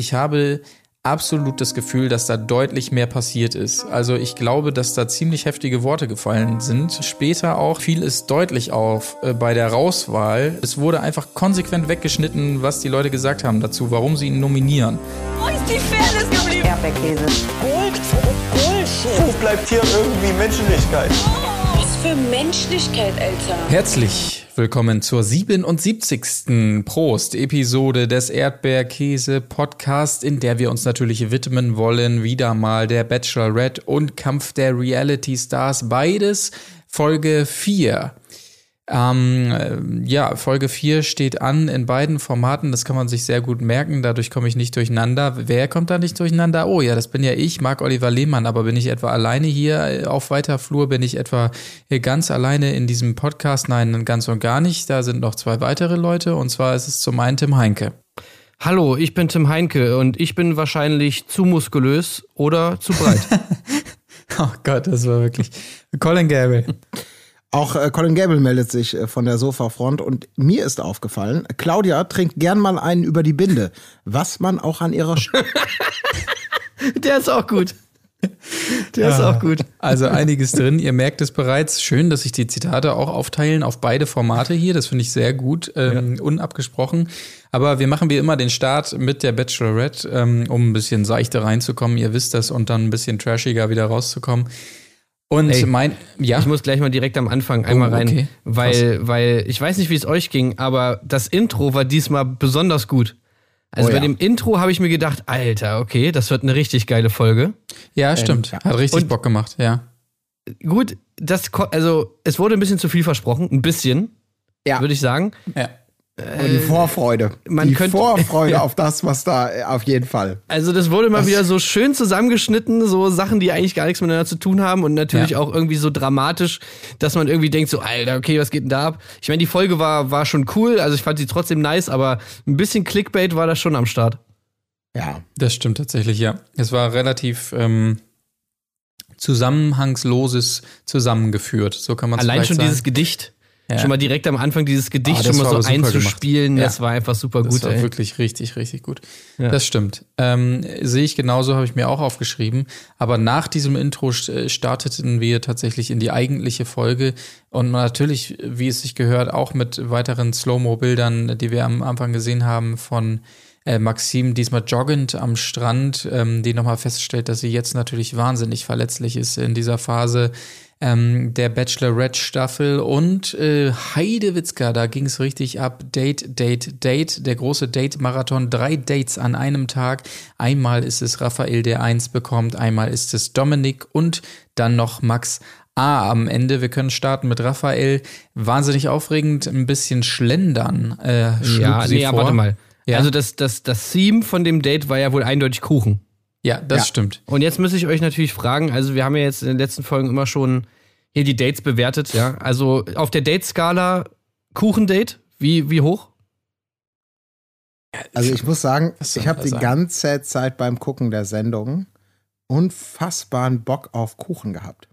Ich habe absolut das Gefühl, dass da deutlich mehr passiert ist. Also ich glaube, dass da ziemlich heftige Worte gefallen sind. Später auch fiel es deutlich auf äh, bei der Rauswahl. Es wurde einfach konsequent weggeschnitten, was die Leute gesagt haben dazu, warum sie ihn nominieren. Wo ist die Fairness geblieben? Erdbeerkäse. Gold, Bullshit. Wo bleibt hier irgendwie Menschlichkeit? Was für Menschlichkeit, Alter. Herzlich willkommen zur 77. Prost-Episode des Erdbeerkäse-Podcast, in der wir uns natürlich widmen wollen, wieder mal der Bachelorette und Kampf der Reality Stars. Beides Folge 4. Ähm, äh, ja, Folge 4 steht an in beiden Formaten. Das kann man sich sehr gut merken. Dadurch komme ich nicht durcheinander. Wer kommt da nicht durcheinander? Oh ja, das bin ja ich, Marc Oliver Lehmann. Aber bin ich etwa alleine hier auf weiter Flur? Bin ich etwa hier ganz alleine in diesem Podcast? Nein, ganz und gar nicht. Da sind noch zwei weitere Leute. Und zwar ist es zum einen Tim Heinke. Hallo, ich bin Tim Heinke und ich bin wahrscheinlich zu muskulös oder zu breit. oh Gott, das war wirklich Colin Gable. Auch äh, Colin Gable meldet sich äh, von der Sofafront und mir ist aufgefallen, Claudia trinkt gern mal einen über die Binde, was man auch an ihrer Sch Der ist auch gut. Der ist Ah, auch gut. Also einiges drin. Ihr merkt es bereits. Schön, dass sich die Zitate auch aufteilen auf beide Formate hier. Das finde ich sehr gut, ähm, unabgesprochen. Aber wir machen wie immer den Start mit der Bachelorette, ähm, um ein bisschen seichter reinzukommen. Ihr wisst das und dann ein bisschen trashiger wieder rauszukommen. Und Ey, mein, ja, Ich muss gleich mal direkt am Anfang einmal Oh, rein, okay. weil, weil ich weiß nicht, wie es euch ging, aber das Intro war diesmal besonders gut. Also Oh bei ja. dem Intro habe ich mir gedacht, Alter, okay, das wird eine richtig geile Folge. ja, stimmt. ja. Hat richtig Und- Bock gemacht, ja. Gut, das, also es wurde ein bisschen zu viel versprochen, ein bisschen, Ja. würde ich sagen. ja. Aber die Vorfreude. man die könnte- Vorfreude auf das, was da äh, auf jeden Fall. Also das wurde mal wieder so schön zusammengeschnitten, so Sachen, die eigentlich gar nichts miteinander zu tun haben und natürlich Ja. auch irgendwie so dramatisch, dass man irgendwie denkt so, Alter, okay, was geht denn da ab? Ich meine, die Folge war, war schon cool, also ich fand sie trotzdem nice, aber ein bisschen Clickbait war das schon am Start. Ja. Das stimmt tatsächlich, ja. Es war relativ ähm, zusammenhangsloses zusammengeführt. So kann man es Allein schon sagen. dieses Gedicht, Ja. schon mal direkt am Anfang dieses Gedicht das schon mal so einzuspielen, gemacht. das Ja. war einfach super Das gut, war ey. wirklich richtig, richtig gut. Ja. Das stimmt. Ähm, sehe ich genauso, habe ich mir auch aufgeschrieben. Aber nach diesem Intro äh, starteten wir tatsächlich in die eigentliche Folge und natürlich, wie es sich gehört, auch mit weiteren Slow-Mo-Bildern, die wir am Anfang gesehen haben von äh, Maxim, diesmal joggend am Strand, ähm, die nochmal feststellt, dass sie jetzt natürlich wahnsinnig verletzlich ist in dieser Phase ähm, der Bachelorette-Staffel und äh, Heidewitzka, da ging es richtig ab. Date, Date, Date, der große Date-Marathon, drei Dates an einem Tag. Einmal ist es Raphael, der eins bekommt, einmal ist es Dominik und dann noch Max A am Ende. Wir können starten mit Raphael. Wahnsinnig aufregend, ein bisschen schlendern. Äh, Ja, nee, ja, warte mal. Ja. Also das, das, das Theme von dem Date war ja wohl eindeutig Kuchen. Ja, das Ja. stimmt. Und jetzt muss ich euch natürlich fragen, also wir haben ja jetzt in den letzten Folgen immer schon hier die Dates bewertet, ja. Also auf der Date-Skala Kuchendate, wie, wie hoch? Also ich muss sagen, ich habe die ganze Zeit beim Gucken der Sendung unfassbaren Bock auf Kuchen gehabt.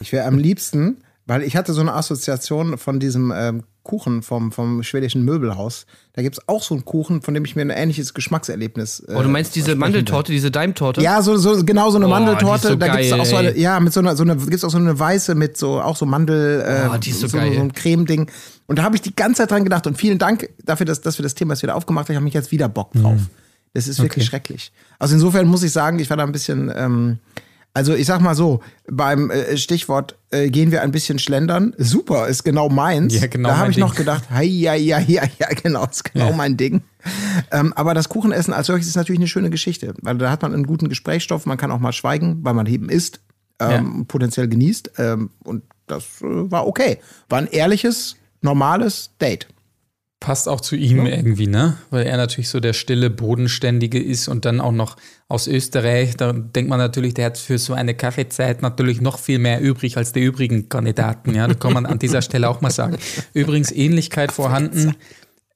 Ich wäre am liebsten, weil ich hatte so eine Assoziation von diesem ähm, Kuchen vom, vom schwedischen Möbelhaus. Da gibt es auch so einen Kuchen, von dem ich mir ein ähnliches Geschmackserlebnis. Äh, Oh, du meinst diese Mandeltorte, diese Daimtorte? Ja, so, so genau so eine Oh, Mandeltorte. so da gibt's geil, auch so eine, ja, mit so einer, so eine, gibt's auch so eine weiße mit so auch so Mandel, äh, Oh, die ist so so, geil. so ein Creme-Ding. Und da habe ich die ganze Zeit dran gedacht und vielen Dank dafür, dass, dass wir das Thema jetzt wieder aufgemacht haben. Ich habe mich jetzt wieder Bock drauf. Das ist wirklich Okay. schrecklich. Also insofern muss ich sagen, ich war da ein bisschen, ähm, also ich sag mal so, beim äh, Stichwort äh, gehen wir ein bisschen schlendern. Super, ist genau meins. Ja, genau da habe ich Ding. noch gedacht, hei, ja, ja, ja, ja, genau, ist genau Ja. mein Ding. Ähm, aber das Kuchenessen als solches ist natürlich eine schöne Geschichte, weil da hat man einen guten Gesprächsstoff, man kann auch mal schweigen, weil man eben isst, ähm, potenziell genießt. Ähm, und das äh, war okay. War ein ehrliches, normales Date. Passt auch zu ihm irgendwie, ne? Weil er natürlich so der stille, bodenständige ist und dann auch noch aus Österreich. Da denkt man natürlich, der hat für so eine Kaffeezeit natürlich noch viel mehr übrig als die übrigen Kandidaten. Ja, das kann man an dieser Stelle auch mal sagen. Übrigens Ähnlichkeit vorhanden.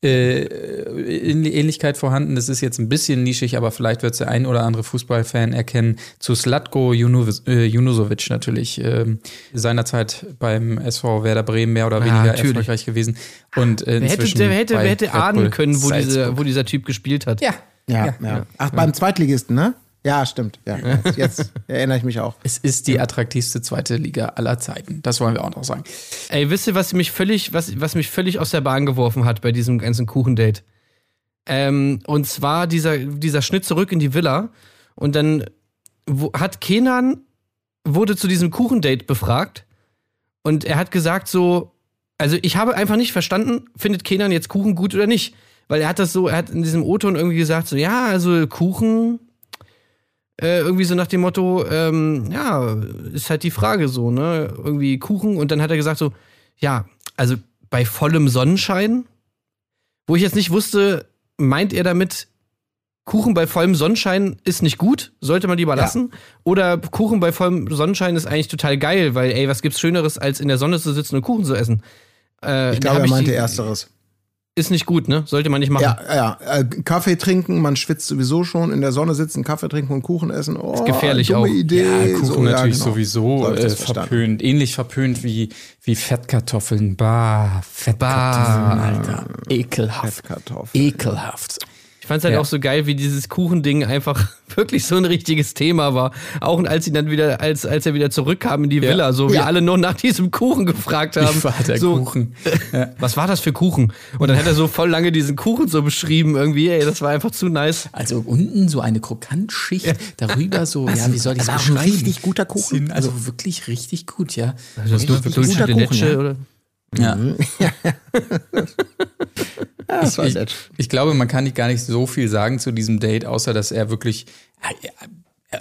Äh, Ähnli- Ähnlichkeit vorhanden, das ist jetzt ein bisschen nischig, aber vielleicht wird es der ein oder andere Fußballfan erkennen, zu Slatko äh, Junusovic natürlich, ähm, seinerzeit beim SV Werder Bremen mehr oder Ja, weniger natürlich. erfolgreich gewesen. Und äh, Wer hätte, der hätte, wer hätte ahnen können, wo, diese, wo dieser Typ gespielt hat? Ja, Ja, ja. Ach, beim Zweitligisten, ne? Ja, stimmt. Ja, jetzt, jetzt erinnere ich mich auch. Es ist die attraktivste zweite Liga aller Zeiten. Das wollen wir auch noch sagen. Ey, wisst ihr, was mich völlig, was, was mich völlig aus der Bahn geworfen hat bei diesem ganzen Kuchendate? Ähm, und zwar dieser, dieser Schnitt zurück in die Villa. Und dann wo, hat Kenan, wurde zu diesem Kuchendate befragt. Und er hat gesagt so, also ich habe einfach nicht verstanden, findet Kenan jetzt Kuchen gut oder nicht? Weil er hat das so, er hat in diesem O-Ton irgendwie gesagt so, ja, also Kuchen, äh, irgendwie so nach dem Motto, ähm, ja, ist halt die Frage so, ne? Irgendwie Kuchen. Und dann hat er gesagt so, ja, also bei vollem Sonnenschein, wo ich jetzt nicht wusste, meint er damit, Kuchen bei vollem Sonnenschein ist nicht gut, sollte man lieber lassen. Oder Kuchen bei vollem Sonnenschein ist eigentlich total geil, weil, ey, was gibt's Schöneres, als in der Sonne zu sitzen und Kuchen zu essen? Äh, Ich glaube, er meinte die- Ersteres. Ist nicht gut, ne? Sollte man nicht machen. Ja, ja. Äh, Kaffee trinken, man schwitzt sowieso schon, in der Sonne sitzen, Kaffee trinken und Kuchen essen. Oh, Ist gefährlich dumme auch. Idee. Ja, Kuchen So, ja, natürlich genau. sowieso äh, verpönt. Ähnlich verpönt wie, wie Fettkartoffeln. Bah, Fettkartoffeln, Bah. Alter. Ekelhaft. Fettkartoffeln. Ekelhaft. Ich fand's halt Ja. auch so geil, wie dieses Kuchending einfach wirklich so ein richtiges Thema war. Auch als sie dann wieder, als, als er wieder zurückkam in die Ja. Villa, so wie Ja. alle nur nach diesem Kuchen gefragt haben. Wie war der so, Kuchen? Was war das für Kuchen? Und dann hat er so voll lange diesen Kuchen so beschrieben irgendwie. Ey, das war einfach zu nice. Also unten so eine Krokantschicht, darüber so, ja, wie soll ich es ein beschreiben? richtig guter Kuchen. Also wirklich richtig gut, ja. Also das richtig Dulce guter Kuchen, ja. oder? Ja. Ja, das war Ich, sehr ich glaube, man kann nicht gar nicht so viel sagen zu diesem Date, außer dass er wirklich,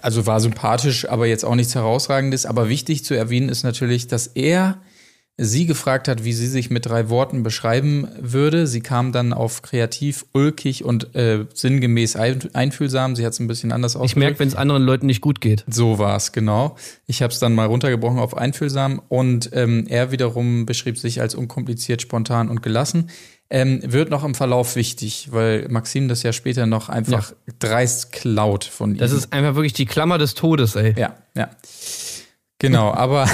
also war sympathisch, aber jetzt auch nichts herausragendes. Aber wichtig zu erwähnen ist natürlich, dass er sie gefragt hat, wie sie sich mit drei Worten beschreiben würde. Sie kam dann auf kreativ, ulkig und äh, sinngemäß ein, einfühlsam. Sie hat es ein bisschen anders Ich ausgedrückt. merke, wenn es anderen Leuten nicht gut geht. So war es, genau. Ich habe es dann mal runtergebrochen auf einfühlsam und ähm, er wiederum beschrieb sich als unkompliziert, spontan und gelassen. Ähm, wird noch im Verlauf wichtig, weil Maxim das ja später noch einfach dreist klaut von ihm. Das ist einfach wirklich die Klammer des Todes, ey. ja, ja. Genau, aber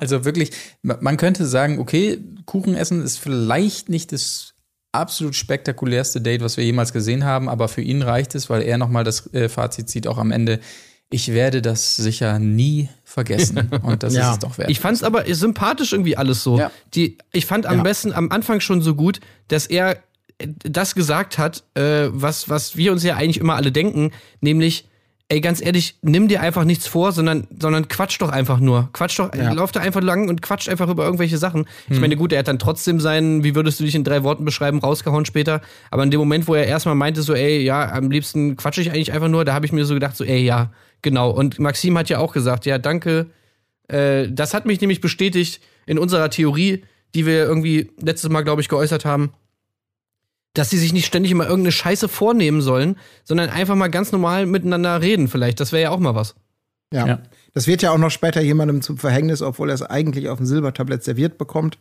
also wirklich, ma- man könnte sagen, okay, Kuchen essen ist vielleicht nicht das absolut spektakulärste Date, was wir jemals gesehen haben, aber für ihn reicht es, weil er nochmal das äh, Fazit zieht, auch am Ende. Ich werde das sicher nie vergessen. Und das Ja. ist es doch wert. Ich fand's aber sympathisch irgendwie alles so. Ja. Die, ich fand am Ja. besten am Anfang schon so gut, dass er das gesagt hat, äh, was, was wir uns ja eigentlich immer alle denken, nämlich, ey, ganz ehrlich, nimm dir einfach nichts vor, sondern, sondern quatsch doch einfach nur. Quatsch doch, Ja. lauf da einfach lang und quatsch einfach über irgendwelche Sachen. Ich meine, gut, er hat dann trotzdem seinen, wie würdest du dich in drei Worten beschreiben, rausgehauen später. Aber in dem Moment, wo er erstmal meinte, so, ey, ja, am liebsten quatsche ich eigentlich einfach nur, da habe ich mir so gedacht, so, ey, ja, genau. Und Maxim hat ja auch gesagt, ja, danke, äh, das hat mich nämlich bestätigt in unserer Theorie, die wir irgendwie letztes Mal, glaube ich, geäußert haben, dass sie sich nicht ständig immer irgendeine Scheiße vornehmen sollen, sondern einfach mal ganz normal miteinander reden vielleicht. Das wäre ja auch mal was. Ja. Ja. Das wird ja auch noch später jemandem zum Verhängnis, obwohl er es eigentlich auf dem Silbertablett serviert bekommt.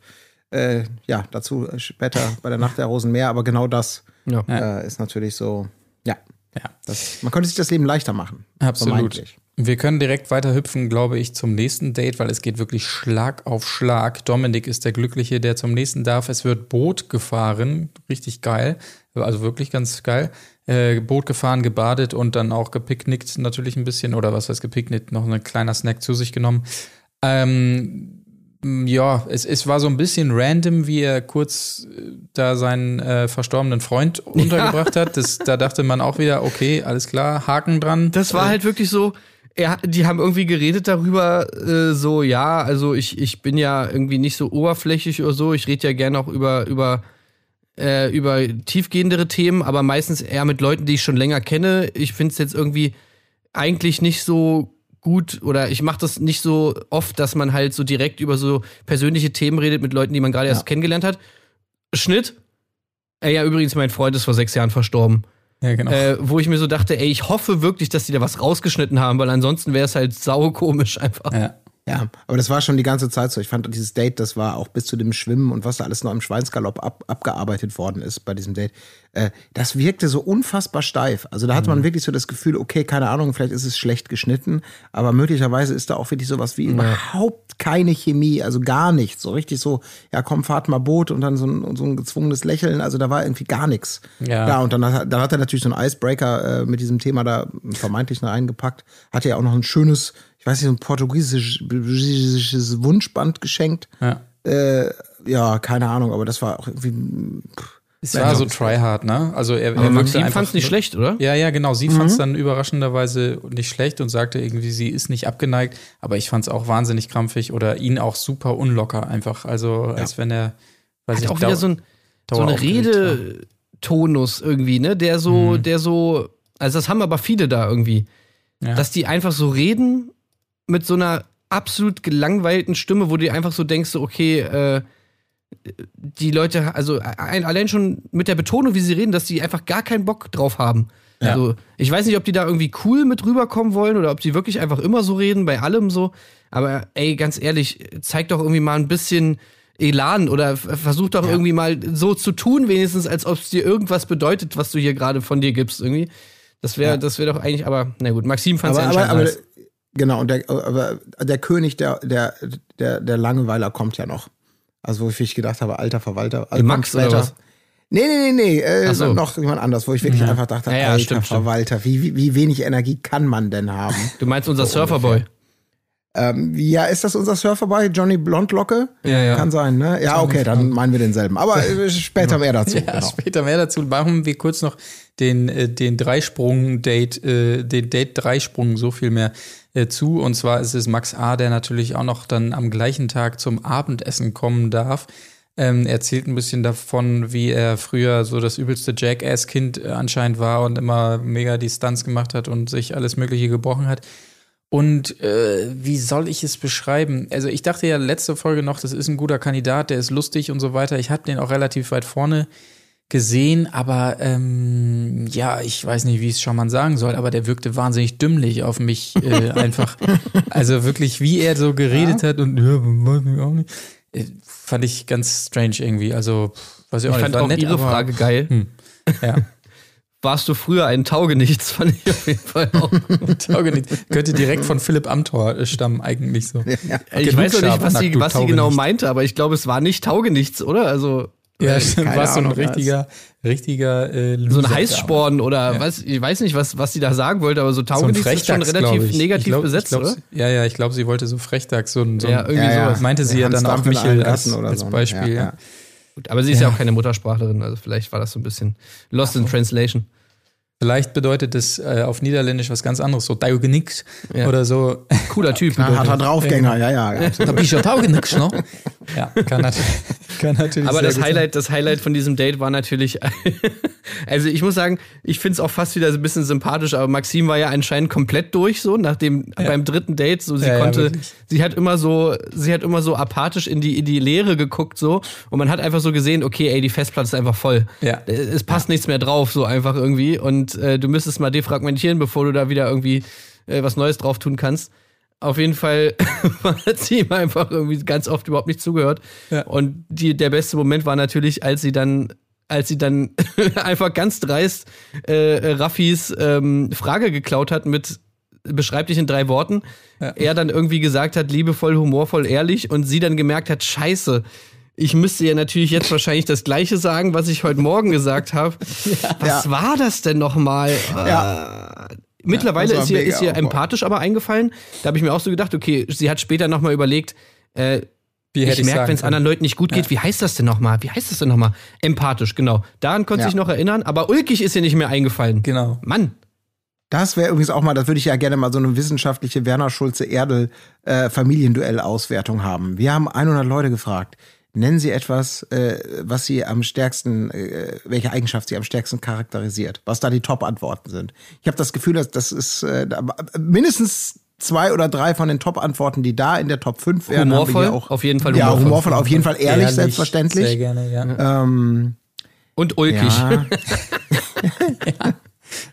Äh, ja, dazu später bei der Nacht der Rosen mehr, aber genau das Ja. äh, ist natürlich so, ja, ja. das, man könnte sich das Leben leichter machen. Absolut. Wir können direkt weiter hüpfen, glaube ich, zum nächsten Date, weil es geht wirklich Schlag auf Schlag. Dominik ist der Glückliche, der zum nächsten darf. Es wird Boot gefahren, richtig geil, also wirklich ganz geil. Äh, Boot gefahren, gebadet und dann auch gepicknickt natürlich ein bisschen oder was heißt gepicknickt, noch ein kleiner Snack zu sich genommen. Ähm, ja, es, es war so ein bisschen random, wie er kurz äh, da seinen äh, verstorbenen Freund untergebracht hat. Das, da dachte man auch wieder, okay, alles klar, Haken dran. Das war halt wirklich so. Er, die haben irgendwie geredet darüber, äh, so, ja, also ich, ich bin ja irgendwie nicht so oberflächlich oder so. Ich rede ja gerne auch über, über, äh, über tiefgehendere Themen, aber meistens eher mit Leuten, die ich schon länger kenne. Ich finde es jetzt irgendwie eigentlich nicht so gut oder ich mache das nicht so oft, dass man halt so direkt über so persönliche Themen redet mit Leuten, die man gerade erst kennengelernt hat. Schnitt. Äh, ja, übrigens, mein Freund ist vor sechs Jahren verstorben Ja, genau. äh, wo ich mir so dachte, ey, ich hoffe wirklich, dass die da was rausgeschnitten haben, weil ansonsten wäre es halt sau komisch einfach. Ja. Ja, aber das war schon die ganze Zeit so. Ich fand dieses Date, das war auch bis zu dem Schwimmen und was da alles noch im Schweinsgalopp ab, abgearbeitet worden ist bei diesem Date. Äh, das wirkte so unfassbar steif. Also da hat man wirklich so das Gefühl, okay, keine Ahnung, vielleicht ist es schlecht geschnitten, aber möglicherweise ist da auch wirklich sowas wie überhaupt keine Chemie, also gar nichts. So richtig so, ja komm, fahrt mal Boot und dann so ein, so ein gezwungenes Lächeln. Also da war irgendwie gar nichts. Ja. ja und dann hat, dann hat er natürlich so einen Icebreaker äh, mit diesem Thema da vermeintlich reingepackt. Hatte ja auch noch ein schönes, ich weiß nicht, so ein portugiesisches Wunschband geschenkt. Ja. Äh, ja, keine Ahnung, aber das war auch irgendwie. Pff, Es war so tryhard, ne? Also er, Aber er wirkte Maxim fand es nicht schlecht, oder? Ja, ja, genau. Sie fand es dann überraschenderweise nicht schlecht und sagte irgendwie, sie ist nicht abgeneigt. Aber ich fand es auch wahnsinnig krampfig oder ihn auch super unlocker einfach. Also als wenn er, weiß Hat ich, auch wieder so, ein, so eine. Redetonus irgendwie, ne? Der so, der so, also das haben aber viele da irgendwie, Ja. dass die einfach so reden mit so einer absolut gelangweilten Stimme, wo du dir einfach so denkst, so, okay, äh, die Leute, also ein, allein schon mit der Betonung, wie sie reden, dass die einfach gar keinen Bock drauf haben. Also, ich weiß nicht, ob die da irgendwie cool mit rüberkommen wollen oder ob die wirklich einfach immer so reden, bei allem so. Aber ey, ganz ehrlich, zeig doch irgendwie mal ein bisschen Elan oder versuch doch irgendwie mal so zu tun, wenigstens, als ob es dir irgendwas bedeutet, was du hier gerade von dir gibst, irgendwie. Das wäre, das wäre doch eigentlich, aber na gut, Maxim fand es ja aber, aber, aber. Genau, und der, aber der König der, der, der, der Langeweiler kommt ja noch. Also, wo ich wirklich gedacht habe, alter Verwalter. Also Max kommt oder was? Nee, nee, nee, nee, äh, so. noch jemand anders, wo ich wirklich einfach dachte, Ja, ja, alter stimmt. Verwalter, wie, wie, wie wenig Energie kann man denn haben? Du meinst unser So Surferboy. ähm, ja, ist das unser Surfer bei Johnny Blondlocke? Ja, ja. Kann sein, ne? Ja, okay, dann meinen wir denselben. Aber äh, später mehr dazu. Ja, genau. später mehr dazu. Machen wir kurz noch den, äh, den Dreisprung-Date, äh, den Date-Dreisprung so viel mehr äh, zu. Und zwar ist es Max A., der natürlich auch noch dann am gleichen Tag zum Abendessen kommen darf. Ähm, er erzählt ein bisschen davon, wie er früher so das übelste Jackass-Kind äh, anscheinend war und immer mega die Stunts gemacht hat und sich alles Mögliche gebrochen hat. Und äh, wie soll ich es beschreiben? Also ich dachte ja letzte Folge noch, das ist ein guter Kandidat, der ist lustig und so weiter. Ich habe den auch relativ weit vorne gesehen, aber ähm, ja, ich weiß nicht, wie ich es schon mal sagen soll, aber der wirkte wahnsinnig dümmlich auf mich äh, einfach. Also wirklich, wie er so geredet hat und ja, weiß ich auch nicht. Äh, fand ich ganz strange irgendwie. Also, weiß ich auch Ich nicht. fand war auch nett, ihre aber- Frage geil. Ja. Warst du früher ein Taugenichts? Fand ich auf jeden Fall auch. Taugenichts. Könnte direkt von Philipp Amthor äh, stammen, eigentlich so. ich Genug weiß noch nicht, was sie, was sie genau meinte, aber ich glaube, es war nicht Taugenichts, oder? Also Ja, stimmt, keine war so ein richtiger, richtiger äh, so ein Loser, Heißsporn oder was, ich weiß nicht, was, was sie da sagen wollte, aber so ja. So Taugenichts ist schon relativ negativ glaub, besetzt, glaub, oder? Ja, ja, ich glaube, sie wollte so Frechdachs, so ein, so ein Ja, irgendwie Ja, ja. sowas. meinte sie ja dann auch Michel als, oder als so, ne? Beispiel. Ja, Ja, ja. Gut, aber sie ist ja. auch keine Muttersprachlerin, also vielleicht war das so ein bisschen lost in translation. Vielleicht bedeutet es äh, auf Niederländisch was ganz anderes, so Taugenix Ja. oder so. Cooler Typ. Na, harter Draufgänger, ja, ja. absolut. Da bist du Taugenix, ne? Ja, kann natürlich, kann natürlich Aber das sein. Highlight, das Highlight von diesem Date war natürlich, also ich muss sagen, ich finde es auch fast wieder so ein bisschen sympathisch, aber Maxim war ja anscheinend komplett durch, so nach dem, beim dritten Date, so sie Ja, ja, konnte, sie hat immer so, sie hat immer so apathisch in die, in die Leere geguckt, so, und man hat einfach so gesehen, okay, ey, die Festplatte ist einfach voll. Ja. Es passt nichts mehr drauf, so einfach irgendwie, und äh, du müsstest mal defragmentieren, bevor du da wieder irgendwie äh, was Neues drauf tun kannst. Auf jeden Fall hat sie ihm einfach irgendwie ganz oft überhaupt nicht zugehört. Ja. Und die, der beste Moment war natürlich, als sie dann, als sie dann einfach ganz dreist äh, Raffis ähm, Frage geklaut hat mit beschreib dich in drei Worten. Er dann irgendwie gesagt hat, liebevoll, humorvoll, ehrlich und sie dann gemerkt hat, scheiße. Ich müsste ja natürlich jetzt wahrscheinlich das Gleiche sagen, was ich heute Morgen gesagt habe. Was Ja. war das denn nochmal? Ja. Mittlerweile das war ist ihr, ist ihr empathisch aber eingefallen. Da habe ich mir auch so gedacht, okay, sie hat später nochmal überlegt, äh, Wie ich merke, wenn es anderen Leuten nicht gut geht, wie heißt das denn nochmal? Wie heißt das denn nochmal? Empathisch, genau. Daran konnte Ja. ich noch erinnern, aber ulkig ist ihr nicht mehr eingefallen. Genau. Mann. Das wäre übrigens auch mal, das würde ich ja gerne mal so eine wissenschaftliche Werner Schulze Erdel äh, Familienduell-Auswertung haben. Wir haben 100 Leute gefragt. Nennen Sie etwas, äh, was Sie am stärksten, äh, welche Eigenschaft Sie am stärksten charakterisiert, was da die Top-Antworten sind. Ich habe das Gefühl, dass das ist äh, mindestens zwei oder drei von den Top-Antworten, die da in der Top 5 wären. haben wir Humorvoll, auch, auf jeden Fall Ja, humorvoll. humorvoll, auf jeden Fall ehrlich, selbstverständlich. Sehr gerne, ja. Ähm, Und ulkig. ja,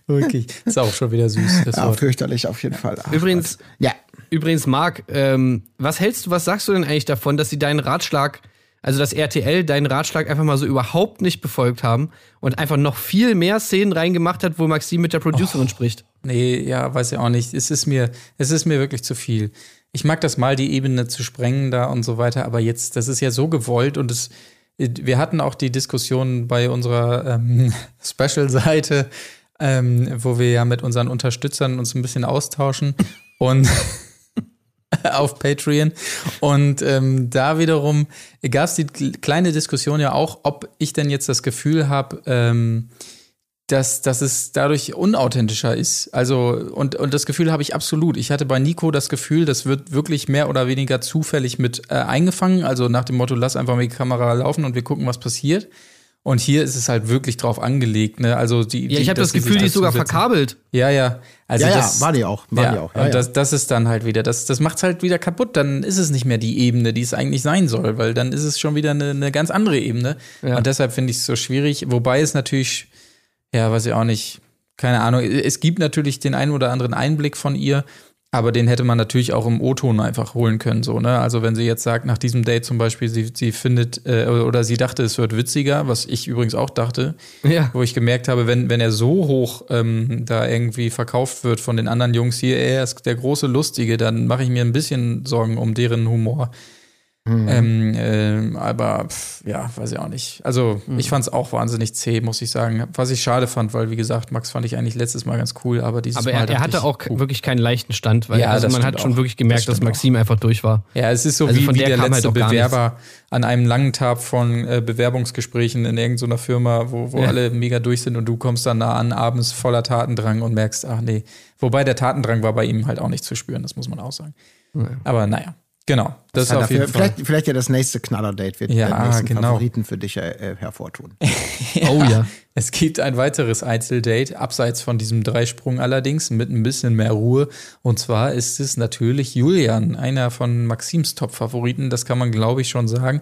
Wirklich. Ist auch schon wieder süß, das ja, Wort. fürchterlich auf jeden Fall. Ach, Übrigens, Ja. Übrigens, Marc, ähm, was hältst du, was sagst du denn eigentlich davon, dass sie deinen Ratschlag, also dass RTL deinen Ratschlag einfach mal so überhaupt nicht befolgt haben und einfach noch viel mehr Szenen reingemacht hat, wo Maxim mit der Producerin spricht? Nee, ja, weiß ich auch nicht. Es ist mir, es ist mir wirklich zu viel. Ich mag das mal, die Ebene zu sprengen da und so weiter, aber jetzt, das ist ja so gewollt und es, wir hatten auch die Diskussion bei unserer ähm, Special-Seite, ähm, wo wir ja mit unseren Unterstützern uns ein bisschen austauschen und auf Patreon. Und ähm, da wiederum gab es die kleine Diskussion ja auch, ob ich denn jetzt das Gefühl habe, ähm, dass, dass es dadurch unauthentischer ist. Also, und, und das Gefühl habe ich absolut. Ich hatte bei Nico das Gefühl, das wird wirklich mehr oder weniger zufällig mit äh, eingefangen. Also nach dem Motto, lass einfach mal die Kamera laufen und wir gucken, was passiert. Und hier ist es halt wirklich drauf angelegt, ne? Also die, Ja, ich habe das Gefühl, die ist sogar verkabelt. Ja, ja. Also ja, das, ja, war die auch. War ja, die auch. Ja, und ja. Das, das ist dann halt wieder, das, das macht es halt wieder kaputt. Dann ist es nicht mehr die Ebene, die es eigentlich sein soll, weil dann ist es schon wieder eine, eine ganz andere Ebene. Ja. Und deshalb finde ich es so schwierig. Wobei es natürlich, ja, weiß ich auch nicht, keine Ahnung. Es gibt natürlich den einen oder anderen Einblick von ihr, aber den hätte man natürlich auch im O-Ton einfach holen können, so, ne? Also wenn sie jetzt sagt, nach diesem Date zum Beispiel, sie, sie findet, äh, oder sie dachte, es wird witziger, was ich übrigens auch dachte, Ja. wo ich gemerkt habe, wenn, wenn er so hoch ähm, da irgendwie verkauft wird von den anderen Jungs hier, er ist der große Lustige, dann mache ich mir ein bisschen Sorgen um deren Humor. Ähm, ähm, aber pff, ja, weiß ich auch nicht. Also ich fand es auch wahnsinnig zäh, muss ich sagen. Was ich schade fand, weil wie gesagt, Max fand ich eigentlich letztes Mal ganz cool, aber dieses Aber Mal er, er hatte ich, auch puh. wirklich keinen leichten Stand, weil Ja, also das man hat schon auch. wirklich Das gemerkt, dass stimmt Maxim einfach durch war. Ja, es ist so Also wie, von wie der der halt letzte auch gar Bewerber an einem langen Tag von äh, Bewerbungsgesprächen in irgendeiner Firma, wo, wo Ja. alle mega durch sind und du kommst dann da an, abends voller Tatendrang und merkst, ach nee. Wobei der Tatendrang war bei ihm halt auch nicht zu spüren, das muss man auch sagen. Aber naja, genau. Das, ist Hat auf jeden Fall. vielleicht, vielleicht ja das nächste Knaller-Date wird Ja, den nächsten genau. Favoriten für dich äh, hervortun. Oh ja. Es gibt ein weiteres Einzeldate, abseits von diesem Dreisprung allerdings, mit ein bisschen mehr Ruhe. Und zwar ist es natürlich Julian, einer von Maxims Top-Favoriten, das kann man, glaube ich, schon sagen.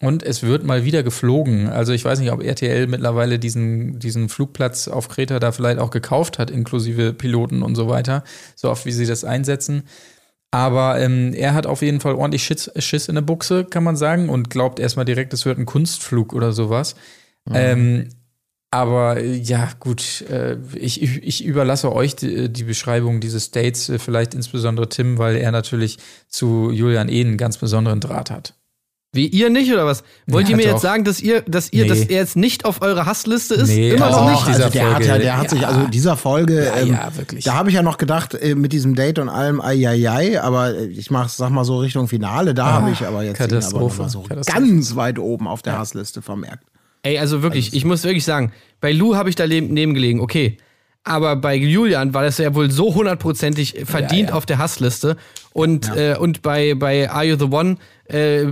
Und es wird mal wieder geflogen. Also ich weiß nicht, ob RTL mittlerweile diesen, diesen Flugplatz auf Kreta da vielleicht auch gekauft hat, inklusive Piloten und so weiter, so oft wie sie das einsetzen. Aber ähm, er hat auf jeden Fall ordentlich Schiss, Schiss in der Buchse, kann man sagen, und glaubt erstmal direkt, es wird ein Kunstflug oder sowas. Ähm, aber äh, ja, gut, äh, ich, ich überlasse euch die, die Beschreibung dieses Dates, äh, vielleicht insbesondere Tim, weil er natürlich zu Julian eh einen ganz besonderen Draht hat. Wie ihr nicht oder was? Wollt Ja, ihr mir doch. jetzt sagen, dass ihr, dass ihr, Nee. dass er jetzt nicht auf eurer Hassliste ist? Nee, Immer also noch nicht dieser also der hat Folge. ja, der hat sich, Ja. also dieser Folge, Ja, ähm, ja, wirklich. da habe ich ja noch gedacht, äh, mit diesem Date und allem, ai, aber äh, ich mach, sag mal so Richtung Finale, da habe ich aber jetzt aber Katastrophe. mal so Katastrophe. ganz weit oben auf der Hassliste vermerkt. Ey, also wirklich, ich muss wirklich sagen, bei Lou habe ich da neben gelegen, okay. Aber bei Julian war das ja wohl so hundertprozentig verdient ja. auf der Hassliste. Und, äh, und bei, bei Are You the One äh,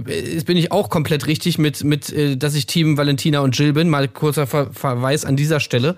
bin ich auch komplett richtig mit, mit äh, dass ich Team Valentina und Jill bin. Mal kurzer Ver Verweis an dieser Stelle.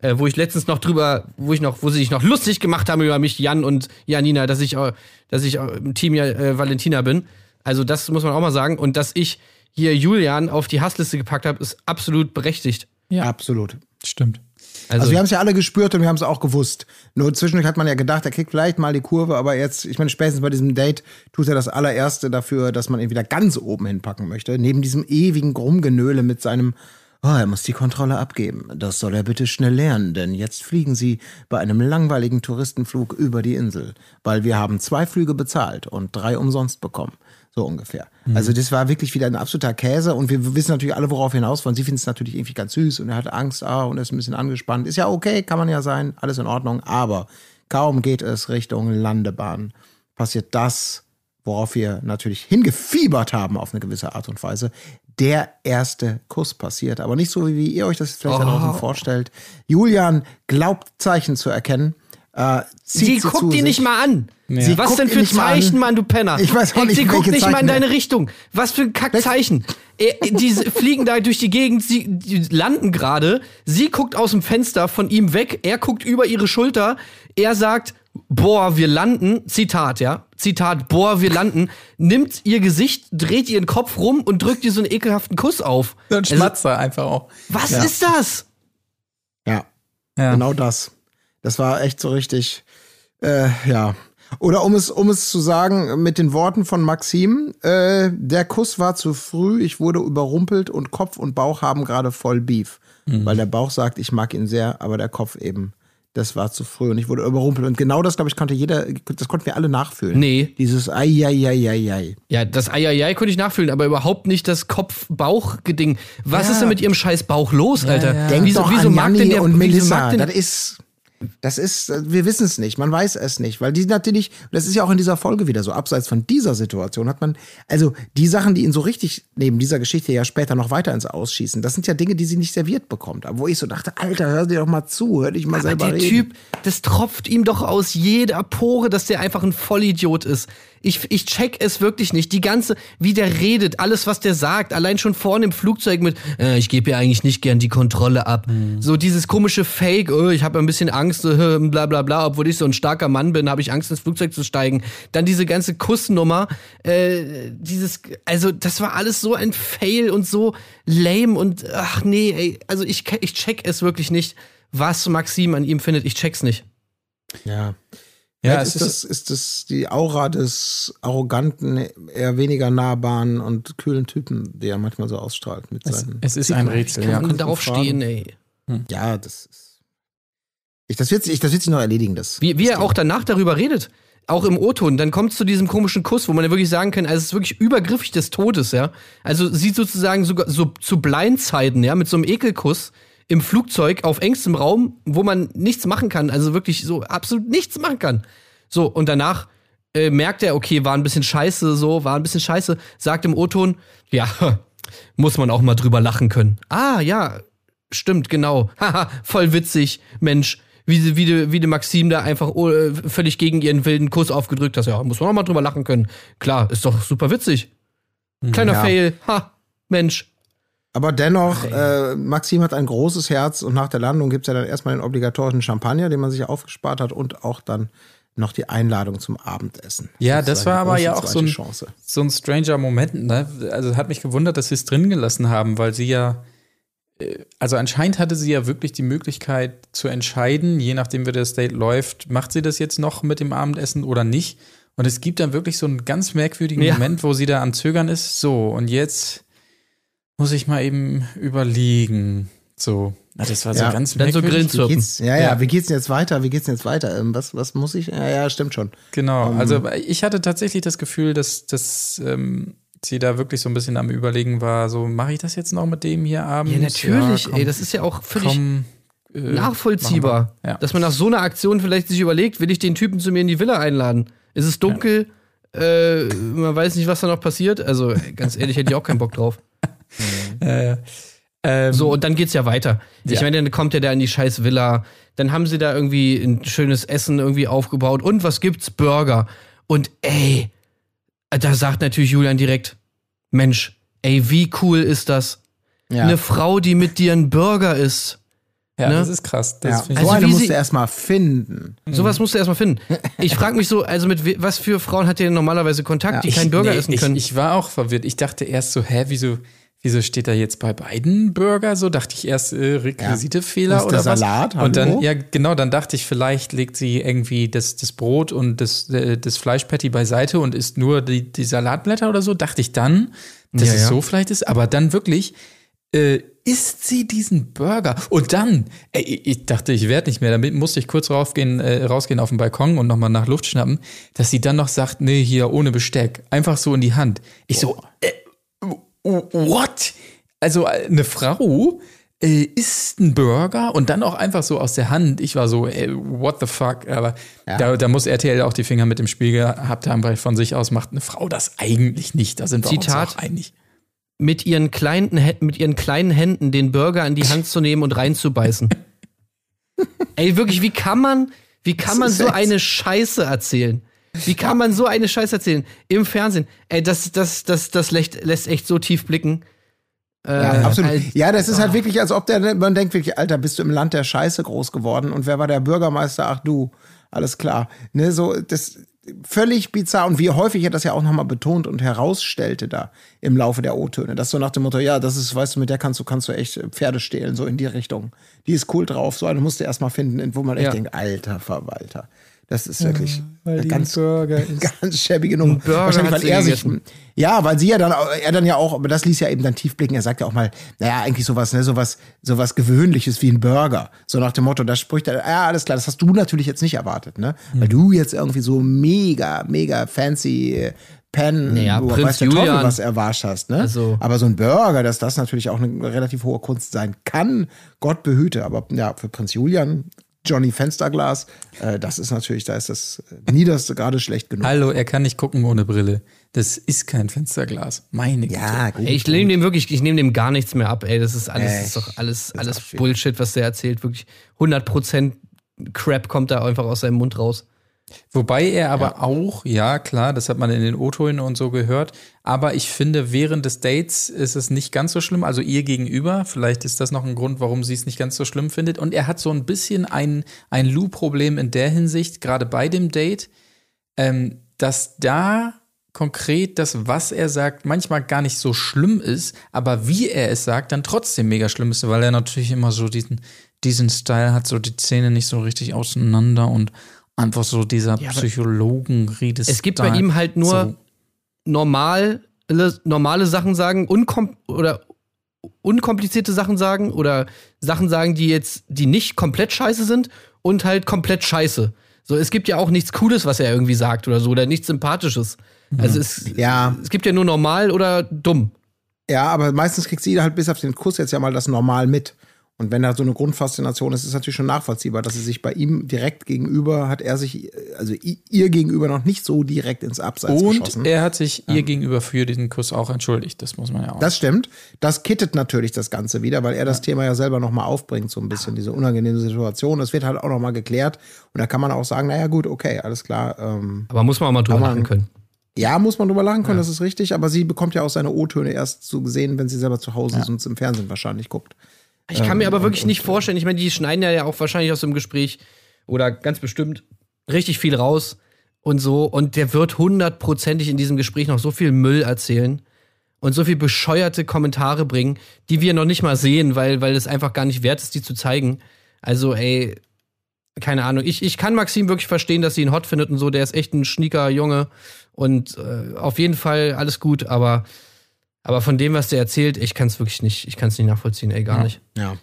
Äh, wo ich letztens noch drüber, wo ich noch, wo sie sich noch lustig gemacht haben über mich, Jan und Janina, dass ich, äh, dass ich äh, im Team ja, äh, Valentina bin. Also das muss man auch mal sagen. Und dass ich hier Julian auf die Hassliste gepackt habe, ist absolut berechtigt. Ja. Absolut. Stimmt. Also, Also wir haben es ja alle gespürt und wir haben es auch gewusst. Nur zwischendurch hat man ja gedacht, er kriegt vielleicht mal die Kurve, aber jetzt, ich meine, spätestens bei diesem Date tut er das allererste dafür, dass man ihn wieder ganz oben hinpacken möchte. Neben diesem ewigen Rumgenöle mit seinem, oh, er muss die Kontrolle abgeben. Das soll er bitte schnell lernen, denn jetzt fliegen sie bei einem langweiligen Touristenflug über die Insel, weil wir haben zwei Flüge bezahlt und drei umsonst bekommen. So ungefähr. Also das war wirklich wieder ein absoluter Käse und wir wissen natürlich alle, worauf wir hinaus wollen. Sie finden es natürlich irgendwie ganz süß und er hat Angst, ah, und ist ein bisschen angespannt. Ist ja okay, kann man ja sein, alles in Ordnung, aber kaum geht es Richtung Landebahn, passiert das, worauf wir natürlich hingefiebert haben auf eine gewisse Art und Weise. Der erste Kuss passiert, aber nicht so, wie ihr euch das vielleicht da draußen vorstellt. Julian glaubt Zeichen zu erkennen. Äh, zieht sie guckt ihn sich. nicht mal an. Sie Was denn für. Zeichen, Mann, du Penner? Ich weiß auch nicht, Sie guckt nicht mal in deine Richtung. Was für ein Kackzeichen. Die fliegen da durch die Gegend, sie die landen gerade. Sie guckt aus dem Fenster von ihm weg. Er guckt über ihre Schulter. Er sagt, boah, wir landen. Zitat, ja. Zitat, boah, wir landen. Nimmt ihr Gesicht, dreht ihren Kopf rum und drückt ihr so einen ekelhaften Kuss auf. So ein Also, Schmatzer einfach auch. was Ja. ist das? Ja, Ja. genau das. Das war echt so richtig, äh, ja. Oder um es, um es zu sagen mit den Worten von Maxim, äh, der Kuss war zu früh, ich wurde überrumpelt und Kopf und Bauch haben gerade voll Beef. Mhm. Weil der Bauch sagt, ich mag ihn sehr, aber der Kopf eben, das war zu früh und ich wurde überrumpelt. Und genau das, glaube ich, konnte jeder, das konnten wir alle nachfühlen. Nee. Dieses Eieieiei. Ja, das Eieiei konnte ich nachfühlen, aber überhaupt nicht das Kopf-Bauch-Geding. Was Ja. ist denn mit ihrem scheiß Bauch los, Alter? ja. Denk Wieso, doch wieso an mag Janni denn der und wieso Melissa. mag denn, Das ist, das ist, wir wissen es nicht, man weiß es nicht, weil die natürlich, das ist ja auch in dieser Folge wieder so, abseits von dieser Situation hat man, also die Sachen, die ihn so richtig neben dieser Geschichte ja später noch weiter ins Ausschießen, das sind ja Dinge, die sie nicht serviert bekommt. Aber wo ich so dachte, Alter, hör dir doch mal zu, hör dich mal aber selber der reden. Typ, das tropft ihm doch aus jeder Pore, dass der einfach ein Vollidiot ist. Ich, ich check es wirklich nicht. Die ganze, wie der redet, alles, was der sagt, allein schon vorne im Flugzeug mit, äh, ich gebe ja eigentlich nicht gern die Kontrolle ab. So dieses komische Fake, oh, ich habe ein bisschen Angst, äh, bla bla bla, obwohl ich so ein starker Mann bin, habe ich Angst, ins Flugzeug zu steigen. Dann diese ganze Kussnummer, äh, dieses, also das war alles so ein Fail und so lame und ach nee, ey, also ich, ich check es wirklich nicht, was Maxim an ihm findet. Ich check's nicht. Ja. Ja, es ist, das, ist das die Aura des arroganten, eher weniger nahbaren und kühlen Typen, der er manchmal so ausstrahlt mit Es, seinen. es ist ein Rätsel, Kann ja. man darauf Fragen. stehen, ey. Ja, das ist. Ich, das, wird, sich- das wird sich noch erledigen, das. Wie, wie er auch danach darüber redet. Auch im O-Ton, dann kommt es zu diesem komischen Kuss, wo man ja wirklich sagen kann, also es ist wirklich übergriffig des Todes, ja. Also sieht sozusagen sogar so zu Blindzeiten, ja, mit so einem Ekelkuss im Flugzeug auf engstem Raum, wo man nichts machen kann, also wirklich so absolut nichts machen kann. So, und danach äh, merkt er, okay, war ein bisschen scheiße, so, war ein bisschen scheiße, sagt im O-Ton, ja, muss man auch mal drüber lachen können. Ah, ja, stimmt, genau. Haha, voll witzig, Mensch. Wie, wie, die- wie die Maxim da einfach oh, äh, völlig gegen ihren wilden Kuss aufgedrückt hat. Ja, muss man auch mal drüber lachen können. Klar, ist doch super witzig. Kleiner Ja. Fail. Ha, Mensch. Aber dennoch, äh, Maxim hat ein großes Herz und nach der Landung gibt es ja dann erstmal den obligatorischen Champagner, den man sich aufgespart hat und auch dann noch die Einladung zum Abendessen. Ja, das Sozusagen war aber ja auch so ein, so ein stranger Moment. Ne? Also hat mich gewundert, dass sie es drin gelassen haben, weil sie ja, äh, also anscheinend hatte sie ja wirklich die Möglichkeit zu entscheiden, je nachdem wie das Date läuft, macht sie das jetzt noch mit dem Abendessen oder nicht. Und es gibt dann wirklich so einen ganz merkwürdigen Ja. Moment, wo sie da am Zögern ist. So, und jetzt muss ich mal eben überlegen. So, na, das war so Ja, ganz dann so merkwürdig. Grillen Wie geht's, ja, ja, Ja. wie geht's denn jetzt weiter? Wie geht's denn jetzt weiter? Ähm, was, was muss ich? Ja, ja, stimmt schon. Genau, Ähm, also ich hatte tatsächlich das Gefühl, dass, dass ähm, sie da wirklich so ein bisschen am Überlegen war, so mache ich das jetzt noch mit dem hier abends? Ja, natürlich, Ja, komm, ey. Das ist ja auch völlig komm, äh, nachvollziehbar. Ja. Dass man nach so einer Aktion vielleicht sich überlegt, will ich den Typen zu mir in die Villa einladen? Es ist dunkel, äh, man weiß nicht, was da noch passiert. Also, ganz ehrlich, hätte ich auch keinen Bock drauf. Äh, ähm, So, und dann geht's ja weiter. Ich Ja. meine, dann kommt er da in die scheiß Villa. Dann haben sie da irgendwie ein schönes Essen irgendwie aufgebaut. Und was gibt's? Burger. Und ey, da sagt natürlich Julian direkt, Mensch, ey, wie cool ist das? Ja. Eine Frau, die mit dir ein Burger isst. ja, ne? das ist krass. Das ja. ich- so Also eine musst sie- du erstmal finden. Sowas musst du erstmal finden. Ich frage mich so, also mit was für Frauen hat ihr denn normalerweise Kontakt, die Ich- keinen Burger nee, essen ich, können? Ich war auch verwirrt. Ich dachte erst so, hä, wieso, wieso steht da jetzt bei beiden Burger so? Dachte ich erst äh, Requisitefehler Ist oder der was? Salat, Und dann, ja, genau, dann dachte ich, vielleicht legt sie irgendwie das, das Brot und das, äh, das Fleischpatty beiseite und isst nur die, die Salatblätter oder so. Dachte ich dann, dass Ja, es ja. so vielleicht ist. Aber dann wirklich äh, isst sie diesen Burger. Und dann, ey, ich dachte, ich werde nicht mehr. Damit musste ich kurz raufgehen, äh, rausgehen auf den Balkon und nochmal nach Luft schnappen, dass sie dann noch sagt, nee, hier ohne Besteck. Einfach so in die Hand. Ich so, äh, what? Also äh, eine Frau äh, isst einen Burger und dann auch einfach so aus der Hand. Ich war so, ey, what the fuck? Aber da, da muss RTL auch die Finger mit dem Spiel gehabt haben, weil von sich aus macht eine Frau das eigentlich nicht. Da sind wir Zitat. uns auch einig. mit, ihren kleinen, mit ihren kleinen Händen den Burger in die Hand zu nehmen und reinzubeißen. Ey, wirklich, wie kann man, wie kann man so echt- eine Scheiße erzählen? Wie kann man so eine Scheiße erzählen? Im Fernsehen. Ey, das, das, das, das lässt, echt so tief blicken. Äh, Ja, absolut. halt- Ja, das ist halt wirklich, als ob der, man denkt wirklich, Alter, bist du im Land der Scheiße groß geworden und wer war der Bürgermeister? Ach du, alles klar. Ne, so, das völlig bizarr und wie häufig er das ja auch nochmal betont und herausstellte da im Laufe der O-Töne. Das so nach dem Motto, ja, das ist, weißt du, mit der kannst du, kannst du echt Pferde stehlen, so in die Richtung. Die ist cool drauf, so eine musst du erstmal finden, wo man echt Ja. denkt, alter Verwalter. Das ist wirklich weil die ganz, ein Burger ist. ganz schäbige Nummer. Ein Burger Wahrscheinlich, weil er sich, ja, weil sie ja dann, auch- er dann ja auch, aber das ließ ja eben dann tief blicken. Er sagt ja auch mal, naja, eigentlich sowas, ne, sowas, sowas Gewöhnliches wie ein Burger. So nach dem Motto, das spricht er, ja, alles klar, das hast du natürlich jetzt nicht erwartet, ne? Hm. Weil du jetzt irgendwie so mega, mega fancy äh, Pen, Naja, wo Prinz weiß der Teufel was erwarscht hast, ne? Also- aber so ein Burger, dass das natürlich auch eine relativ hohe Kunst sein kann, Gott behüte. Aber ja, für Prinz Julian, Johnny Fensterglas, äh, das ist natürlich, da ist das niederste gerade schlecht genug. Hallo, er kann nicht gucken ohne Brille. Das ist kein Fensterglas. Meine Güte. Ja, gut. Ey, ich nehme dem wirklich, ich nehme dem gar nichts mehr ab, ey. Das ist alles, Echt? ist doch alles, Das alles Bullshit, was der erzählt. Wirklich 100% Crap kommt da einfach aus seinem Mund raus. Wobei er aber auch, ja klar, das hat man in den O-Tönen und so gehört, aber ich finde, während des Dates ist es nicht ganz so schlimm, also ihr gegenüber, vielleicht ist das noch ein Grund, warum sie es nicht ganz so schlimm findet. Und er hat so ein bisschen ein, ein Lou-Problem in der Hinsicht, gerade bei dem Date, ähm, dass da konkret das, was er sagt, manchmal gar nicht so schlimm ist, aber wie er es sagt, dann trotzdem mega schlimm ist, weil er natürlich immer so diesen, diesen Style hat, so die Zähne nicht so richtig auseinander und einfach so dieser Ja, aber Psychologen-Redestyle. Es gibt bei ihm halt nur So. normal, normale Sachen sagen, unkom oder unkomplizierte Sachen sagen oder Sachen sagen, die jetzt, die nicht komplett scheiße sind und halt komplett scheiße. So, es gibt ja auch nichts Cooles, was er irgendwie sagt oder so, oder nichts Sympathisches. Also es, Ja. es gibt ja nur normal oder dumm. Ja, aber meistens kriegt sie halt bis auf den Kuss jetzt ja mal das normal mit. Und wenn da so eine Grundfaszination ist, ist es natürlich schon nachvollziehbar, dass sie sich bei ihm direkt gegenüber, hat er sich, also ihr gegenüber noch nicht so direkt ins Abseits Und geschossen. er hat sich ihr gegenüber für diesen Kuss auch entschuldigt, das muss man ja auch. Das stimmt. Das kittet natürlich das Ganze wieder, weil er das Thema ja selber nochmal aufbringt, so ein bisschen, diese unangenehme Situation. Das wird halt auch nochmal geklärt. Und da kann man auch sagen, naja, gut, okay, alles klar. Ähm, Aber muss man auch mal drüber lachen können. ja, muss man drüber lachen können, das ist richtig, aber sie bekommt ja auch seine O-Töne erst zu sehen, wenn sie selber zu Hause ist und es im Fernsehen wahrscheinlich guckt. Ich kann mir aber wirklich nicht vorstellen, ich meine, die schneiden ja auch wahrscheinlich aus dem Gespräch oder ganz bestimmt richtig viel raus und so. Und der wird hundertprozentig in diesem Gespräch noch so viel Müll erzählen und so viel bescheuerte Kommentare bringen, die wir noch nicht mal sehen, weil, weil es einfach gar nicht wert ist, die zu zeigen. Also, ey, keine Ahnung. Ich, ich kann Maxim wirklich verstehen, dass sie ihn hot findet und so. Der ist echt ein schnieker Junge und äh, auf jeden Fall alles gut, aber, aber von dem, was der erzählt, ich kann es wirklich nicht, ich kann es nicht nachvollziehen, ey, gar nicht. Ja.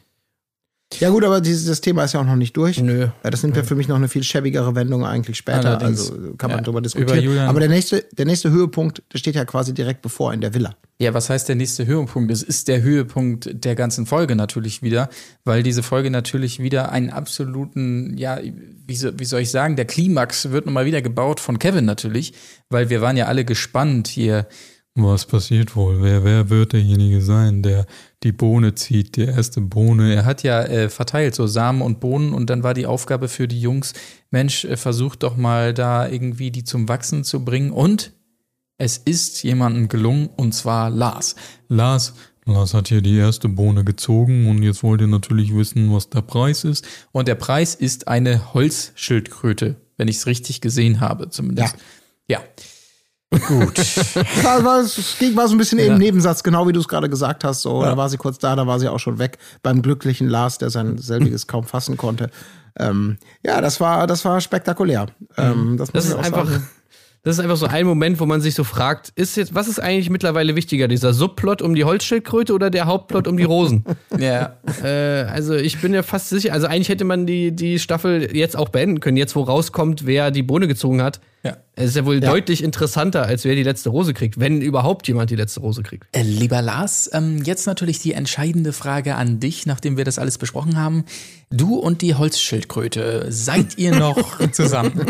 Ja, gut, aber dieses, das Thema ist ja auch noch nicht durch. Nö. Ja, das nimmt ja für mich noch eine viel schäbigere Wendung eigentlich später. Allerdings. Also kann man Ja, drüber über diskutieren. Julian- Aber der nächste, der nächste Höhepunkt, der steht ja quasi direkt bevor in der Villa. Ja, was heißt der nächste Höhepunkt? Es ist der Höhepunkt der ganzen Folge natürlich wieder, weil diese Folge natürlich wieder einen absoluten, ja, wie, so, wie soll ich sagen, der Klimax wird nochmal wieder gebaut von Kevin natürlich, weil wir waren ja alle gespannt hier. Was passiert wohl? Wer, wer wird derjenige sein, der die Bohne zieht, die erste Bohne? Er hat ja äh, verteilt, so Samen und Bohnen und dann war die Aufgabe für die Jungs, Mensch, äh, versucht doch mal da irgendwie die zum Wachsen zu bringen und es ist jemandem gelungen, und zwar Lars. Lars, Lars hat hier die erste Bohne gezogen und jetzt wollt ihr natürlich wissen, was der Preis ist. Und der Preis ist eine Holzschildkröte, wenn ich es richtig gesehen habe, zumindest. Ja. Gut. Da war, es ging, war so ein bisschen eben Nebensatz, genau wie du es gerade gesagt hast. So, Da war sie kurz da, da war sie auch schon weg. Beim glücklichen Lars, der sein selbiges kaum fassen konnte. Ähm, ja, das war, das war spektakulär. Ähm, das, muss Das ich ist auch einfach, sagen. das ist einfach so ein Moment, wo man sich so fragt, ist jetzt, was ist eigentlich mittlerweile wichtiger, dieser Subplot um die Holzschildkröte oder der Hauptplot um die Rosen? ja. äh, also ich bin ja fast sicher, also eigentlich hätte man die, die Staffel jetzt auch beenden können, jetzt wo rauskommt, wer die Bohne gezogen hat. Ja. Es ist ja wohl Ja. deutlich interessanter, als wer die letzte Rose kriegt, wenn überhaupt jemand die letzte Rose kriegt. Äh, Lieber Lars, ähm, jetzt natürlich die entscheidende Frage an dich, nachdem wir das alles besprochen haben. Du und die Holzschildkröte, seid ihr noch zusammen?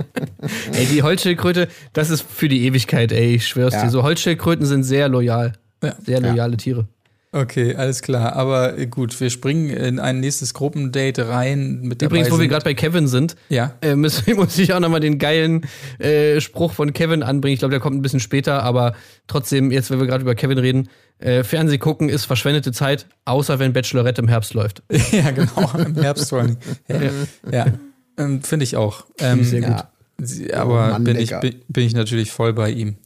Ey, die Holzschildkröte, das ist für die Ewigkeit, ey, ich schwör's Ja. dir. So Holzschildkröten sind sehr loyal. Ja. Sehr loyale Tiere. Okay, alles klar. Aber äh, gut, wir springen in ein nächstes Gruppendate rein. Mit Übrigens, dabei wo wir gerade bei Kevin sind, Ja. äh, muss, muss ich auch nochmal den geilen äh, Spruch von Kevin anbringen. Ich glaube, der kommt ein bisschen später, aber trotzdem, jetzt, wenn wir gerade über Kevin reden, äh, Fernseh gucken ist verschwendete Zeit, außer wenn Bachelorette im Herbst läuft. Ja, genau, im Herbst vor allem. Ja, ja. Ähm, finde ich auch. Ähm, ich sehr gut. ja. Aber Oh Mann, bin, ich, bin, bin ich natürlich voll bei ihm.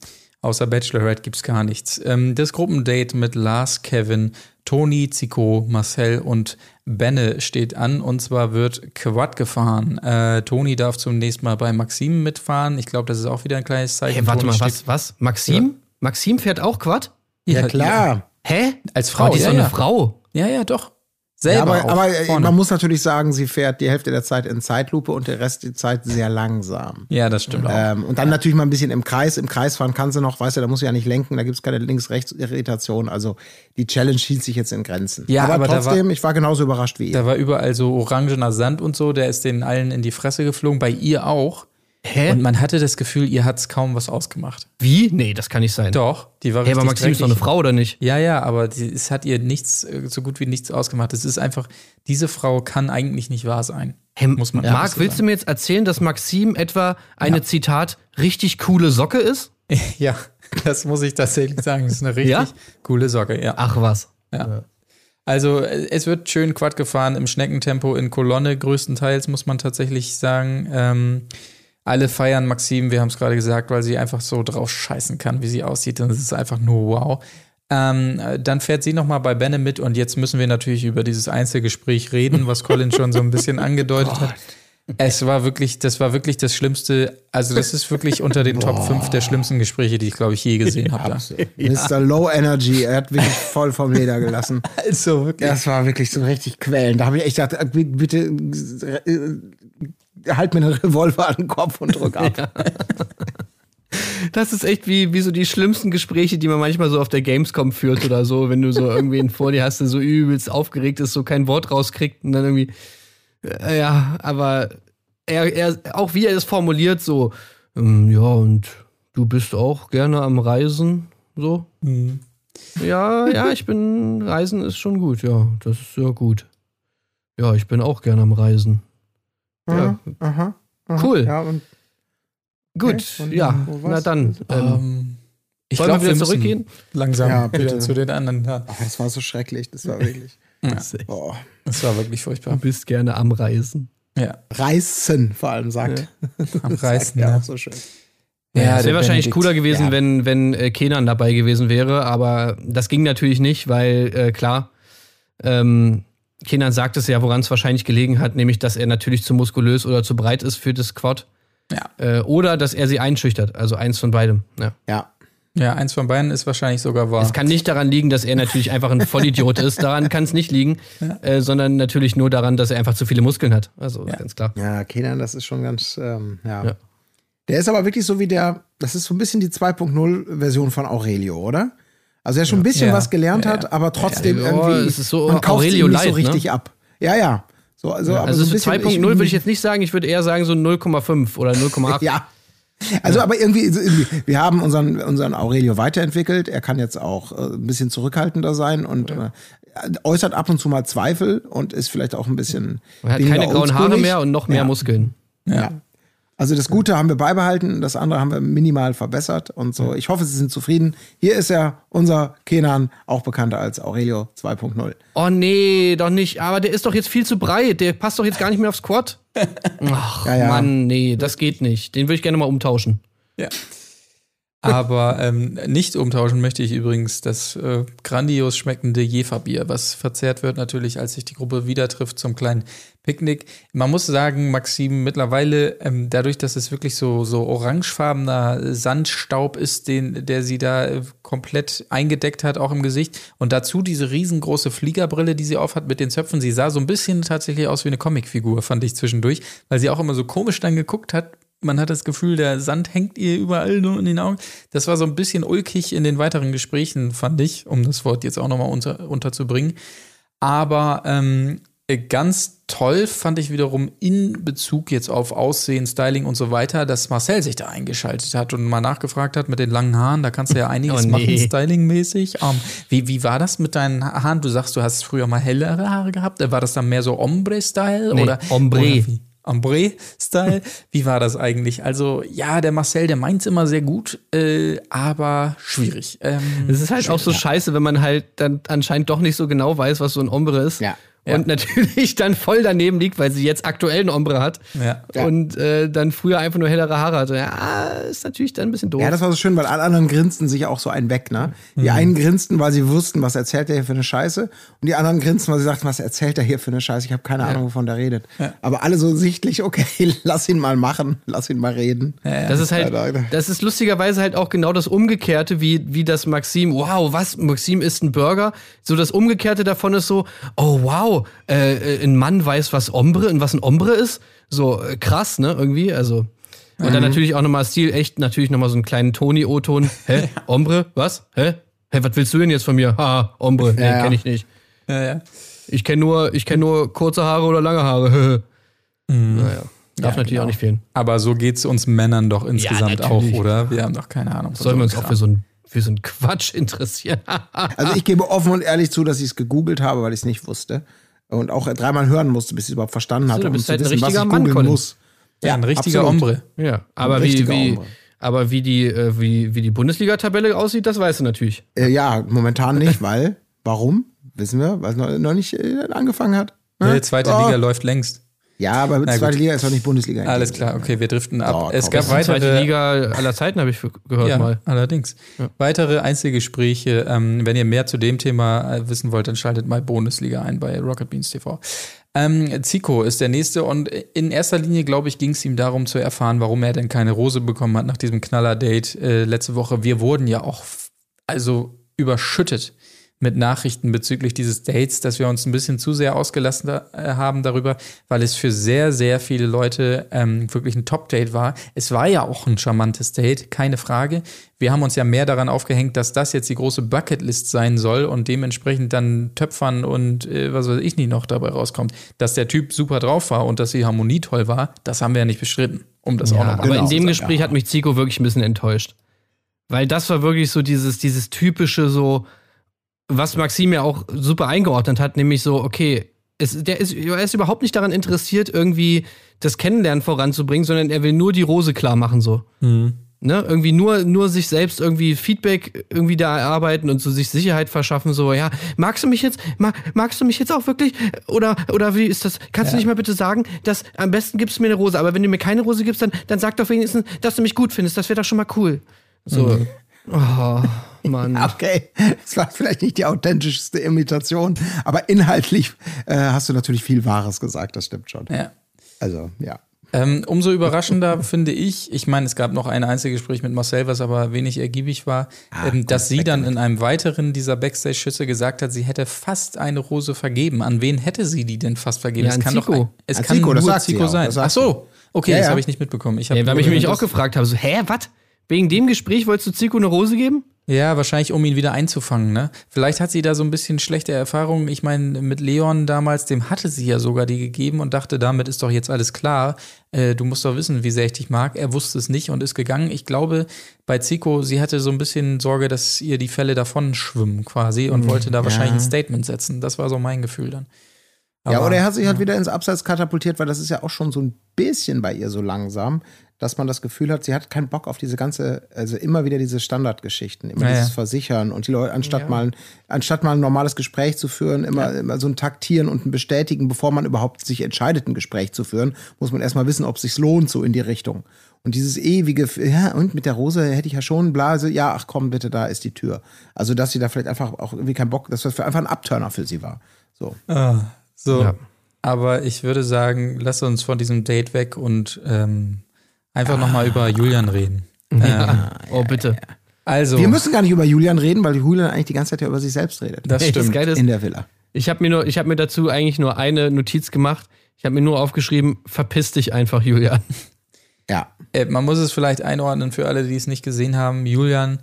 Außer Bachelorette gibt's gar nichts. Ähm, das Gruppendate mit Lars, Kevin, Toni, Zico, Marcel und Benne steht an. Und zwar wird Quad gefahren. Äh, Toni darf zunächst mal bei Maxim mitfahren. Ich glaube, das ist auch wieder ein kleines Zeichen. Hey, warte Toni mal, was, was? Maxim? Maxim fährt auch Quad? Ja, klar. Hä? Als Frau, Oh, die ist ja, doch eine ja. Frau. Ja, ja, doch. Ja, Selber aber auch aber äh, man muss natürlich sagen, sie fährt die Hälfte der Zeit in Zeitlupe und der Rest der Zeit sehr langsam. Ja, das stimmt auch. Ähm, und dann natürlich mal ein bisschen im Kreis. Im Kreis fahren kann sie noch, weißt du, da muss sie ja nicht lenken, da gibt's keine Links-Rechts-Irritation. Also die Challenge hielt sich jetzt in Grenzen. Ja, aber da trotzdem, ich war genauso überrascht wie ihr. Da war überall so orangener Sand und so, der ist den allen in die Fresse geflogen, bei ihr auch. Hä? Und man hatte das Gefühl, ihr hat's kaum was ausgemacht. Wie? Nee, das kann nicht sein. Doch, die war Hey, aber Maxim ist doch eine. Frau, oder nicht? Ja, ja, aber die, es hat ihr nichts, äh, so gut wie nichts ausgemacht. Es ist einfach, diese Frau kann eigentlich nicht wahr sein. Hey, Muss man Marc, ehrlich so willst du sagen. mir jetzt erzählen, dass Maxim etwa eine, Zitat, richtig coole Socke ist? Ja, das muss ich tatsächlich sagen. Das ist eine richtig Ja? coole Socke, ja. Ach was. Ja. Also äh, es wird schön Quad gefahren im Schneckentempo in Kolonne größtenteils, muss man tatsächlich sagen. Ähm, alle feiern Maxim, wir haben es gerade gesagt, weil sie einfach so drauf scheißen kann, wie sie aussieht. Und es ist einfach nur wow. Ähm, äh, dann fährt sie nochmal bei Benne mit und jetzt müssen wir natürlich über dieses Einzelgespräch reden, was Colin schon so ein bisschen angedeutet hat. Es war wirklich, das war wirklich das Schlimmste. Also, das ist wirklich unter den Top 5 der schlimmsten Gespräche, die ich, glaube ich, je gesehen habe. Mr. Low Energy, er hat wirklich voll vom Leder gelassen. Also wirklich. Das war wirklich so richtig quälend. Da habe ich echt gedacht, äh, bitte äh, halt mir einen Revolver an den Kopf und drück ab. Das ist echt wie, wie so die schlimmsten Gespräche, die man manchmal so auf der Gamescom führt oder so, wenn du so irgendwen vor dir hast, der so übelst aufgeregt ist, so kein Wort rauskriegt und dann irgendwie. Äh, ja, aber er, er, auch wie er es formuliert, so, ähm, ja, und du bist auch gerne am Reisen, so. Ja, ja, ich bin, Reisen ist schon gut, ja, das ist sehr gut. Ja, ich bin auch gerne am Reisen. Ja, Aha, aha. Cool. Ja, und gut, Okay, und ja, na dann. Ähm, Ähm, ich wir glaube, wieder wir müssen zurückgehen? langsam Ja, bitte. wieder zu den anderen. Ja. ach, das war so schrecklich. Das war wirklich. Boah. Das war wirklich Du furchtbar. bist gerne am Reisen. Ja, Reißen vor allem sagt. am Reißen. Ja, Ja, auch so schön. Ja, es der wäre wahrscheinlich Benedikt. cooler gewesen, Ja. wenn, wenn äh, Kenan dabei gewesen wäre, aber das ging natürlich nicht, weil äh, klar, ähm, Kenan sagt es ja, woran es wahrscheinlich gelegen hat, nämlich, dass er natürlich zu muskulös oder zu breit ist für das Quad. Ja. Äh, oder dass er sie einschüchtert, also eins von beidem. Ja. Ja. Ja, eins von beiden ist wahrscheinlich sogar wahr. Es kann nicht daran liegen, dass er natürlich einfach ein Vollidiot ist, daran kann es nicht liegen, äh, sondern natürlich nur daran, dass er einfach zu viele Muskeln hat. Also Ja. ganz klar. Ja, Kenan, das ist schon ganz, ähm, ja. Ja. Der ist aber wirklich so wie der, das ist so ein bisschen die 2.0-Version von Aurelio, oder? Also er schon ein bisschen Ja. was gelernt Ja, hat, ja. aber trotzdem Ja, irgendwie, es ist so man kauft Aurelio ihm nicht so Light, ne? richtig ab. Ja, ja. So, also, aber Also so so ein bisschen, 2.0 würde ich jetzt nicht sagen, ich würde eher sagen so 0,5 oder 0,8. Ja. Also, aber irgendwie, irgendwie, wir haben unseren, unseren Aurelio weiterentwickelt. Er kann jetzt auch äh, ein bisschen zurückhaltender sein und äh, äußert ab und zu mal Zweifel und ist vielleicht auch ein bisschen. Er hat keine grauen Haare mehr und noch mehr Ja. Muskeln. Ja. Also das Gute haben wir beibehalten, das andere haben wir minimal verbessert und so. Ich hoffe, Sie sind zufrieden. Hier ist er, unser Kenan, auch bekannter als Aurelio 2.0. Oh nee, doch nicht. Aber der ist doch jetzt viel zu breit. Der passt doch jetzt gar nicht mehr aufs Quad. Ach, Ja, ja. Mann, nee, das geht nicht. Den würde ich gerne mal umtauschen. Ja. Aber ähm, nicht umtauschen möchte ich übrigens das äh, grandios schmeckende Jeferbier, was verzehrt wird natürlich, als sich die Gruppe wieder trifft zum kleinen Picknick. Man muss sagen, Maxim, mittlerweile, ähm, dadurch, dass es wirklich so, so orangefarbener Sandstaub ist, den, der sie da äh, komplett eingedeckt hat, auch im Gesicht. Und dazu diese riesengroße Fliegerbrille, die sie aufhat mit den Zöpfen. Sie sah so ein bisschen tatsächlich aus wie eine Comicfigur, fand ich zwischendurch, weil sie auch immer so komisch dann geguckt hat, man hat das Gefühl, der Sand hängt ihr überall nur in den Augen. Das war so ein bisschen ulkig in den weiteren Gesprächen, fand ich, um das Wort jetzt auch nochmal unter, unterzubringen. Aber ähm, ganz toll fand ich wiederum in Bezug jetzt auf Aussehen, Styling und so weiter, dass Marcel sich da eingeschaltet hat und mal nachgefragt hat mit den langen Haaren. Da kannst du ja einiges Oh, nee. machen, stylingmäßig. Ähm, wie, wie war das mit deinen Haaren? Du sagst, du hast früher mal hellere Haare gehabt. War das dann mehr so Ombre-Style? Nee, oder Ombre. Oder wie? Ombre-Style. Wie war das eigentlich? Also, ja, der Marcel, der meint's immer sehr gut, äh, aber schwierig. Ähm, Es ist halt auch so scheiße, wenn man halt dann anscheinend doch nicht so genau weiß, was so ein Ombre ist. Ja. Ja. und natürlich dann voll daneben liegt, weil sie jetzt aktuell eine Ombre hat Ja. und äh, dann früher einfach nur hellere Haare hatte. Ja, ist natürlich dann ein bisschen doof. Ja, das war so schön, weil alle anderen grinsten sich auch so einen weg, ne? Die Mhm. einen grinsten, weil sie wussten, was erzählt er hier für eine Scheiße. Und die anderen grinsten, weil sie sagten, was erzählt er hier für eine Scheiße? Ich habe keine Ahnung, wovon der redet. Aber alle so sichtlich, okay, lass ihn mal machen, lass ihn mal reden. Das ist halt, das ist lustigerweise halt auch genau das Umgekehrte, wie, wie das Maxim, wow, was, Maxim isst ein Burger. So das Umgekehrte davon ist so, oh wow, äh, äh, ein Mann weiß, was Ombre und was ein Ombre ist. So äh, krass, ne, irgendwie, also. Und dann natürlich auch nochmal Stil, echt natürlich nochmal so einen kleinen Toni-O-Ton. Hä? Ombre? Was? Hä? Hä, was willst du denn jetzt von mir? Ha, Ombre. Nee, Ja, ja. kenn ich nicht. Ja, ja. Ich kenne nur, ich kenn nur kurze Haare oder lange Haare. Naja, darf natürlich genau. auch nicht fehlen. Aber so geht's uns Männern doch insgesamt auch, natürlich. oder? Wir haben doch keine Ahnung. Sollen wir uns auch für so einen, für so einen Quatsch interessieren? Also ich gebe offen und ehrlich zu, dass ich es gegoogelt habe, weil ich es nicht wusste. Und auch dreimal hören musste, bis ich es überhaupt verstanden hatte, du um bist zu halt ein wissen, was ich richtiger Mann, googeln Colin. muss. Ja, ein richtiger absolut. Ombre. Ja, aber Ein wie, richtiger wie, Ombre. aber wie die, äh, wie, wie die Bundesliga-Tabelle aussieht, das weißt du natürlich. Äh, ja, momentan nicht, weil, warum? Wissen wir, weil es noch, noch nicht äh, angefangen hat. Ne? Die zweite Oh. Liga läuft längst. Ja, aber Na zweite gut. Liga ist doch nicht Bundesliga. Alles klar, okay, wir driften ab. So, es gab Das Die zweite weitere, Liga aller Zeiten, habe ich gehört ja, mal. allerdings. Weitere Einzelgespräche. Ähm, wenn ihr mehr zu dem Thema äh, wissen wollt, dann schaltet mal Bundesliga ein bei Rocket Beans TV. Ähm, Zico ist der nächste und in erster Linie, glaube ich, ging es ihm darum zu erfahren, warum er denn keine Rose bekommen hat nach diesem Knaller-Date äh, letzte Woche. Wir wurden ja auch also überschüttet mit Nachrichten bezüglich dieses Dates, dass wir uns ein bisschen zu sehr ausgelassen da, äh, haben darüber, weil es für sehr, sehr viele Leute ähm, wirklich ein Top-Date war. Es war ja auch ein charmantes Date, keine Frage. Wir haben uns ja mehr daran aufgehängt, dass das jetzt die große Bucketlist sein soll und dementsprechend dann Töpfern und äh, was weiß ich nicht noch dabei rauskommt. Dass der Typ super drauf war und dass die Harmonie toll war, das haben wir ja nicht bestritten. Um das auch noch aber in genau. dem Gespräch Ja. hat mich Zico wirklich ein bisschen enttäuscht. Weil das war wirklich so dieses, dieses typische so, was Maxim ja auch super eingeordnet hat, nämlich so, okay, es, der ist, er ist überhaupt nicht daran interessiert, irgendwie das Kennenlernen voranzubringen, sondern er will nur die Rose klar machen, so. Ne? Irgendwie nur, nur sich selbst irgendwie Feedback irgendwie da erarbeiten und so sich Sicherheit verschaffen, so, ja, magst du mich jetzt, mag, magst du mich jetzt auch wirklich? Oder, oder wie ist das? Kannst du nicht mal bitte sagen, dass am besten gibst du mir eine Rose, aber wenn du mir keine Rose gibst, dann, dann sag doch wenigstens, dass du mich gut findest, das wäre doch schon mal cool. So. Oh, Mann. Okay, es war vielleicht nicht die authentischste Imitation, aber inhaltlich äh, hast du natürlich viel Wahres gesagt, das stimmt schon. Ja. Also, ja. Ähm, umso überraschender finde ich, ich meine, es gab noch ein Einzelgespräch mit Marcel, was aber wenig ergiebig war, ähm, dass sie dann in einem weiteren dieser Backstage-Schüsse gesagt hat, sie hätte fast eine Rose vergeben. An wen hätte sie die denn fast vergeben? Ja, es an kann Zico. doch es An kann Zico, das nur Zico auch, sein. das Ach so, okay, Ja, das ja. habe ich nicht mitbekommen. Ich hab Ja, weil ich mich auch gefragt habe, so, hä, was? Wegen dem Gespräch wolltest du Zico eine Rose geben? Ja, wahrscheinlich, um ihn wieder einzufangen, ne? Vielleicht hat sie da so ein bisschen schlechte Erfahrungen. Ich meine, mit Leon damals, dem hatte sie ja sogar die gegeben und dachte, damit ist doch jetzt alles klar. Äh, du musst doch wissen, wie sehr ich dich mag. Er wusste es nicht und ist gegangen. Ich glaube, bei Zico, sie hatte so ein bisschen Sorge, dass ihr die Fälle davon schwimmen quasi und wollte da wahrscheinlich ein Statement setzen. Das war so mein Gefühl dann. ja, Aber- oder er hat sich halt wieder ins Abseits katapultiert, weil das ist ja auch schon so ein bisschen bei ihr so langsam, dass man das Gefühl hat, sie hat keinen Bock auf diese ganze, also immer wieder diese Standardgeschichten, immer Ja, dieses ja. Versichern und die Leute, anstatt mal, anstatt mal ein normales Gespräch zu führen, immer, immer so ein Taktieren und ein Bestätigen, bevor man überhaupt sich entscheidet, ein Gespräch zu führen, muss man erstmal wissen, ob es sich lohnt, so in die Richtung. Und dieses ewige, ja, und mit der Rose hätte ich ja schon Blase, ja, ach komm, bitte, da ist die Tür. Also, dass sie da vielleicht einfach auch irgendwie keinen Bock, dass das einfach ein Abturner für sie war. So. Ah, so. Ja. Aber ich würde sagen, lass uns von diesem Date weg und ähm, einfach noch nochmal über Julian reden. Ähm, Oh, bitte. also, Wir müssen gar nicht über Julian reden, weil Julian eigentlich die ganze Zeit ja über sich selbst redet. das Ey, das stimmt. Geile ist, in der Villa. Ich habe mir nur, ich habe mir dazu eigentlich nur eine Notiz gemacht. Ich habe mir nur aufgeschrieben, verpiss dich einfach, Julian. Ja. Äh, man muss es vielleicht einordnen für alle, die es nicht gesehen haben. Julian,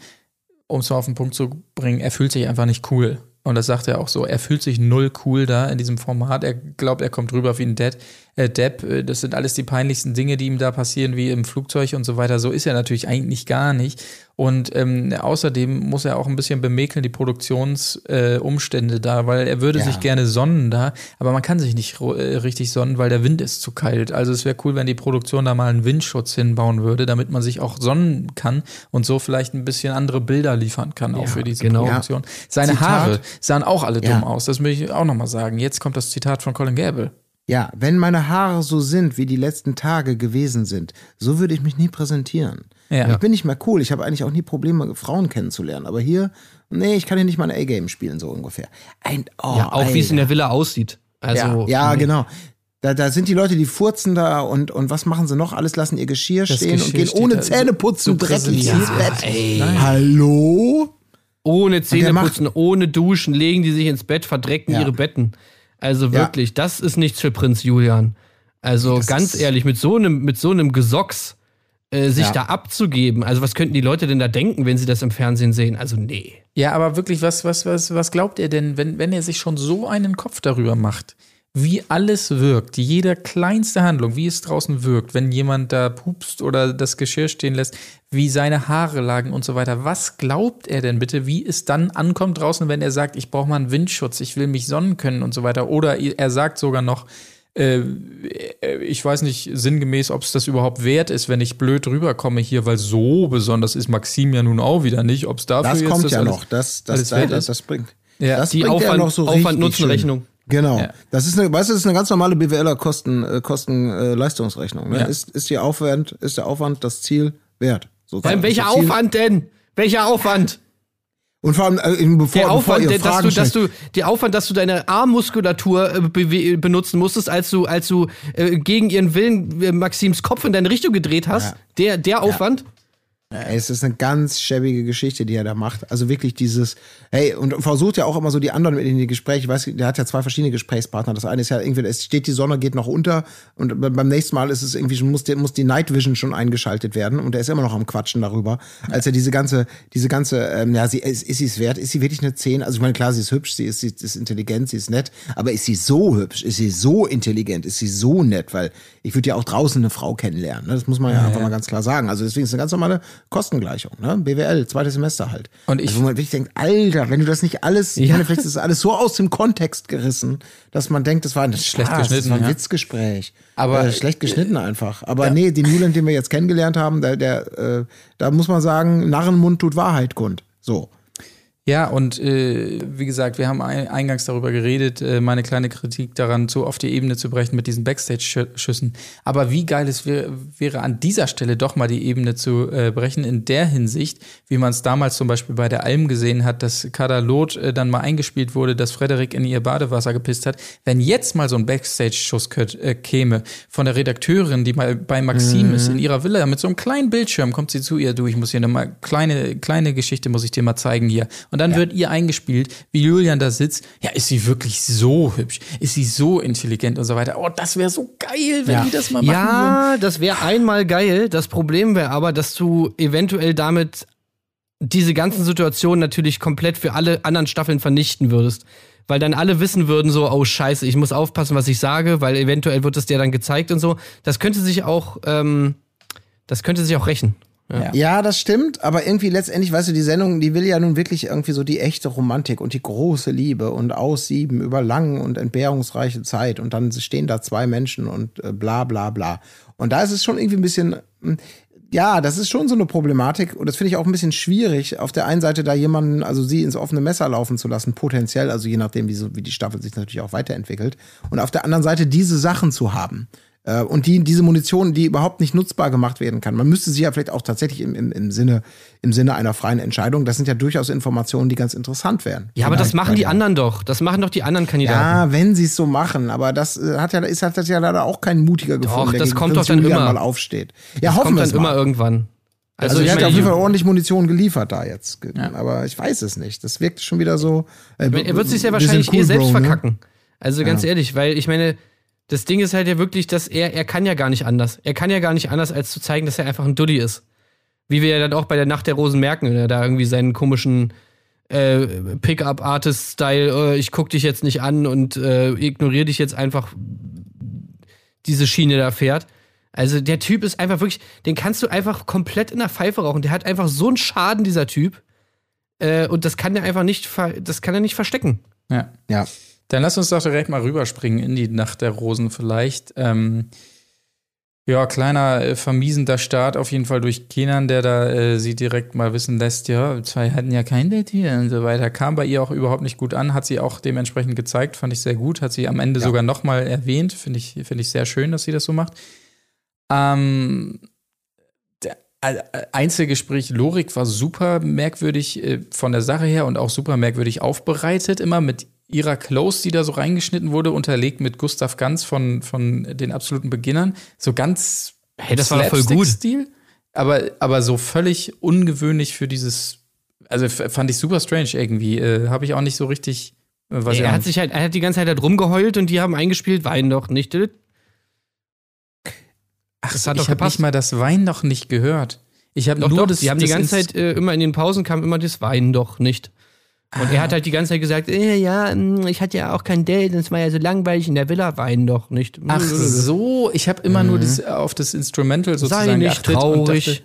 um es mal auf den Punkt zu bringen, er fühlt sich einfach nicht cool. Und das sagt er auch so. Er fühlt sich null cool da in diesem Format. Er glaubt, er kommt rüber wie ein Dad. Äh, Depp, äh, das sind alles die peinlichsten Dinge, die ihm da passieren, wie im Flugzeug und so weiter. So ist er natürlich eigentlich gar nicht. Und ähm, außerdem muss er auch ein bisschen bemäkeln die Produktionsumstände äh, da, weil er würde Ja. sich gerne sonnen da, aber man kann sich nicht äh, richtig sonnen, weil der Wind ist zu kalt. Also es wäre cool, wenn die Produktion da mal einen Windschutz hinbauen würde, damit man sich auch sonnen kann und so vielleicht ein bisschen andere Bilder liefern kann, auch für diese genau. Produktion. Seine Zitat. Haare sahen auch alle Ja. dumm aus, das möchte ich auch nochmal sagen. Jetzt kommt das Zitat von Colin Gable. Ja, wenn meine Haare so sind, wie die letzten Tage gewesen sind, so würde ich mich nie präsentieren. Ja. Ich bin nicht mehr cool. Ich habe eigentlich auch nie Probleme, Frauen kennenzulernen. Aber hier, nee, ich kann hier nicht mal ein A-Game spielen, so ungefähr. Ein, oh, Ja, auch wie es in der Villa aussieht. Also, Ja, genau. Da, da sind die Leute, die furzen da und, und was machen sie noch? Alles lassen ihr Geschirr Das stehen und Geschirr gehen steht ohne Zähne putzen, so dreckig präsentiert. ins Ja, Bett. ey. Hallo? Ohne Zähne putzen, ohne Duschen, legen die sich ins Bett, verdrecken Ja. ihre Betten. Also Ja. wirklich, das ist nichts für Prinz Julian. Also Das ganz ehrlich, mit so einem, mit so einem Gesocks äh, sich Ja. da abzugeben. Also was könnten die Leute denn da denken, wenn sie das im Fernsehen sehen? Also nee. Ja, aber wirklich, was, was, was, was glaubt er denn, wenn, wenn er sich schon so einen Kopf darüber macht, wie alles wirkt, jede kleinste Handlung, wie es draußen wirkt, wenn jemand da pupst oder das Geschirr stehen lässt, wie seine Haare lagen und so weiter. Was glaubt er denn bitte, wie es dann ankommt draußen, wenn er sagt, ich brauche mal einen Windschutz, ich will mich sonnen können und so weiter? Oder er sagt sogar noch, äh, ich weiß nicht sinngemäß, ob es das überhaupt wert ist, wenn ich blöd rüberkomme hier, weil so besonders ist Maxim ja nun auch wieder nicht, ob es dafür Das jetzt kommt das ja noch. Das, das, das, das, bringt. Ja. das Die Aufwand- noch so Aufwand-Nutzen-Rechnung. Genau. Ja. Das ist eine, weißt du, das ist eine ganz normale BWLer Kosten, äh, Kosten äh, Leistungsrechnung. Ne? Ja. Ist, ist, die Aufwand, ist der Aufwand das Ziel wert? Sozusagen. welcher Aufwand denn? Welcher Aufwand? Und vor allem, äh, bevor, Der bevor Aufwand, ihr der, dass du, dass du, der Aufwand, dass du deine Armmuskulatur äh, bewe- benutzen musstest, als du, als du äh, gegen ihren Willen äh, Maxims Kopf in deine Richtung gedreht hast, Ja. der, der Aufwand. Ja, es ist eine ganz schäbige Geschichte, die er da macht. Also wirklich dieses, hey, und versucht ja auch immer so die anderen mit in die Gespräche. Ich weiß, der hat ja zwei verschiedene Gesprächspartner. Das eine ist ja irgendwie, es steht die Sonne, geht noch unter und be- beim nächsten Mal ist es irgendwie schon, muss, die- muss die Night Vision schon eingeschaltet werden und er ist immer noch am Quatschen darüber. Als er diese ganze, diese ganze, ähm, ja, sie, ist, ist sie es wert? Ist sie wirklich eine 10? Also ich meine, klar, sie ist hübsch, sie ist, sie ist intelligent, sie ist nett, aber ist sie so hübsch? Ist sie so intelligent? Ist sie so nett? Weil ich würde ja auch draußen eine Frau kennenlernen. Ne? Das muss man ja, einfach mal ganz klar sagen. Also deswegen ist es eine ganz normale Kostengleichung. Ne? BWL, zweites Semester halt. Und ich- also, wo man wirklich denkt, Alter, wenn du das nicht alles, ich meine, vielleicht ist das alles so aus dem Kontext gerissen, dass man denkt, das war ein Schlecht Spaß, das geschnitten, war ein ja. Witzgespräch. Aber- äh, schlecht geschnitten einfach. Aber nee, den Julian, den wir jetzt kennengelernt haben, der, der, äh, da muss man sagen, Narrenmund tut Wahrheit kund. So. Ja, und äh, wie gesagt, wir haben ein, eingangs darüber geredet, äh, meine kleine Kritik daran, so auf die Ebene zu brechen mit diesen Backstage-Schüssen. Aber wie geil es wär, wäre, an dieser Stelle doch mal die Ebene zu äh, brechen, in der Hinsicht, wie man es damals zum Beispiel bei der Alm gesehen hat, dass Kadalot äh, dann mal eingespielt wurde, dass Frederik in ihr Badewasser gepisst hat. Wenn jetzt mal so ein Backstage-Schuss äh, käme von der Redakteurin, die mal bei Maxim ist, in ihrer Villa, mit so einem kleinen Bildschirm, kommt sie zu ihr, du, ich muss hier eine mal kleine, kleine Geschichte muss ich dir mal zeigen hier. Und dann wird ihr eingespielt, wie Julian da sitzt. Ja, ist sie wirklich so hübsch? Ist sie so intelligent und so weiter? Oh, das wäre so geil, wenn Ja. die das mal machen würden. Ja, das wäre einmal geil. Das Problem wäre aber, dass du eventuell damit diese ganzen Situationen natürlich komplett für alle anderen Staffeln vernichten würdest. Weil dann alle wissen würden so, oh scheiße, ich muss aufpassen, was ich sage, weil eventuell wird es dir dann gezeigt und so. Das könnte sich auch, ähm, das könnte sich auch rächen. Ja. Ja, das stimmt, aber irgendwie letztendlich, weißt du, die Sendung, die will ja nun wirklich irgendwie so die echte Romantik und die große Liebe und aussieben über lange und entbehrungsreiche Zeit und dann stehen da zwei Menschen und äh, bla bla bla. Und da ist es schon irgendwie ein bisschen, hm, ja, das ist schon so eine Problematik und das finde ich auch ein bisschen schwierig, auf der einen Seite da jemanden, also sie ins offene Messer laufen zu lassen, potenziell, also je nachdem, wie, so, wie die Staffel sich natürlich auch weiterentwickelt und auf der anderen Seite diese Sachen zu haben. Äh, Und die, diese Munition, die überhaupt nicht nutzbar gemacht werden kann. Man müsste sie ja vielleicht auch tatsächlich im, im, im, Sinne, im Sinne einer freien Entscheidung, das sind ja durchaus Informationen, die ganz interessant wären. Ja, aber das machen die der- anderen doch. Das machen doch die anderen Kandidaten. Ja, wenn sie es so machen, aber das äh, hat ja, ist hat das ja leider auch kein mutiger gefunden, der das kommt doch dann Julian immer. mal aufsteht. Ja, das hoffen kommt wir dann es immer mal. irgendwann. Also, ich er hat ja auf jeden Fall ordentlich Munition geliefert da jetzt. Aber ich weiß es nicht. Das wirkt schon wieder so. Äh, Er wird sich ja wahrscheinlich cool, eh selbst Bro, ne? verkacken. Also ganz ehrlich, weil ich meine, das Ding ist halt ja wirklich, dass er, er kann ja gar nicht anders. Er kann ja gar nicht anders, als zu zeigen, dass er einfach ein Duddy ist. Wie wir ja dann auch bei der Nacht der Rosen merken, wenn er da irgendwie seinen komischen äh, Pickup-Artist-Style, äh, ich guck dich jetzt nicht an und äh, ignoriere dich jetzt einfach diese Schiene da fährt. Also der Typ ist einfach wirklich, den kannst du einfach komplett in der Pfeife rauchen. Der hat einfach so einen Schaden, dieser Typ. Äh, und das kann er einfach nicht, ver- das kann er nicht verstecken. Ja. Ja. Dann lass uns doch direkt mal rüberspringen in die Nacht der Rosen vielleicht. Ähm, ja, kleiner äh, vermiesender Start auf jeden Fall durch Kenan, der da äh, sie direkt mal wissen lässt, ja, zwei hatten ja kein Date hier und so weiter. Kam bei ihr auch überhaupt nicht gut an, hat sie auch dementsprechend gezeigt, fand ich sehr gut, hat sie am Ende sogar noch mal erwähnt, finde ich, finde ich sehr schön, dass sie das so macht. Ähm, äh, Einzelgespräch Lorik war super merkwürdig äh, von der Sache her und auch super merkwürdig aufbereitet, immer mit ihrer Close, die da so reingeschnitten wurde, unterlegt mit Gustav Ganz von, von den absoluten Beginnern. So ganz Hey, das war voll gut. Stil, aber, aber so völlig ungewöhnlich für dieses, also fand ich super strange irgendwie. Äh, Habe ich auch nicht so richtig. Äh, ich er hat sich halt, er hat die ganze Zeit da drum geheult und die haben eingespielt, weinen doch nicht. Ach, das hat ich doch habe nicht mal das Wein noch nicht gehört. Ich habe Doch, nur doch, das. die haben die das ganze Inst- Zeit äh, immer in den Pausen kam immer das Weinen doch nicht. Und er hat halt die ganze Zeit gesagt, äh, ja, mh, ich hatte ja auch kein Date, es war ja so langweilig in der Villa, weinen doch nicht. Ach so, ich habe immer nur das, auf das Instrumental sozusagen Mhm. Sei nicht traurig.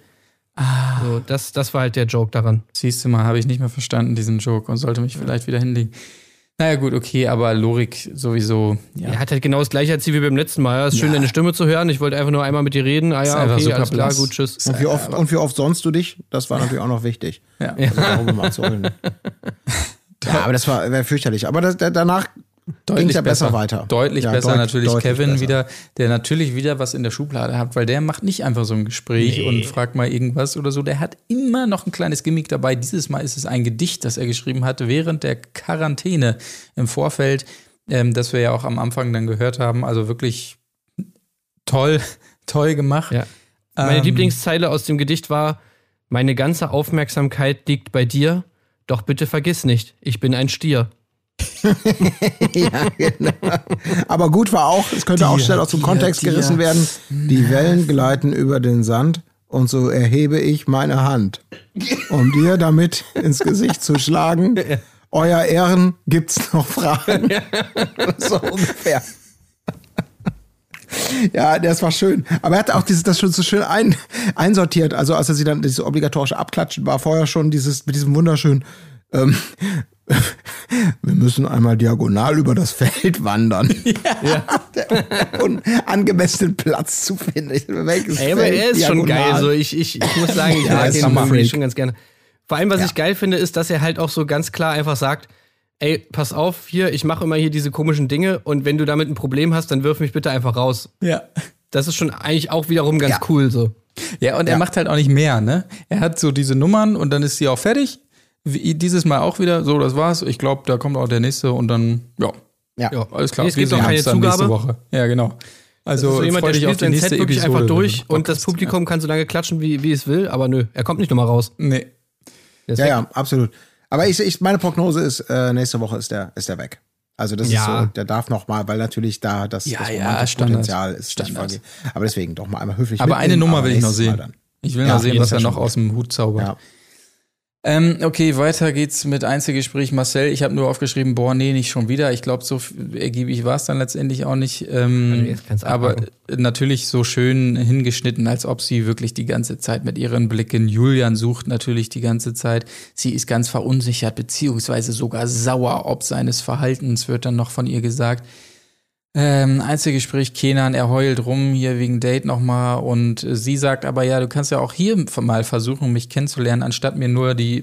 dachte, So, das, das war halt der Joke daran. siehst du mal, habe ich nicht mehr verstanden, diesen Joke und sollte mich vielleicht wieder hinlegen. Naja, gut, okay, aber Lorik sowieso, ja. Er hat halt genau das gleiche erzählt wie beim letzten Mal. Ja, ist schön, deine Stimme zu hören. Ich wollte einfach nur einmal mit dir reden. Ah ja, okay, alles klar, blass. gut, tschüss. Und wie, oft, und wie oft sonst du dich? Das war natürlich auch noch wichtig. ja. Also. Ja, aber das war, war fürchterlich. Aber das, da- danach ging ja besser, weiter. Deutlich Ja, besser deut- natürlich deutlich Kevin besser. wieder, der natürlich wieder was in der Schublade hat, weil der macht nicht einfach so ein Gespräch und fragt mal irgendwas oder so. Der hat immer noch ein kleines Gimmick dabei. Dieses Mal ist es ein Gedicht, das er geschrieben hatte während der Quarantäne im Vorfeld, ähm, das wir ja auch am Anfang dann gehört haben. Also wirklich toll, toll gemacht. Ja. Meine Ähm, Lieblingszeile aus dem Gedicht war: Meine ganze Aufmerksamkeit liegt bei dir, doch bitte vergiss nicht, ich bin ein Stier. ja, genau. Aber gut war auch, es könnte auch schnell aus dem Kontext dir. gerissen werden. Die Wellen gleiten über den Sand und so erhebe ich meine Hand, um dir damit ins Gesicht zu schlagen. Euer Ehren, gibt's noch Fragen? so ungefähr. Ja, das war schön. Aber er hat auch dieses, das schon so schön ein, einsortiert. Also als er sie dann, dieses obligatorische Abklatschen war vorher schon dieses, mit diesem wunderschönen, ähm, wir müssen einmal diagonal über das Feld wandern. Ja. um einen angemessenen Platz zu finden. Ich- Welches Ey, aber Feld er ist schon diagonal? geil. So, ich, ich, ich muss sagen, ich Ja, mag Hammer irgendwie Freak. schon ganz gerne. Vor allem, was Ja. ich geil finde, ist, dass er halt auch so ganz klar einfach sagt, ey, pass auf, hier, ich mache immer hier diese komischen Dinge und wenn du damit ein Problem hast, dann wirf mich bitte einfach raus. Ja. Das ist schon eigentlich auch wiederum ganz Ja. cool so. Ja, und er Ja. macht halt auch nicht mehr, ne? Er hat so diese Nummern und dann ist sie auch fertig. Wie, dieses Mal auch wieder, so, das war's. Ich glaube, da kommt auch der nächste und dann, ja, Ja. Ja. alles klar. Es gibt auch keine nächste Zugabe. Woche. Ja, genau. Also, Also so jemand, der dich auf spielt sein Set wirklich Episode, einfach durch du und das. Publikum kann so lange klatschen, wie, wie es will, aber nö, er kommt nicht nochmal raus. Ja. Nee. Ja, weg. ja, absolut. Aber ich, ich, meine Prognose ist, äh, nächste Woche ist der, ist der weg. Also das Ja. ist so, der darf noch mal, weil natürlich da das, Ja, das ja, Standard. Potenzial ist. Standard. Aber deswegen doch mal einmal höflich Aber eine Nummer will ich noch sehen. dann. Ich will Ja, noch sehen, was er noch aus dem Hut zaubert. Ähm, okay, weiter geht's mit Einzelgespräch. Marcel, ich habe nur aufgeschrieben, boah, nee, nicht schon wieder. Ich glaube, so ergiebig war es dann letztendlich auch nicht. Ähm, Also aber abhaken. natürlich so schön hingeschnitten, als ob sie wirklich die ganze Zeit mit ihren Blicken Julian sucht, natürlich die ganze Zeit. Sie ist ganz verunsichert, beziehungsweise sogar sauer, ob seines Verhaltens, wird dann noch von ihr gesagt. Ähm, Einzelgespräch, Kenan, er heult rum hier wegen Date nochmal und äh, sie sagt aber, ja, du kannst ja auch hier mal versuchen, mich kennenzulernen, anstatt mir nur die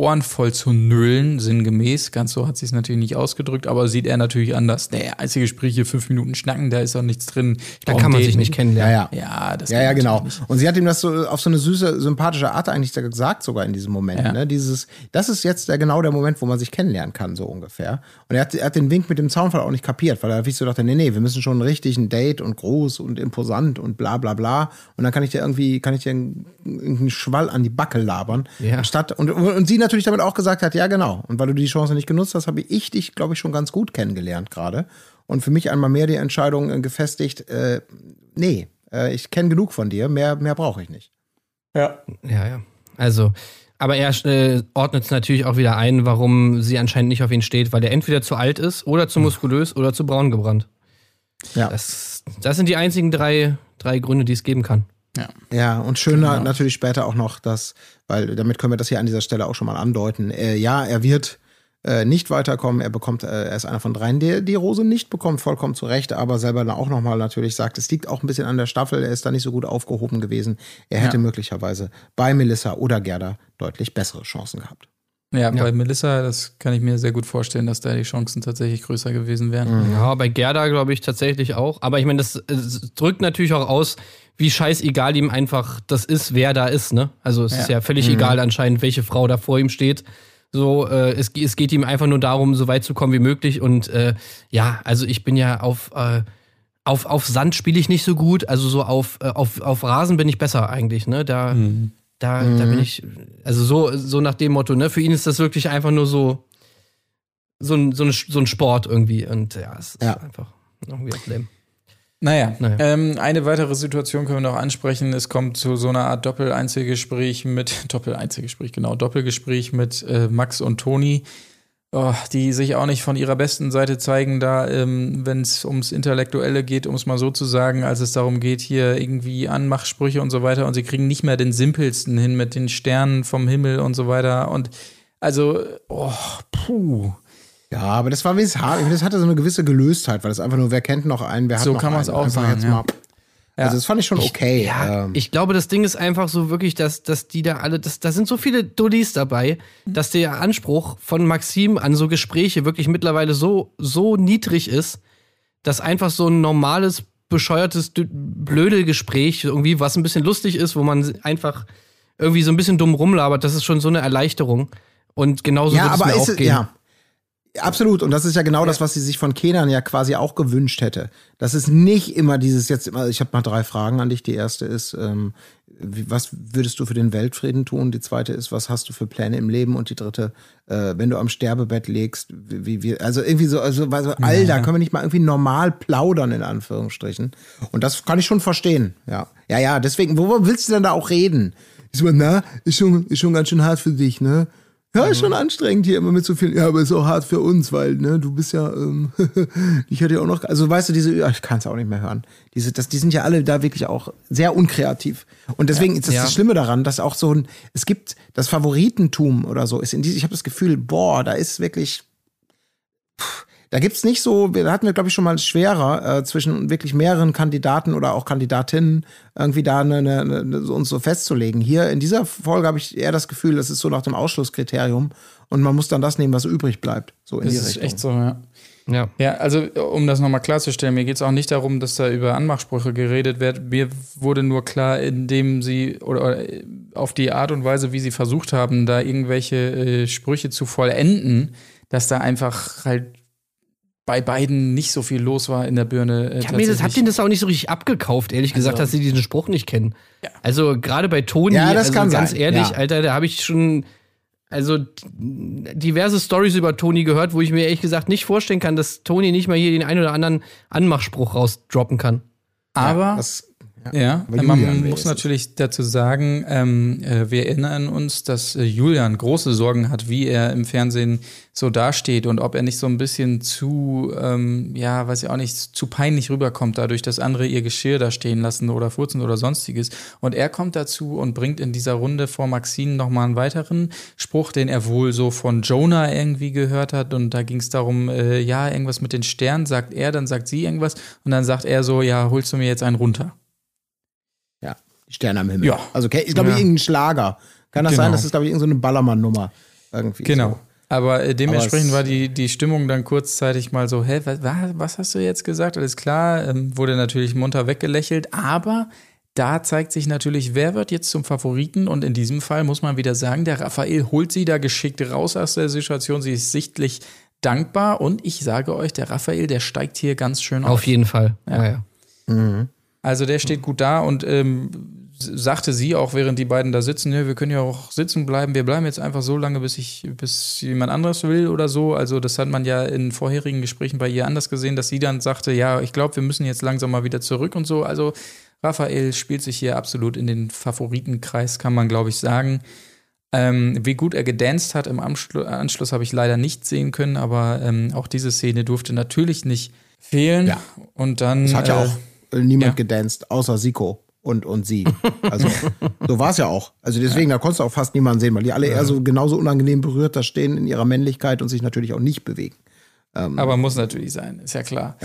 Ohren voll zu nüllen, sinngemäß. Ganz so hat sie es natürlich nicht ausgedrückt, aber sieht er natürlich anders. Nee, Einzelgespräch hier fünf Minuten schnacken, da ist doch nichts drin. Ich Da kann man sich nicht kennenlernen. Ja, ja. Ja, das Ja, ja, genau. nicht. Und sie hat ihm das so auf so eine süße, sympathische Art eigentlich gesagt, sogar in diesem Moment. Ja. Ne? Dieses, das ist jetzt der, genau der Moment, wo man sich kennenlernen kann, so ungefähr. Und er hat, er hat den Wink mit dem Zaunfall auch nicht kapiert, weil er wirklich so dachte, nee, nee, wir müssen schon richtig ein Date und groß und imposant und bla bla bla. Und dann kann ich dir irgendwie, kann ich dir einen, einen Schwall an die Backe labern. Ja. Anstatt, und, und sie natürlich damit auch gesagt hat, ja, genau. Und weil du die Chance nicht genutzt hast, habe ich dich, glaube ich, schon ganz gut kennengelernt gerade. Und für mich einmal mehr die Entscheidung äh, gefestigt, äh, nee, äh, ich kenne genug von dir, mehr, mehr brauche ich nicht. Ja. Ja, ja. Also, aber er äh, ordnet es natürlich auch wieder ein, warum sie anscheinend nicht auf ihn steht, weil er entweder zu alt ist oder zu muskulös oder zu braun gebrannt. Ja. Das, das sind die einzigen drei, drei Gründe, die es geben kann. Ja, und schöner Genau. natürlich später auch noch, dass, weil damit können wir das hier an dieser Stelle auch schon mal andeuten. Äh, ja, er wird äh, nicht weiterkommen. Er bekommt, äh, er ist einer von dreien, der die Rose nicht bekommt, vollkommen zu Recht, aber selber dann auch nochmal natürlich sagt, es liegt auch ein bisschen an der Staffel, er ist da nicht so gut aufgehoben gewesen. Er hätte Ja. möglicherweise bei Melissa oder Gerda deutlich bessere Chancen gehabt. Ja, bei Melissa, das kann ich mir sehr gut vorstellen, dass da die Chancen tatsächlich größer gewesen wären. Ja, bei Gerda glaube ich tatsächlich auch. Aber ich meine, das, es drückt natürlich auch aus, wie scheißegal ihm einfach das ist, wer da ist, ne? Also es ist Ja. ja völlig egal anscheinend, welche Frau da vor ihm steht. So, äh, es, es geht ihm einfach nur darum, so weit zu kommen wie möglich. Und äh, ja, also ich bin ja auf, äh, auf, auf Sand spiele ich nicht so gut. Also so auf, äh, auf, auf Rasen bin ich besser eigentlich, ne? Da, da, da bin ich, also so, so nach dem Motto, ne? Für ihn ist das wirklich einfach nur so, so ein, so ein, so ein Sport irgendwie. Und ja, es ist Ja. einfach irgendwie auch lame. Naja, Naja. Ähm, eine weitere Situation können wir noch ansprechen. Es kommt zu so einer Art Doppel-Einzelgespräch mit, Doppel-Einzelgespräch, genau, Doppelgespräch mit äh, Max und Toni, oh, die sich auch nicht von ihrer besten Seite zeigen, da, ähm, wenn es ums Intellektuelle geht, um es mal so zu sagen, als es darum geht, hier irgendwie Anmachsprüche und so weiter. Und sie kriegen nicht mehr den simpelsten hin mit den Sternen vom Himmel und so weiter. Und also, oh, puh. Ja, aber das war wie es. Das hatte so eine gewisse Gelöstheit, weil es einfach nur, wer kennt noch einen, wer hat So noch kann einen. man's auch sagen, ja. mal. Also das fand ich schon okay. Ja, ähm, ich glaube, das Ding ist einfach so wirklich, dass, dass die da alle, das, da sind so viele Dullis dabei, dass der Anspruch von Maxim an so Gespräche wirklich mittlerweile so, so niedrig ist, dass einfach so ein normales, bescheuertes, blöde Gespräch, irgendwie, was ein bisschen lustig ist, wo man einfach irgendwie so ein bisschen dumm rumlabert, das ist schon so eine Erleichterung. Und genauso ja, wird es mir ist auch gehen. ja. Absolut. Und das ist ja genau das, was sie sich von Kenan ja quasi auch gewünscht hätte. Das ist nicht immer dieses jetzt immer, ich habe mal drei Fragen an dich. Die erste ist, ähm, was würdest du für den Weltfrieden tun? Die zweite ist, was hast du für Pläne im Leben? Und die dritte, äh, wenn du am Sterbebett legst, wie, wie, also irgendwie so, also, also Alter, können wir nicht mal irgendwie normal plaudern, in Anführungsstrichen. Und das kann ich schon verstehen. Ja. Ja, ja, deswegen, worüber willst du denn da auch reden? Ich so, na, ist schon, ist schon ganz schön hart für dich, ne? Ja, ist schon anstrengend hier immer mit so viel. Ja, aber ist auch hart für uns, weil, ne, du bist ja, ähm, ich hatte ja auch noch, also weißt du, diese, ja, ich kann es auch nicht mehr hören. Diese, das, die sind ja alle da wirklich auch sehr unkreativ. Und deswegen ist das Ja. das Schlimme daran, dass auch so ein, es gibt das Favoritentum oder so, ist in diese, ich habe das Gefühl, boah, da ist wirklich, pff, da gibt's nicht so, da hatten wir, glaube ich, schon mal schwerer, äh, zwischen wirklich mehreren Kandidaten oder auch Kandidatinnen irgendwie da eine, eine, eine, so- uns so festzulegen. Hier in dieser Folge habe ich eher das Gefühl, das ist so nach dem Ausschlusskriterium und man muss dann das nehmen, was übrig bleibt. So in Das die ist Richtung. echt so, ja. Ja. Ja, also um das nochmal klarzustellen, mir geht es auch nicht darum, dass da über Anmachsprüche geredet wird. Mir wurde nur klar, indem sie oder, oder auf die Art und Weise, wie sie versucht haben, da irgendwelche äh, Sprüche zu vollenden, dass da einfach halt bei beiden nicht so viel los war in der Birne. Äh, Ich hab, mir das, hab denen das auch nicht so richtig abgekauft, ehrlich gesagt, Also- dass sie diesen Spruch nicht kennen. Also gerade bei Toni, Ja, das also kann ganz sein, ehrlich, ja. Alter, da habe ich schon also diverse Stories über Toni gehört, wo ich mir ehrlich gesagt nicht vorstellen kann, dass Toni nicht mal hier den einen oder anderen Anmachspruch rausdroppen kann. Aber Das, Ja, Aber man Julian muss natürlich dazu sagen, ähm, äh, wir erinnern uns, dass äh, Julian große Sorgen hat, wie er im Fernsehen so dasteht und ob er nicht so ein bisschen zu, ähm, ja, weiß ich auch nicht, zu peinlich rüberkommt, dadurch, dass andere ihr Geschirr da stehen lassen oder furzen oder sonstiges. Und er kommt dazu und bringt in dieser Runde vor Maxine nochmal einen weiteren Spruch, den er wohl so von Jonah irgendwie gehört hat. Und da ging es darum, äh, ja, irgendwas mit den Sternen, sagt er, dann sagt sie irgendwas und dann sagt er so, ja, holst du mir jetzt einen runter. Ja, die Sterne am Himmel. Ja. Also, okay, ist, glaube ich, Ja. irgendein Schlager. Kann das Genau. sein? Das ist, glaube ich, irgendeine so Ballermann-Nummer. Irgendwie. Genau. So. Aber äh, dementsprechend es- war die, die Stimmung dann kurzzeitig mal so, hä, was, was hast du jetzt gesagt? Alles klar, ähm, wurde natürlich munter weggelächelt, aber da zeigt sich natürlich, wer wird jetzt zum Favoriten und in diesem Fall muss man wieder sagen, der Raphael holt sie da geschickt raus aus der Situation, sie ist sichtlich dankbar und ich sage euch, der Raphael, der steigt hier ganz schön auf. Auf jeden Fall. Ja, ja. Also der steht gut da und ähm, sagte sie auch, während die beiden da sitzen, wir können ja auch sitzen bleiben, wir bleiben jetzt einfach so lange, bis ich, bis jemand anderes will oder so. Also das hat man ja in vorherigen Gesprächen bei ihr anders gesehen, dass sie dann sagte, ja, ich glaube, wir müssen jetzt langsam mal wieder zurück und so. Also Raphael spielt sich hier absolut in den Favoritenkreis, kann man, glaube ich, sagen. Ähm, wie gut er gedanced hat im Anschlu Anschluss habe ich leider nicht sehen können, aber ähm, auch diese Szene durfte natürlich nicht fehlen. Ja. Und dann. Es hat ja äh, auch äh, niemand ja. gedanced, außer Siko und, und sie. Also, so war es ja auch. Also deswegen, da konntest du auch fast niemanden sehen, weil die alle eher so genauso unangenehm berührt da stehen in ihrer Männlichkeit und sich natürlich auch nicht bewegen. Aber muss natürlich sein, ist ja klar.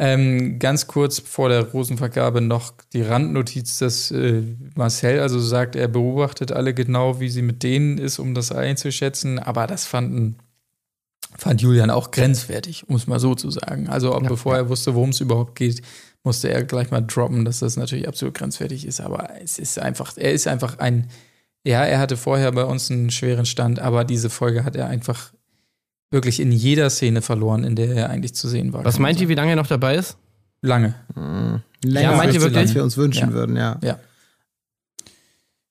Ähm, ganz kurz vor der Rosenvergabe noch die Randnotiz, dass äh, Marcel also sagt, er beobachtet alle genau, wie sie mit denen ist, um das einzuschätzen. Aber das fanden, fand Julian auch grenzwertig, um es mal so zu sagen. Also auch bevor er wusste, worum es überhaupt geht, musste er gleich mal droppen, dass das natürlich absolut grenzwertig ist. Aber es ist einfach, er ist einfach ein, ja, er hatte vorher bei uns einen schweren Stand, aber diese Folge hat er einfach wirklich in jeder Szene verloren, in der er eigentlich zu sehen war. Was meint ihr, wie lange er noch dabei ist? Lange. Länger meint ihr als wir uns wünschen Ja. würden, ja. Ja.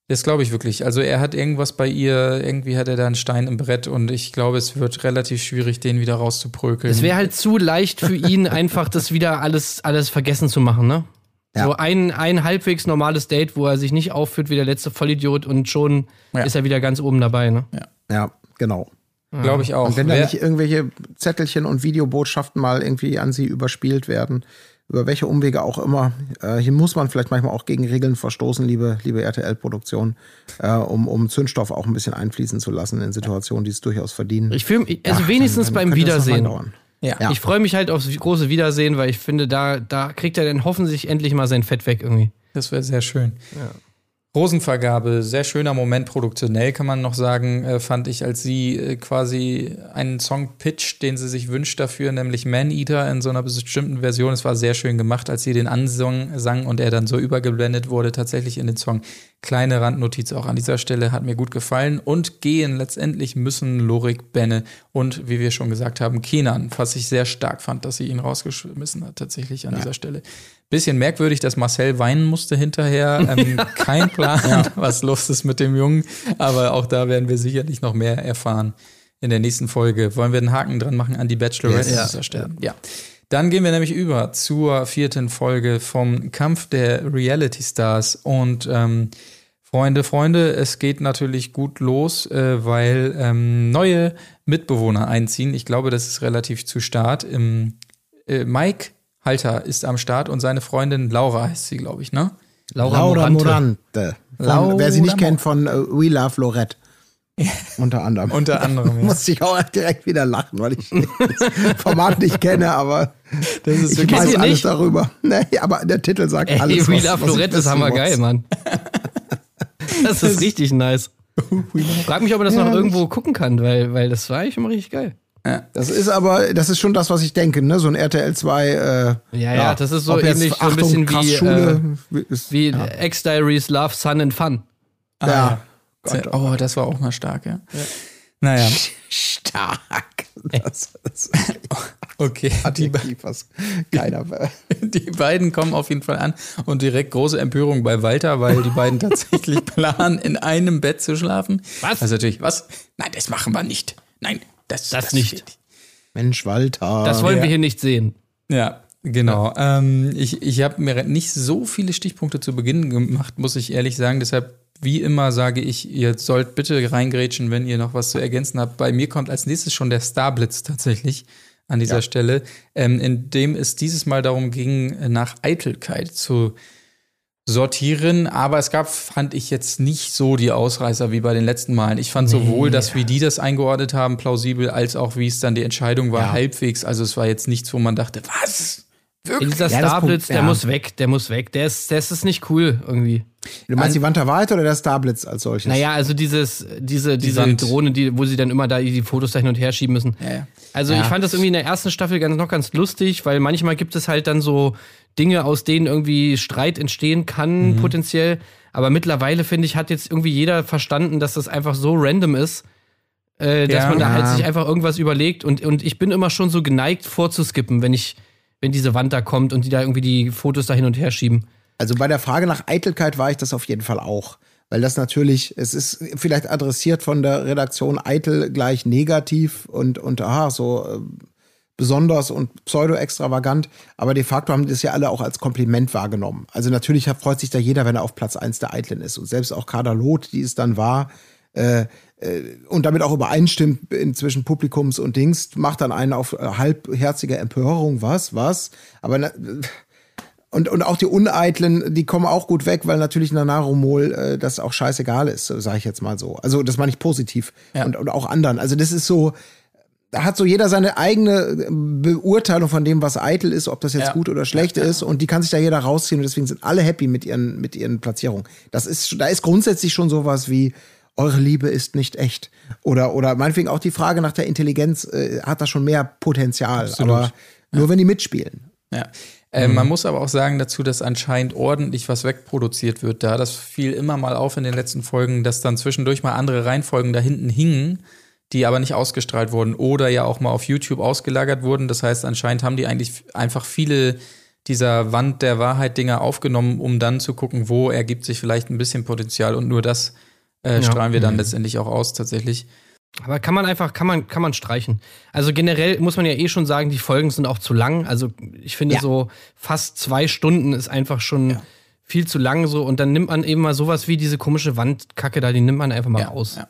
Das glaube ich wirklich. Also er hat irgendwas bei ihr, irgendwie hat er da einen Stein im Brett und ich glaube, es wird relativ schwierig, den wieder rauszuprökeln. Es wäre halt zu leicht für ihn, einfach das wieder alles, alles vergessen zu machen, ne? Ja. So ein, ein halbwegs normales Date, wo er sich nicht aufführt wie der letzte Vollidiot und schon Ja. ist er wieder ganz oben dabei, ne? Ja, genau. glaube ich auch. Und wenn da nicht irgendwelche Zettelchen und Videobotschaften mal irgendwie an sie überspielt werden, über welche Umwege auch immer, äh, hier muss man vielleicht manchmal auch gegen Regeln verstoßen, liebe, liebe RTL-Produktion, äh, um, um Zündstoff auch ein bisschen einfließen zu lassen in Situationen, die es durchaus verdienen. Ich fühle also Ja, wenigstens dann- beim dann mal Wiedersehen. ja. Ja. Ich freue mich halt aufs große Wiedersehen, weil ich finde, da, da kriegt er dann hoffentlich endlich mal sein Fett weg irgendwie. Das wäre sehr schön. Rosenvergabe, sehr schöner Moment, produktionell kann man noch sagen, äh, fand ich, als sie äh, quasi einen Song pitcht, den sie sich wünscht dafür, nämlich Man Eater in so einer bestimmten Version. Es war sehr schön gemacht, als sie den ansang sang und er dann so übergeblendet wurde, tatsächlich in den Song. Kleine Randnotiz auch an dieser Stelle, hat mir gut gefallen. Und gehen letztendlich müssen Lorik, Benne und, wie wir schon gesagt haben, Kenan, was ich sehr stark fand, dass sie ihn rausgeschmissen hat, tatsächlich an dieser Stelle. Bisschen merkwürdig, dass Marcel weinen musste hinterher. Ähm, kein Plan, was los ist mit dem Jungen. Aber auch da werden wir sicherlich noch mehr erfahren in der nächsten Folge. Wollen wir einen Haken dran machen an die Bachelorette Yes. dieser Stelle? Ja. Dann gehen wir nämlich über zur vierten Folge vom Kampf der Reality Stars. Und ähm, Freunde, Freunde, es geht natürlich gut los, äh, weil ähm, neue Mitbewohner einziehen. Ich glaube, das ist relativ zu Start. Im, äh, Mike Halter ist am Start und seine Freundin Laura heißt sie, glaube ich, ne? Laura Morante. Von, Laura wer sie nicht kennt, von äh, We Love Lorette. Unter anderem. Unter anderem, ja. Musste ich auch direkt wieder lachen, weil ich das Format nicht kenne, aber Das ist ich weiß alles nicht? darüber. Nee, aber der Titel sagt Ey, alles. We was- Love was Lorette ist hammergeil. Mann. Das ist richtig nice. Frag mich, ob man das noch Ja, irgendwo gucken kann, weil, weil das war eigentlich immer richtig geil. Das ist aber, das ist schon das, was ich denke, ne? So ein RTL 2. Äh, Ja, ja, das ist so ob jetzt, ähnlich, so ein bisschen krass wie, Schule, ist, Wie X-Diaries, Love, Sun and Fun. ja. Sehr- oh, das war auch mal stark, ja. Naja, Stark. Das ist okay. Die, be- Adjektiv, was keiner. die beiden kommen auf jeden Fall an und direkt große Empörung bei Walter, weil die beiden tatsächlich planen, in einem Bett zu schlafen. Was? Also natürlich, was? Nein, das machen wir nicht. Nein, das, Das nicht. wird- Mensch, Walter. Das wollen ja. wir hier nicht sehen. Ja, genau. Ähm, ich ich habe mir nicht so viele Stichpunkte zu Beginn gemacht, muss ich ehrlich sagen. Deshalb, wie immer, sage ich, ihr sollt bitte reingrätschen, wenn ihr noch was zu ergänzen habt. Bei mir kommt als nächstes schon der Starblitz tatsächlich an dieser Stelle, ähm, in dem es dieses Mal darum ging, nach Eitelkeit zu sortieren, aber es gab, fand ich jetzt nicht so die Ausreißer wie bei den letzten Malen. Ich fand sowohl, dass wie die das eingeordnet haben, plausibel, als auch wie es dann die Entscheidung war, Ja. halbwegs. Also es war jetzt nichts, wo man dachte, was? Wirklich? Dieser Ja, Starblitz, der ja. muss weg, der muss weg. Der ist, der ist es nicht cool irgendwie. Du meinst die Wand der Wahrheit oder der Starblitz als solches? Naja, also dieses, diese, diese Wand. Drohne, die, wo sie dann immer da die Fotos da hin und her schieben müssen. Ja, ja. Also ich fand das irgendwie in der ersten Staffel ganz, noch ganz lustig, weil manchmal gibt es halt dann so Dinge, aus denen irgendwie Streit entstehen kann, Mhm. potenziell. Aber mittlerweile, finde ich, hat jetzt irgendwie jeder verstanden, dass das einfach so random ist, äh, dass Ja. man da halt sich einfach irgendwas überlegt. Und, und ich bin immer schon so geneigt vorzuskippen, wenn ich, wenn diese Wand da kommt und die da irgendwie die Fotos da hin und her schieben. Also bei der Frage nach Eitelkeit war ich das auf jeden Fall auch. Weil das natürlich, es ist vielleicht adressiert von der Redaktion eitel gleich negativ und, und aha, so äh, besonders und pseudo-extravagant, aber de facto haben die das ja alle auch als Kompliment wahrgenommen. Also natürlich freut sich da jeder, wenn er auf Platz eins der Eitlen ist. Und selbst auch Kader Loth, die es dann war, äh, äh, und damit auch übereinstimmt inzwischen Publikums und Dings, macht dann einen auf äh, halbherzige Empörung, was, was, aber na, und, und auch die Uneitlen, die kommen auch gut weg, weil natürlich Nanaromol äh, das auch scheißegal ist, sage ich jetzt mal so. Also das meine ich positiv. Ja. Und, und auch anderen. Also das ist so, da hat so jeder seine eigene Beurteilung von dem, was eitel ist, ob das jetzt Ja. gut oder schlecht ist. Und die kann sich da jeder rausziehen. Und deswegen sind alle happy mit ihren, mit ihren Platzierungen. Das ist, da ist grundsätzlich schon sowas wie, eure Liebe ist nicht echt. Oder, oder meinetwegen auch die Frage nach der Intelligenz, äh, hat da schon mehr Potenzial. Absolut. Aber nur wenn die mitspielen. Ja. Äh, Man muss aber auch sagen dazu, dass anscheinend ordentlich was wegproduziert wird da. Das fiel immer mal auf in den letzten Folgen, dass dann zwischendurch mal andere Reihenfolgen da hinten hingen, die aber nicht ausgestrahlt wurden oder ja auch mal auf YouTube ausgelagert wurden. Das heißt, anscheinend haben die eigentlich einfach viele dieser Wand der Wahrheit-Dinger aufgenommen, um dann zu gucken, wo ergibt sich vielleicht ein bisschen Potenzial und nur das äh, strahlen wir dann letztendlich auch aus tatsächlich. Aber kann man einfach, kann man, kann man streichen. Also generell muss man ja eh schon sagen, die Folgen sind auch zu lang. Also ich finde Ja. so fast zwei Stunden ist einfach schon viel zu lang so. Und dann nimmt man eben mal sowas wie diese komische Wandkacke da, die nimmt man einfach mal raus. Ja.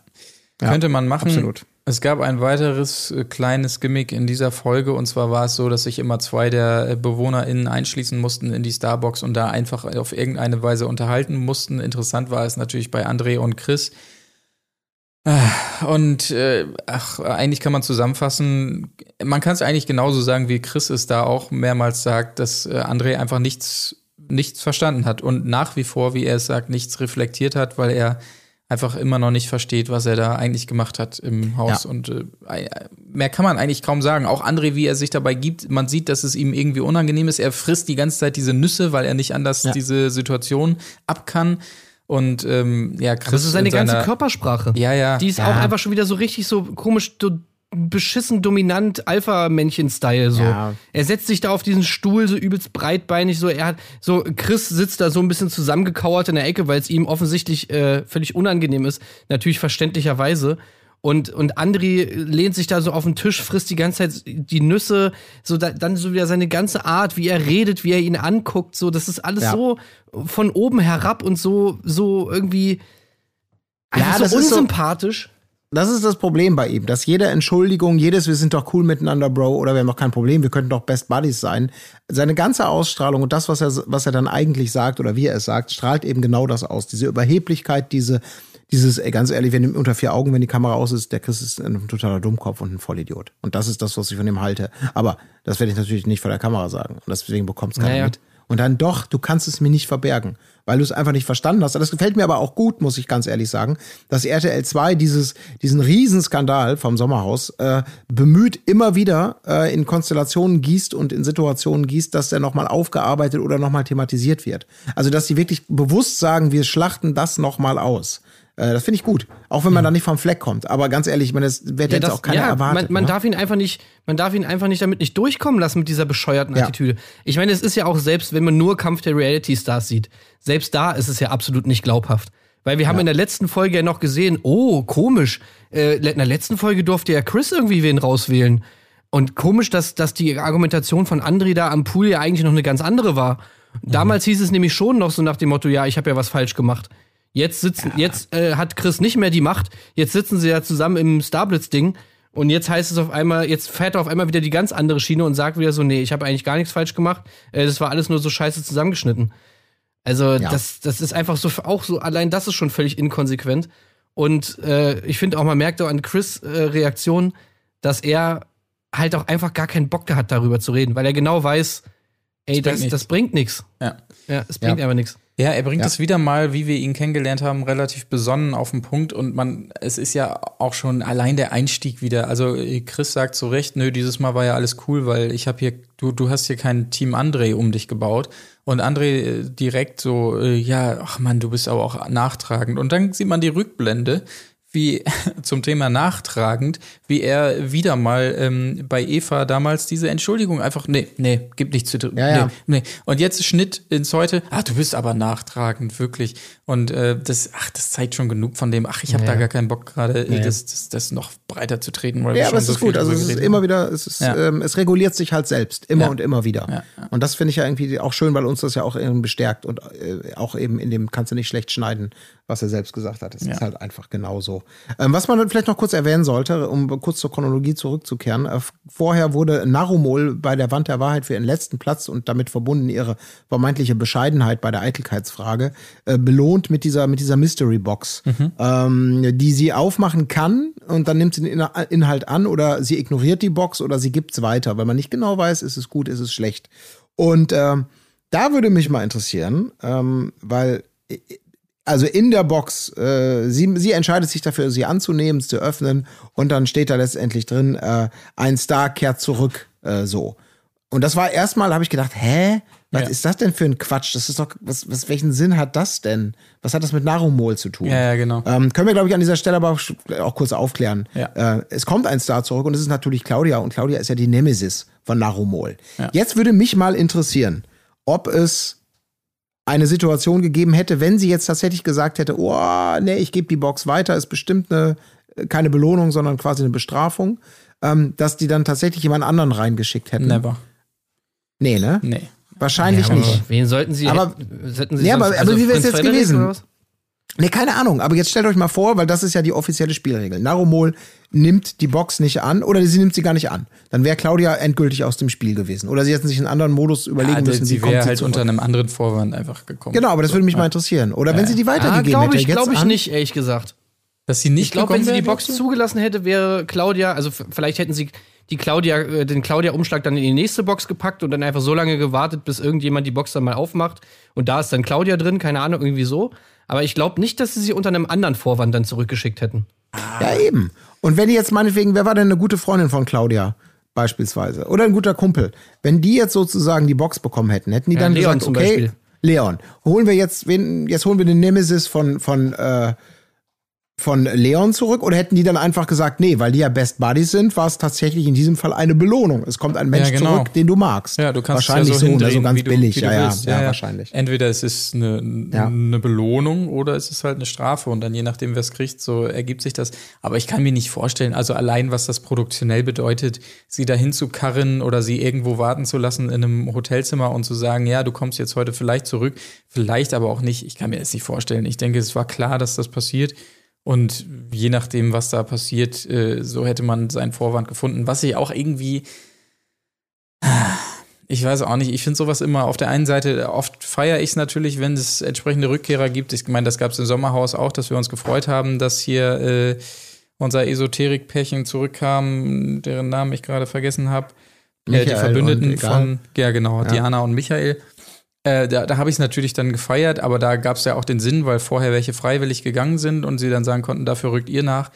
Ja, Könnte man machen. absolut. Es gab ein weiteres äh, kleines Gimmick in dieser Folge und zwar war es so, dass sich immer zwei der äh, BewohnerInnen einschließen mussten in die Starbox und da einfach auf irgendeine Weise unterhalten mussten. Interessant war es natürlich bei André und Chris. Ah, Und äh, ach, eigentlich kann man zusammenfassen, man kann es eigentlich genauso sagen, wie Chris es da auch mehrmals sagt, dass äh, André einfach nichts, nichts verstanden hat und nach wie vor, wie er es sagt, nichts reflektiert hat, weil er einfach immer noch nicht versteht, was er da eigentlich gemacht hat im Haus. Ja. Und äh, mehr kann man eigentlich kaum sagen. Auch André, wie er sich dabei gibt, man sieht, dass es ihm irgendwie unangenehm ist. Er frisst die ganze Zeit diese Nüsse, weil er nicht anders Ja. diese Situation ab kann. Und ähm, ja, Chris Das ist seine ganze Körpersprache. Ja, ja. Die ist Ja. auch einfach schon wieder so richtig so komisch, do, beschissen dominant Alpha-Männchen-Style so. Ja. Er setzt sich da auf diesen Stuhl so übelst breitbeinig so. Er hat so Chris sitzt da so ein bisschen zusammengekauert in der Ecke, weil es ihm offensichtlich äh, völlig unangenehm ist. Natürlich verständlicherweise. Und, und Andri lehnt sich da so auf den Tisch, frisst die ganze Zeit die Nüsse, so da, dann so wieder seine ganze Art, wie er redet, wie er ihn anguckt, so, das ist alles Ja. so von oben herab und so, so irgendwie Ja, so das ist so- unsympathisch. Das ist das Problem bei ihm, dass jede Entschuldigung, jedes wir sind doch cool miteinander, Bro, oder wir haben doch kein Problem, wir könnten doch Best Buddies sein. Seine ganze Ausstrahlung und das, was er, was er dann eigentlich sagt oder wie er es sagt, strahlt eben genau das aus. Diese Überheblichkeit, diese, dieses, ey, ganz ehrlich, wenn unter vier Augen, wenn die Kamera aus ist, der Chris ist ein totaler Dummkopf und ein Vollidiot. Und das ist das, was ich von ihm halte. Aber das werde ich natürlich nicht vor der Kamera sagen. Und deswegen bekommt es keiner Naja. mit. Und dann doch, du kannst es mir nicht verbergen, weil du es einfach nicht verstanden hast. Das gefällt mir aber auch gut, muss ich ganz ehrlich sagen, dass RTL 2 dieses, diesen Riesenskandal vom Sommerhaus äh, bemüht, immer wieder äh, in Konstellationen gießt und in Situationen gießt, dass der nochmal aufgearbeitet oder nochmal thematisiert wird. Also, dass sie wirklich bewusst sagen, wir schlachten das nochmal aus. Äh, das finde ich gut. Auch wenn man da nicht vom Fleck kommt. Aber ganz ehrlich, ich meine, das wird jetzt auch keiner erwartet. man, man ne? darf ihn einfach nicht, man darf ihn einfach nicht damit nicht durchkommen lassen mit dieser bescheuerten Ja. Attitüde. Ich meine, es ist ja auch selbst, wenn man nur Kampf der Reality Stars sieht, selbst da ist es ja absolut nicht glaubhaft. Weil wir haben in der letzten Folge ja noch gesehen, oh, komisch, äh, in der letzten Folge durfte ja Chris irgendwie wen rauswählen. Und komisch, dass, dass die Argumentation von Andri da am Pool ja eigentlich noch eine ganz andere war. Damals hieß es nämlich schon noch so nach dem Motto, ja, ich habe ja was falsch gemacht. Jetzt sitzen, jetzt äh, hat Chris nicht mehr die Macht. Jetzt sitzen sie ja zusammen im Starblitz-Ding. Und jetzt heißt es auf einmal, jetzt fährt er auf einmal wieder die ganz andere Schiene und sagt wieder so, nee, ich habe eigentlich gar nichts falsch gemacht. Äh, das war alles nur so scheiße zusammengeschnitten. Also Ja. das, das ist einfach so, auch so, allein das ist schon völlig inkonsequent. Und äh, ich finde auch, man merkt auch an Chris äh, Reaktion, dass er halt auch einfach gar keinen Bock hat, darüber zu reden, weil er genau weiß, ey, das, das bringt nichts. ja. Ja, es bringt Ja. einfach nichts. Ja, er bringt Ja. es wieder mal, wie wir ihn kennengelernt haben, relativ besonnen auf den Punkt und man, es ist ja auch schon allein der Einstieg wieder. Also äh, Chris sagt zu Recht, nö, dieses Mal war ja alles cool, weil ich habe hier, du, du hast hier kein Team André um dich gebaut und André äh, direkt so, äh, ja, ach man, du bist aber auch nachtragend und dann sieht man die Rückblende, wie zum Thema nachtragend, wie er wieder mal ähm, bei Eva damals diese Entschuldigung einfach, nee, nee, gibt nicht zu Ja, ja. Nee, nee. Und jetzt Schnitt ins Heute. Ah, du bist aber nachtragend, wirklich. Und äh, das, ach, das zeigt schon genug von dem. Ach, ich habe da gar keinen Bock gerade, äh, das, das, das noch breiter zu treten. Weil Ja, aber es so ist gut. Also es ist immer wieder, es ist, Ja. ähm, es reguliert sich halt selbst, immer Ja. und immer wieder. Ja, Und das finde ich ja irgendwie auch schön, weil uns das ja auch irgendwie bestärkt und äh, auch eben in dem kannst du nicht schlecht schneiden was er selbst gesagt hat. Es Ja. ist halt einfach genauso. Ähm, was man vielleicht noch kurz erwähnen sollte, um kurz zur Chronologie zurückzukehren. Äh, vorher wurde Narumol bei der Wand der Wahrheit für ihren letzten Platz und damit verbunden ihre vermeintliche Bescheidenheit bei der Eitelkeitsfrage äh, belohnt mit dieser, mit dieser Mystery Box, ähm, die sie aufmachen kann und dann nimmt sie den Inha- Inhalt an oder sie ignoriert die Box oder sie gibt's weiter, weil man nicht genau weiß, ist es gut, ist es schlecht. Und ähm, da würde mich mal interessieren, ähm, weil äh, also in der Box, äh, sie, sie entscheidet sich dafür, sie anzunehmen, es zu öffnen und dann steht da letztendlich drin, äh, ein Star kehrt zurück, äh, so. Und das war erstmal, habe ich gedacht, hä? Was Ja. ist das denn für ein Quatsch? Das ist doch, was, was, welchen Sinn hat das denn? Was hat das mit Narumol zu tun? Ja, ja, genau. Ähm, können wir, glaube ich, an dieser Stelle aber auch, auch kurz aufklären. Ja. Äh, es kommt ein Star zurück und es ist natürlich Claudia und Claudia ist ja die Nemesis von Narumol. Ja. Jetzt würde mich mal interessieren, ob es eine Situation gegeben hätte, wenn sie jetzt tatsächlich gesagt hätte, oh, nee, ich gebe die Box weiter, ist bestimmt eine, keine Belohnung, sondern quasi eine Bestrafung, ähm, dass die dann tatsächlich jemand anderen reingeschickt hätten. Never. Nee, ne? Nee. Wahrscheinlich Ja, nicht. Wen sollten sie Aber- sollten sie Nee, aber- sonst- aber wie wär's Prinz jetzt Frederik gewesen? Nee, keine Ahnung. Aber jetzt stellt euch mal vor, weil das ist ja die offizielle Spielregel. Narumol nimmt die Box nicht an oder sie nimmt sie gar nicht an. Dann wäre Claudia endgültig aus dem Spiel gewesen. Oder sie hätten sich einen anderen Modus überlegen Ja, müssen, wie sie kommt wäre sie halt zurück. unter einem anderen Vorwand einfach gekommen. Genau, aber das würde mich mal interessieren. Oder wenn sie die Ah, weitergegeben glaube hätte. ich, glaube ich an- nicht, ehrlich gesagt. Dass sie nicht Ich glaube, wenn sie die Box du? zugelassen hätte, wäre Claudia, also vielleicht hätten sie die Claudia, äh, den Claudia-Umschlag dann in die nächste Box gepackt und dann einfach so lange gewartet, bis irgendjemand die Box dann mal aufmacht. Und da ist dann Claudia drin, keine Ahnung, irgendwie so. Aber ich glaube nicht, dass sie sie unter einem anderen Vorwand dann zurückgeschickt hätten. Ja, eben. Und wenn die jetzt meinetwegen, wer war denn eine gute Freundin von Claudia? Beispielsweise. Oder ein guter Kumpel. Wenn die jetzt sozusagen die Box bekommen hätten, hätten die Ja, dann Leon gesagt, okay. Leon, holen wir jetzt, wen, jetzt holen wir den Nemesis von, von, äh, von Leon zurück oder hätten die dann einfach gesagt, nee, weil die ja Best Buddies sind, war es tatsächlich in diesem Fall eine Belohnung. Es kommt ein Mensch Ja, genau. zurück, den du magst. Ja, du kannst es wahrscheinlich ja so, so, ne, hindrehen, so ganz wie du, billig, ja, ja, willst. ja, wahrscheinlich. Entweder es ist eine, Ja. eine Belohnung oder es ist halt eine Strafe und dann je nachdem, wer es kriegt, so ergibt sich das. Aber ich kann mir nicht vorstellen, also allein was das produktionell bedeutet, sie dahin zu karren oder sie irgendwo warten zu lassen in einem Hotelzimmer und zu sagen, ja, du kommst jetzt heute vielleicht zurück, vielleicht aber auch nicht. Ich kann mir das nicht vorstellen. Ich denke, es war klar, dass das passiert. Und je nachdem, was da passiert, äh, so hätte man seinen Vorwand gefunden, was ich auch irgendwie ich weiß auch nicht, ich finde sowas immer auf der einen Seite, oft feiere ich es natürlich, wenn es entsprechende Rückkehrer gibt. Ich meine, das gab es im Sommerhaus auch, dass wir uns gefreut haben, dass hier äh, unser Esoterik-Pärchen zurückkam, deren Namen ich gerade vergessen habe. Äh, die Verbündeten von, ja genau, Ja. Diana und Michael. Äh, da da habe ich es natürlich dann gefeiert, aber da gab es ja auch den Sinn, weil vorher welche freiwillig gegangen sind und sie dann sagen konnten, dafür rückt ihr nach.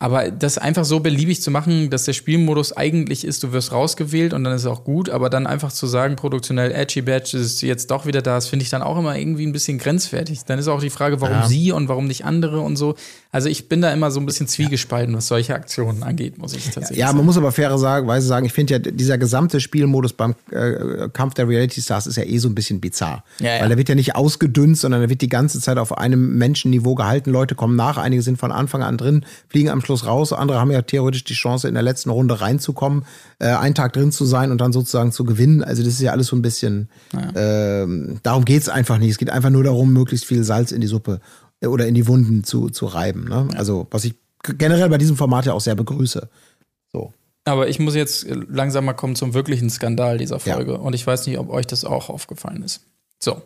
Aber das einfach so beliebig zu machen, dass der Spielmodus eigentlich ist, du wirst rausgewählt und dann ist es auch gut, aber dann einfach zu sagen, produktionell Edgy Badge ist jetzt doch wieder da, das finde ich dann auch immer irgendwie ein bisschen grenzwertig. Dann ist auch die Frage, warum Ja. sie und warum nicht andere und so. Also ich bin da immer so ein bisschen zwiegespalten, was solche Aktionen angeht, muss ich tatsächlich Ja, sagen. man muss aber fairerweise sagen, ich finde ja, dieser gesamte Spielmodus beim äh, Kampf der Reality Stars ist ja eh so ein bisschen bizarr. Ja, ja. Weil der wird ja nicht ausgedünnt, sondern der wird die ganze Zeit auf einem Menschenniveau gehalten. Leute kommen nach, einige sind von Anfang an drin, fliegen am Schluss raus, andere haben ja theoretisch die Chance, in der letzten Runde reinzukommen, äh, einen Tag drin zu sein und dann sozusagen zu gewinnen. Also das ist ja alles so ein bisschen, ähm, darum geht's einfach nicht. Es geht einfach nur darum, möglichst viel Salz in die Suppe äh, oder in die Wunden zu, zu reiben. Ne? Also was ich generell bei diesem Format ja auch sehr begrüße. So. Aber ich muss jetzt langsam mal kommen zum wirklichen Skandal dieser Ja. Folge. Und ich weiß nicht, ob euch das auch aufgefallen ist. So,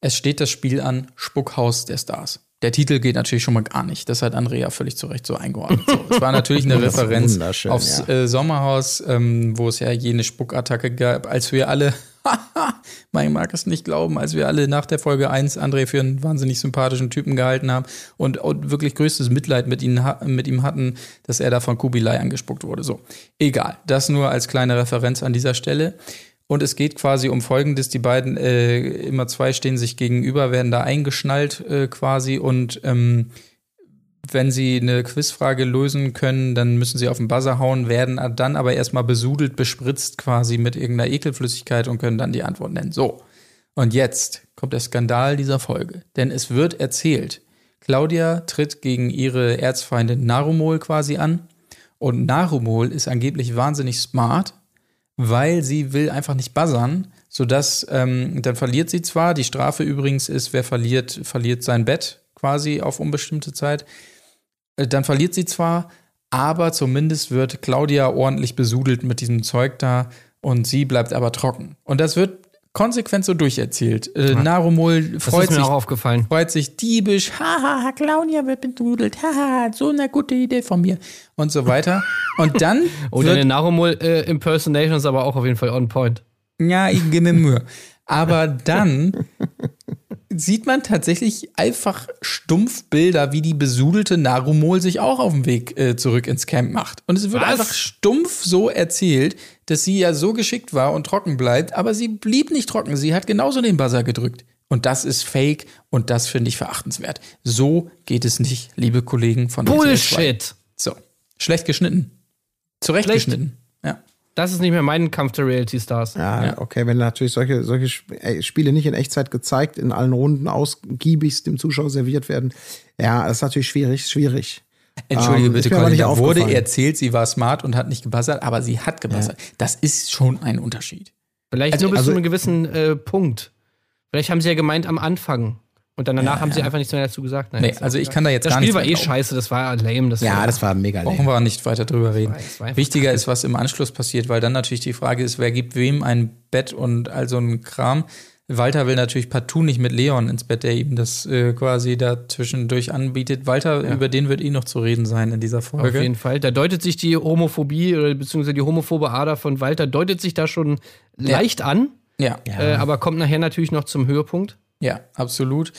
es steht das Spiel an Spuckhaus der Stars. Der Titel geht natürlich schon mal gar nicht. Das hat Andrea völlig zu Recht so eingeordnet. So, es war natürlich eine Referenz aufs ja. äh, Sommerhaus, ähm, wo es ja jene Spuckattacke gab, als wir alle, man mag es nicht glauben, als wir alle nach der Folge 1 André für einen wahnsinnig sympathischen Typen gehalten haben und, wirklich größtes Mitleid mit, ha- mit ihm hatten, dass er da von Kubilai angespuckt wurde. So, egal. Das nur als kleine Referenz an dieser Stelle. Und es geht quasi um Folgendes: Die beiden, äh, immer zwei stehen sich gegenüber, werden da eingeschnallt äh, quasi und ähm, wenn sie eine Quizfrage lösen können, dann müssen sie auf den Buzzer hauen, werden dann aber erstmal besudelt, bespritzt quasi mit irgendeiner Ekelflüssigkeit und können dann die Antwort nennen. So. Und jetzt kommt der Skandal dieser Folge. Denn es wird erzählt, Claudia tritt gegen ihre Erzfeindin Narumol quasi an. Und Narumol ist angeblich wahnsinnig smart, weil sie will einfach nicht buzzern, sodass ähm, dann verliert sie zwar. Die Strafe übrigens ist, wer verliert, verliert sein Bett quasi auf unbestimmte Zeit. Äh, Dann verliert sie zwar, aber zumindest wird Claudia ordentlich besudelt mit diesem Zeug da und sie bleibt aber trocken. Und das wird konsequent so durcherzählt. Äh, Narumol Das freut sich freut sich diebisch, haha, Claudia wird bedudelt, haha, so eine gute Idee von mir und so weiter. Und dann Oh, deine Narumol äh, ist aber auch auf jeden Fall on point. ja, ich gebe mir Mühe. Aber dann sieht man tatsächlich einfach stumpf Bilder, wie die besudelte Narumol sich auch auf dem Weg äh, zurück ins Camp macht. Und es wird Was? einfach stumpf so erzählt, dass sie ja so geschickt war und trocken bleibt, aber sie blieb nicht trocken. Sie hat genauso den Buzzer gedrückt. Und das ist fake und das finde ich verachtenswert. So geht es nicht, liebe Kollegen von RTL 2. Bullshit! So, schlecht geschnitten. Zurecht Schlecht. geschnitten. Ja. Das ist nicht mehr mein Kampf der Reality Stars. Ja, okay, wenn natürlich solche, solche Sp- Spiele nicht in Echtzeit gezeigt, in allen Runden ausgiebigst dem Zuschauer serviert werden, ja, das ist natürlich schwierig, schwierig. Entschuldige Ähm, bitte, Colin, nicht da wurde erzählt, sie war smart und hat nicht gebuzzert, aber sie hat gebuzzert. Das ist schon ein Unterschied. Vielleicht Also- nur bis also- zu einem gewissen äh, Punkt. Vielleicht haben sie ja gemeint am Anfang. Und dann danach haben sie einfach nichts mehr dazu gesagt. Naja, Nee, also ich kann da jetzt Das gar Spiel nichts war eh scheiße, das war lame. Das Ja, war, das war mega Brauchen lame. wir nicht weiter drüber reden. das war einfach Wichtiger ist, was im Anschluss passiert, weil dann natürlich die Frage ist, wer gibt wem ein Bett und all so ein Kram. Walter will natürlich partout nicht mit Leon ins Bett, der ihm das äh, quasi da zwischendurch anbietet. Walter, über den wird eh noch zu reden sein in dieser Auf Folge. jeden Fall. Da deutet sich die Homophobie oder beziehungsweise die homophobe Ader von Walter deutet sich da schon leicht an, Ja, äh, aber kommt nachher natürlich noch zum Höhepunkt. Ja, absolut.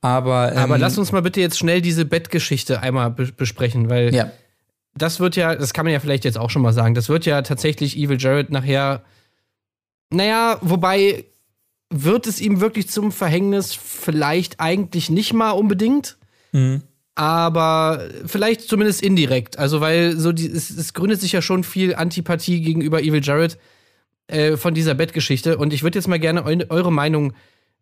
Aber, ähm, Aber lass uns mal bitte jetzt schnell diese Bettgeschichte einmal be besprechen, weil Ja, das wird ja, das kann man ja vielleicht jetzt auch schon mal sagen, das wird ja tatsächlich Evil Jared nachher, naja, wobei wird es ihm wirklich zum Verhängnis? Vielleicht eigentlich nicht mal unbedingt, Mhm. aber vielleicht zumindest indirekt. Also, weil so die, es, es gründet sich ja schon viel Antipathie gegenüber Evil Jared äh, von dieser Bettgeschichte und ich würde jetzt mal gerne eu eure Meinung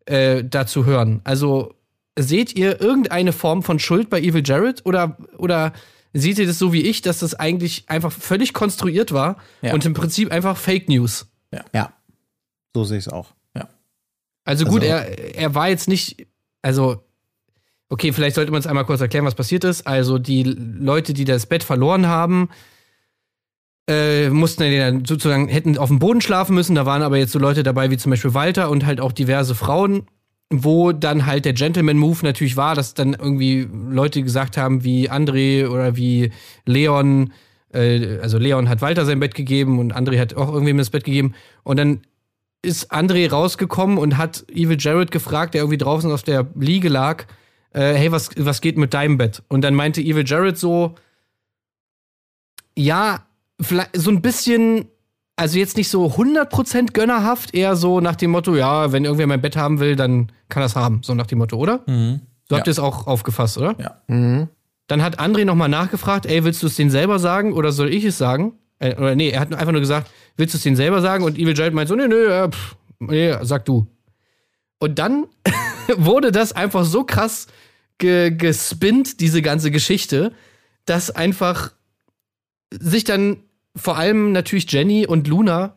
äh, dazu hören. Also, seht ihr irgendeine Form von Schuld bei Evil Jared oder, oder seht ihr das so wie ich, dass das eigentlich einfach völlig konstruiert war Ja. und im Prinzip einfach Fake News? Ja, so sehe ich es auch. Also gut, Also- er, er war jetzt nicht, also, okay, vielleicht sollte man es einmal kurz erklären, was passiert ist. Also die Leute, die das Bett verloren haben, äh, mussten dann sozusagen, hätten auf dem Boden schlafen müssen. Da waren aber jetzt so Leute dabei wie zum Beispiel Walter und halt auch diverse Frauen, wo dann halt der Gentleman-Move natürlich war, dass dann irgendwie Leute gesagt haben wie André oder wie Leon, äh, also Leon hat Walter sein Bett gegeben und André hat auch irgendwem das Bett gegeben. Und dann ist André rausgekommen und hat Evil Jared gefragt, der irgendwie draußen auf der Liege lag, äh, hey, was, was geht mit deinem Bett? Und dann meinte Evil Jared so, ja, so ein bisschen, also jetzt nicht so 100% gönnerhaft, eher so nach dem Motto, ja, wenn irgendwer mein Bett haben will, dann kann das haben, so nach dem Motto, oder? Mhm. So habt Ja. ihr es auch aufgefasst, oder? Ja. Mhm. Dann hat André nochmal nachgefragt, ey, willst du es denen selber sagen oder soll ich es sagen? Äh, oder nee, er hat einfach nur gesagt, willst du es denen selber sagen? Und Evil Jared meint so, nee, nee, äh, pff, nee, sag du. Und dann wurde das einfach so krass ge gespinnt, diese ganze Geschichte, dass einfach sich dann vor allem natürlich Jenny und Luna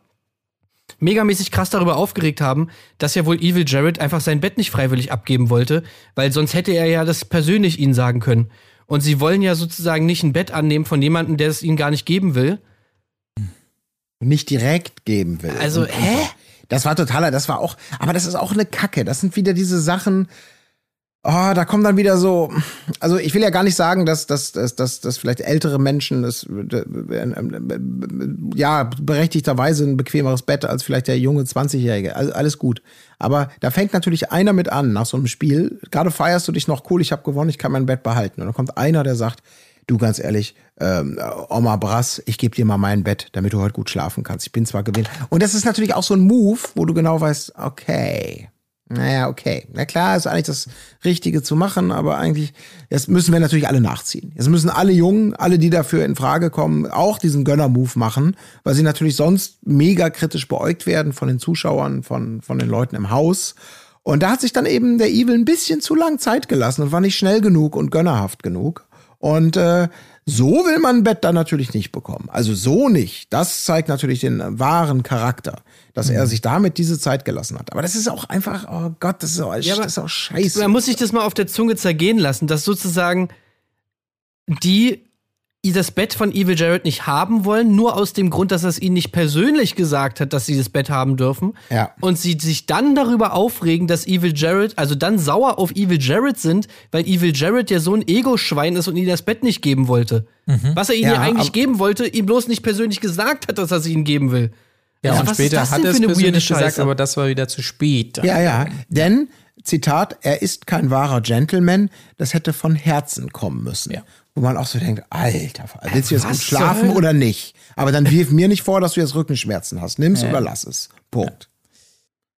megamäßig krass darüber aufgeregt haben, dass ja wohl Evil Jared einfach sein Bett nicht freiwillig abgeben wollte, weil sonst hätte er ja das persönlich ihnen sagen können. Und sie wollen ja sozusagen nicht ein Bett annehmen von jemandem, der es ihnen gar nicht geben will. Nicht direkt geben will. Also, hä? Das war totaler, das war auch, aber das ist auch eine Kacke. Das sind wieder diese Sachen, oh, da kommen dann wieder so, also ich will ja gar nicht sagen, dass, dass, dass, dass, dass vielleicht ältere Menschen das, äh, ja, berechtigterweise ein bequemeres Bett als vielleicht der junge 20-Jährige. Also alles gut. Aber da fängt natürlich einer mit an nach so einem Spiel. Gerade feierst du dich noch cool, ich habe gewonnen, ich kann mein Bett behalten. Und dann kommt einer, der sagt, du ganz ehrlich, ähm, Oma Brass, ich gebe dir mal mein Bett, damit du heute gut schlafen kannst. Ich bin zwar gewinnt. Und das ist natürlich auch so ein Move, wo du genau weißt, okay, naja, okay. Na klar, ist eigentlich das Richtige zu machen, aber eigentlich, jetzt müssen wir natürlich alle nachziehen. Jetzt müssen alle Jungen, alle, die dafür in Frage kommen, auch diesen Gönner-Move machen, weil sie natürlich sonst mega kritisch beäugt werden von den Zuschauern, von, von den Leuten im Haus. Und da hat sich dann eben der Evil ein bisschen zu lang Zeit gelassen und war nicht schnell genug und gönnerhaft genug. Und äh, so will man ein Bett dann natürlich nicht bekommen. Also so nicht. Das zeigt natürlich den wahren Charakter, dass Mhm. er sich damit diese Zeit gelassen hat. Aber das ist auch einfach, oh Gott, das ist auch, aber das ist auch scheiße. Man muss sich das mal auf der Zunge zergehen lassen, dass sozusagen die das Bett von Evil Jared nicht haben wollen, nur aus dem Grund, dass er es ihnen nicht persönlich gesagt hat, dass sie das Bett haben dürfen. Ja. Und sie sich dann darüber aufregen, dass Evil Jared, also dann sauer auf Evil Jared sind, weil Evil Jared ja so ein Ego-Schwein ist und ihnen das Bett nicht geben wollte. Was er ihnen Ja, ja, eigentlich geben wollte, ihm bloß nicht persönlich gesagt hat, dass er sie ihnen geben will. Ja, Also und was ist später das hat er es persönlich gesagt, Scheiße? aber das war wieder zu spät. Ja, ja. Denn, Zitat, er ist kein wahrer Gentleman, das hätte von Herzen kommen müssen. Ja. Wo man auch so denkt, Alter, willst du jetzt gut schlafen Hölle? oder nicht? Aber dann wirf mir nicht vor, dass du jetzt Rückenschmerzen hast. Nimm's oder lass es. Punkt.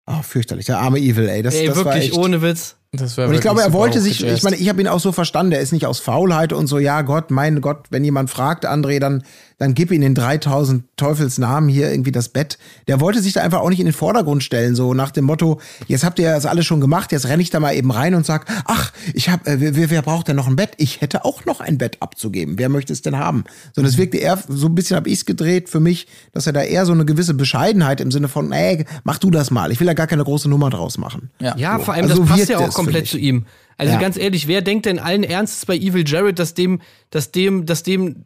Oh, fürchterlich. Der arme Evil, ey. Das, Ey, das war wirklich, echt. ohne Witz. Das war Und ich glaube, er wollte sich, ich meine, ich habe ihn auch so verstanden, er ist nicht aus Faulheit und so, ja Gott, mein Gott, wenn jemand fragt, André, dann, dann gib ihm in 3000 Teufelsnamen hier irgendwie das Bett. Der wollte sich da einfach auch nicht in den Vordergrund stellen, so nach dem Motto, jetzt habt ihr das alles schon gemacht, jetzt renne ich da mal eben rein und sag, ach, ich hab, äh, wer, wer braucht denn noch ein Bett? Ich hätte auch noch ein Bett abzugeben. Wer möchte es denn haben? So, das wirkte eher, so ein bisschen habe ich es gedreht für mich, dass er da eher so eine gewisse Bescheidenheit im Sinne von, ey, mach du das mal. Ich will da gar keine große Nummer draus machen. Ja. Ja, So, vor allem, also das passt ja auch es komplett zu ihm. Also Ja. ganz ehrlich, wer denkt denn allen Ernstes bei Evil Jared, dass dem, dass dem, dass dem,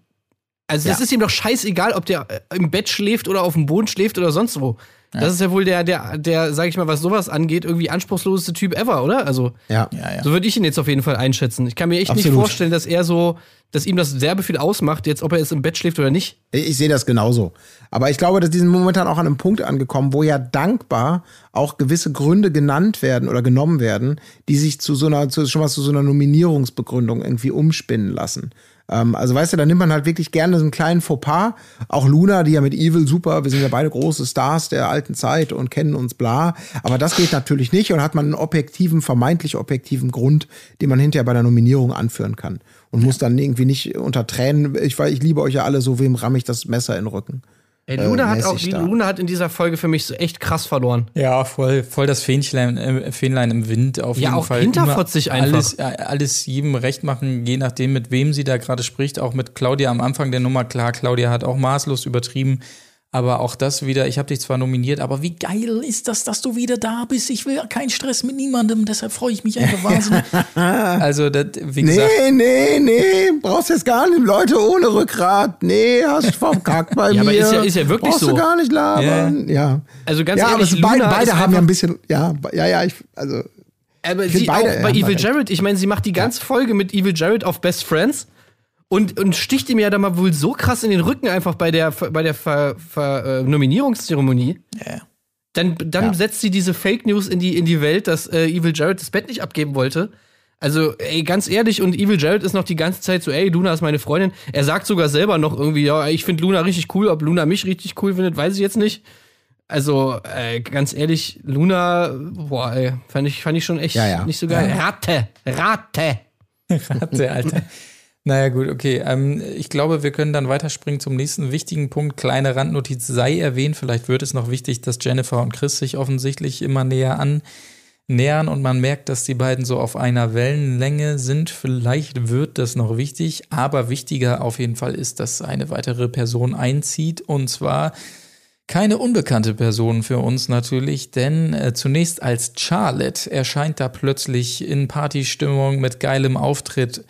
also das Ja. ist ihm doch scheißegal, ob der äh, im Bett schläft oder auf dem Boden schläft oder sonst wo. Das ist ja wohl der, der, der, sag ich mal, was sowas angeht, irgendwie anspruchsloseste Typ ever, oder? Also, Ja. Ja, ja. so würde ich ihn jetzt auf jeden Fall einschätzen. Ich kann mir echt nicht Absolut. vorstellen, dass er so, dass ihm das sehr viel ausmacht, jetzt ob er jetzt im Bett schläft oder nicht. Ich, ich sehe das genauso. Aber ich glaube, dass diesen momentan auch an einem Punkt angekommen, wo ja dankbar auch gewisse Gründe genannt werden oder genommen werden, die sich zu so einer, zu, schon mal zu so einer Nominierungsbegründung irgendwie umspinnen lassen. Ähm, also weißt du, da nimmt man halt wirklich gerne so einen kleinen Fauxpas. Auch Luna, die ja mit Evil super, wir sind ja beide große Stars der alten Zeit und kennen uns bla. Aber das geht natürlich nicht und hat man einen objektiven, vermeintlich objektiven Grund, den man hinterher bei der Nominierung anführen kann. Und muss dann irgendwie nicht unter Tränen, ich, weil ich liebe euch ja alle, so wem ramme ich das Messer in den Rücken. Ey, Luna hat auch, die. Luna hat in dieser Folge für mich so echt krass verloren. Ja, voll, voll das Fähnlein, äh, Fähnlein im Wind auf Ja, jeden auch Fall. hinterfotzig Immer einfach. Alles, äh, alles jedem recht machen, je nachdem, mit wem sie da gerade spricht. Auch mit Claudia am Anfang der Nummer. Klar, Claudia hat auch maßlos übertrieben. Aber auch das wieder, ich habe dich zwar nominiert, aber wie geil ist das, dass du wieder da bist? Ich will keinen Stress mit niemandem, deshalb freue ich mich einfach wahnsinnig. also, das, wie gesagt, Nee, nee, nee, brauchst jetzt gar nicht. Leute ohne Rückgrat. Nee, hast verkackt bei Ja, mir. aber ist ja- ist ja wirklich brauchst so. du gar nicht labern. Ja. Also ganz ja, ehrlich, aber beide, Luna beide haben ja ein bisschen, ja, ja, ja, ich, also, Aber Ich sie auch bei Evil. Jared, ich meine, sie macht die ganze Folge mit Evil Jared auf Best Friends und, und sticht ihm ja da mal wohl so krass in den Rücken einfach bei der, bei der Ver, Ver, äh, Nominierungszeremonie. Ja. Dann, dann Ja. setzt sie diese Fake News in die, in die Welt, dass äh, Evil Jared das Bett nicht abgeben wollte. Also, ey, ganz ehrlich, und Evil Jared ist noch die ganze Zeit so, ey, Luna ist meine Freundin. Er sagt sogar selber noch irgendwie, ja, ich finde Luna richtig cool. Ob Luna mich richtig cool findet, weiß ich jetzt nicht. Also, äh, ganz ehrlich, Luna, boah, ey, fand ich, fand ich schon echt Ja, ja. nicht so geil. Ratte, Ratte. Ratte, Alter. Naja, gut, okay. Ähm, ich glaube, wir können dann weiterspringen zum nächsten wichtigen Punkt. Kleine Randnotiz sei erwähnt. Vielleicht wird es noch wichtig, dass Jennifer und Chris sich offensichtlich immer näher annähern und man merkt, dass die beiden so auf einer Wellenlänge sind. Vielleicht wird das noch wichtig, aber wichtiger auf jeden Fall ist, dass eine weitere Person einzieht und zwar keine unbekannte Person für uns natürlich, denn äh, zunächst als Charlotte erscheint da plötzlich in Partystimmung mit geilem Auftritt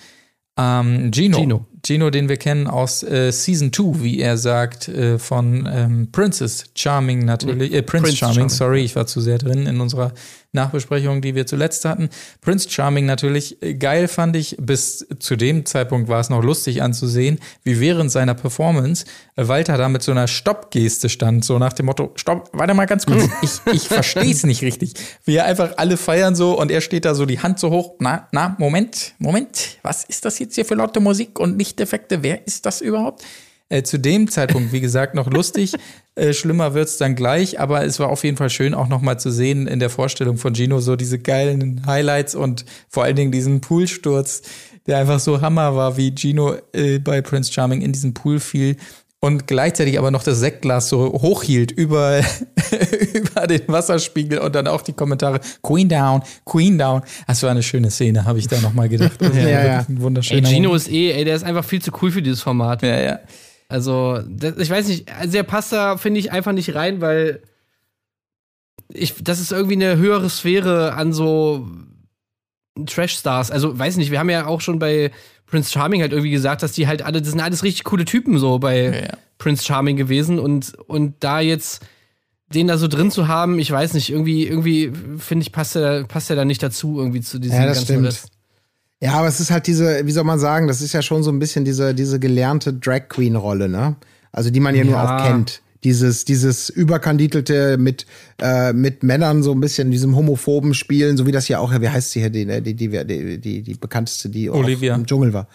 ähm, Gino. Gino. Gino, den wir kennen aus äh, Season 2, wie er sagt, äh, von ähm, Princess Charming natürlich. Äh, Prince, Prince Charming, Charming. sorry, ich war zu sehr drin in unserer Nachbesprechung, die wir zuletzt hatten. Prince Charming natürlich äh, geil fand ich. Bis zu dem Zeitpunkt war es noch lustig anzusehen, wie während seiner Performance äh, Walter da mit so einer Stoppgeste stand, so nach dem Motto, stopp, warte mal ganz kurz, ich, ich verstehe es nicht richtig. Wie er einfach alle feiern so und er steht da so die Hand so hoch, na, na, Moment, Moment, was ist das jetzt hier für laute Musik und Lichteffekte, wer ist das überhaupt? Äh, zu dem Zeitpunkt, wie gesagt, noch lustig. Äh, schlimmer wird's dann gleich, aber es war auf jeden Fall schön, auch noch mal zu sehen in der Vorstellung von Gino so diese geilen Highlights und vor allen Dingen diesen Poolsturz, der einfach so Hammer war, wie Gino äh, bei Prince Charming in diesen Pool fiel und gleichzeitig aber noch das Sektglas so hochhielt über, über den Wasserspiegel und dann auch die Kommentare Queen down, Queen down. Das war eine schöne Szene, habe ich da nochmal gedacht. Ja, ja. wirklich Ein Ey, wunderschöner Gino Moment. ist eh, ey, der ist einfach viel zu cool für dieses Format. Ja, ja. Also, das, ich weiß nicht, also der passt da, finde ich, einfach nicht rein, weil ich, das ist irgendwie eine höhere Sphäre an so Trash-Stars. Also, weiß nicht, wir haben ja auch schon bei Prince Charming halt irgendwie gesagt, dass die halt alle, das sind alles richtig coole Typen so bei Ja, ja. Prince Charming gewesen und, und da jetzt den da so drin zu haben, ich weiß nicht, irgendwie, irgendwie finde ich, passt er, passt er da nicht dazu, irgendwie zu diesem Ja, das ganzen stimmt. Rest. Ja, aber es ist halt diese, wie soll man sagen, das ist ja schon so ein bisschen diese, diese gelernte Drag Queen Rolle, ne? Also die man ja, nur Ja. auch kennt. Dieses, dieses überkandidelte mit, äh, mit Männern so ein bisschen in diesem homophoben Spielen, so wie das ja auch, wie heißt sie hier, die, die, die, die, die, die bekannteste, die Olivia. im Dschungel war.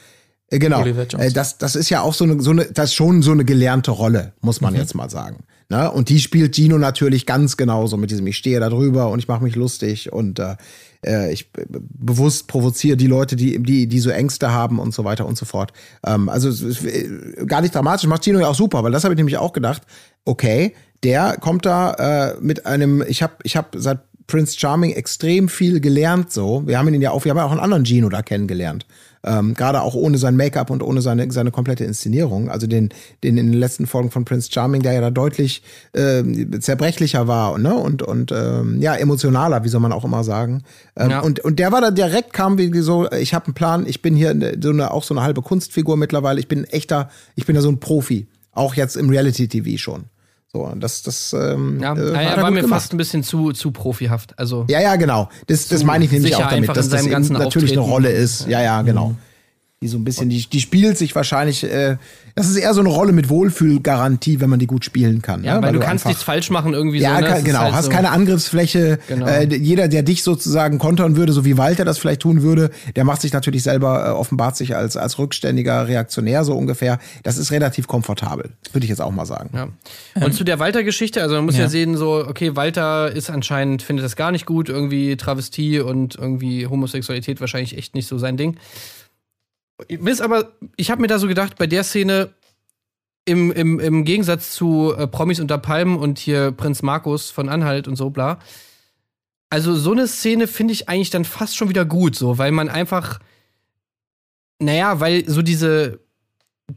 Äh, Genau. Olivia Jones. Äh, Das, das ist ja auch so eine, so eine, das ist schon so eine gelernte Rolle, muss man jetzt mal sagen. Ne? Und die spielt Gino natürlich ganz genauso mit diesem, ich stehe da drüber und ich mache mich lustig und äh, äh, ich b- bewusst provoziere die Leute, die, die, die so Ängste haben und so weiter und so fort. Ähm, also äh, gar nicht dramatisch, macht Gino ja auch super, weil das habe ich nämlich auch gedacht, okay, der kommt da äh, mit einem, ich habe ich hab seit Prince Charming extrem viel gelernt so. Wir haben ihn ja auch, wir haben ja auch einen anderen Gino da kennengelernt. Ähm, Gerade auch ohne sein Make-up und ohne seine, seine komplette Inszenierung. Also den, den in den letzten Folgen von Prince Charming, der ja da deutlich ähm, zerbrechlicher war ne? und, und ähm, ja, emotionaler, wie soll man auch immer sagen. Ähm, Ja. und, und der war da direkt, kam wie so, ich habe einen Plan, ich bin hier so eine, auch so eine halbe Kunstfigur mittlerweile, ich bin ein echter, ich bin da so ein Profi. Auch jetzt im Reality-TV schon. So, das, das ähm, Ja, äh, war gut mir gemacht. fast ein bisschen zu, zu profihaft. Also, Ja, ja, genau. Das, das meine ich nämlich auch damit, dass das natürlich eine. Rolle ist. Ja, ja, genau. Die so ein bisschen, die, die spielt sich wahrscheinlich, äh, das ist eher so eine Rolle mit Wohlfühlgarantie, wenn man die gut spielen kann. ja, ne? weil, du kannst einfach- nichts falsch machen irgendwie ja, so. Ne? Es ist genau, halt hast so, keine Angriffsfläche. Genau. Äh, jeder, der dich sozusagen kontern würde, so wie Walter das vielleicht tun würde, der macht sich natürlich selber, äh, offenbart sich als, als rückständiger Reaktionär so ungefähr. Das ist relativ komfortabel, würde ich jetzt auch mal sagen. Ja. Und zu der Walter-Geschichte, also man muss ja. Ja. sehen, so, okay, Walter ist anscheinend, findet das gar nicht gut, irgendwie Travestie und irgendwie Homosexualität wahrscheinlich echt nicht so sein Ding. Mir ist aber, ich habe mir da so gedacht, bei der Szene, im, im, im Gegensatz zu äh, Promis unter Palmen und hier Prinz Markus von Anhalt und so, bla. Also, so eine Szene finde ich eigentlich dann fast schon wieder gut, so, weil man einfach, naja, weil so diese,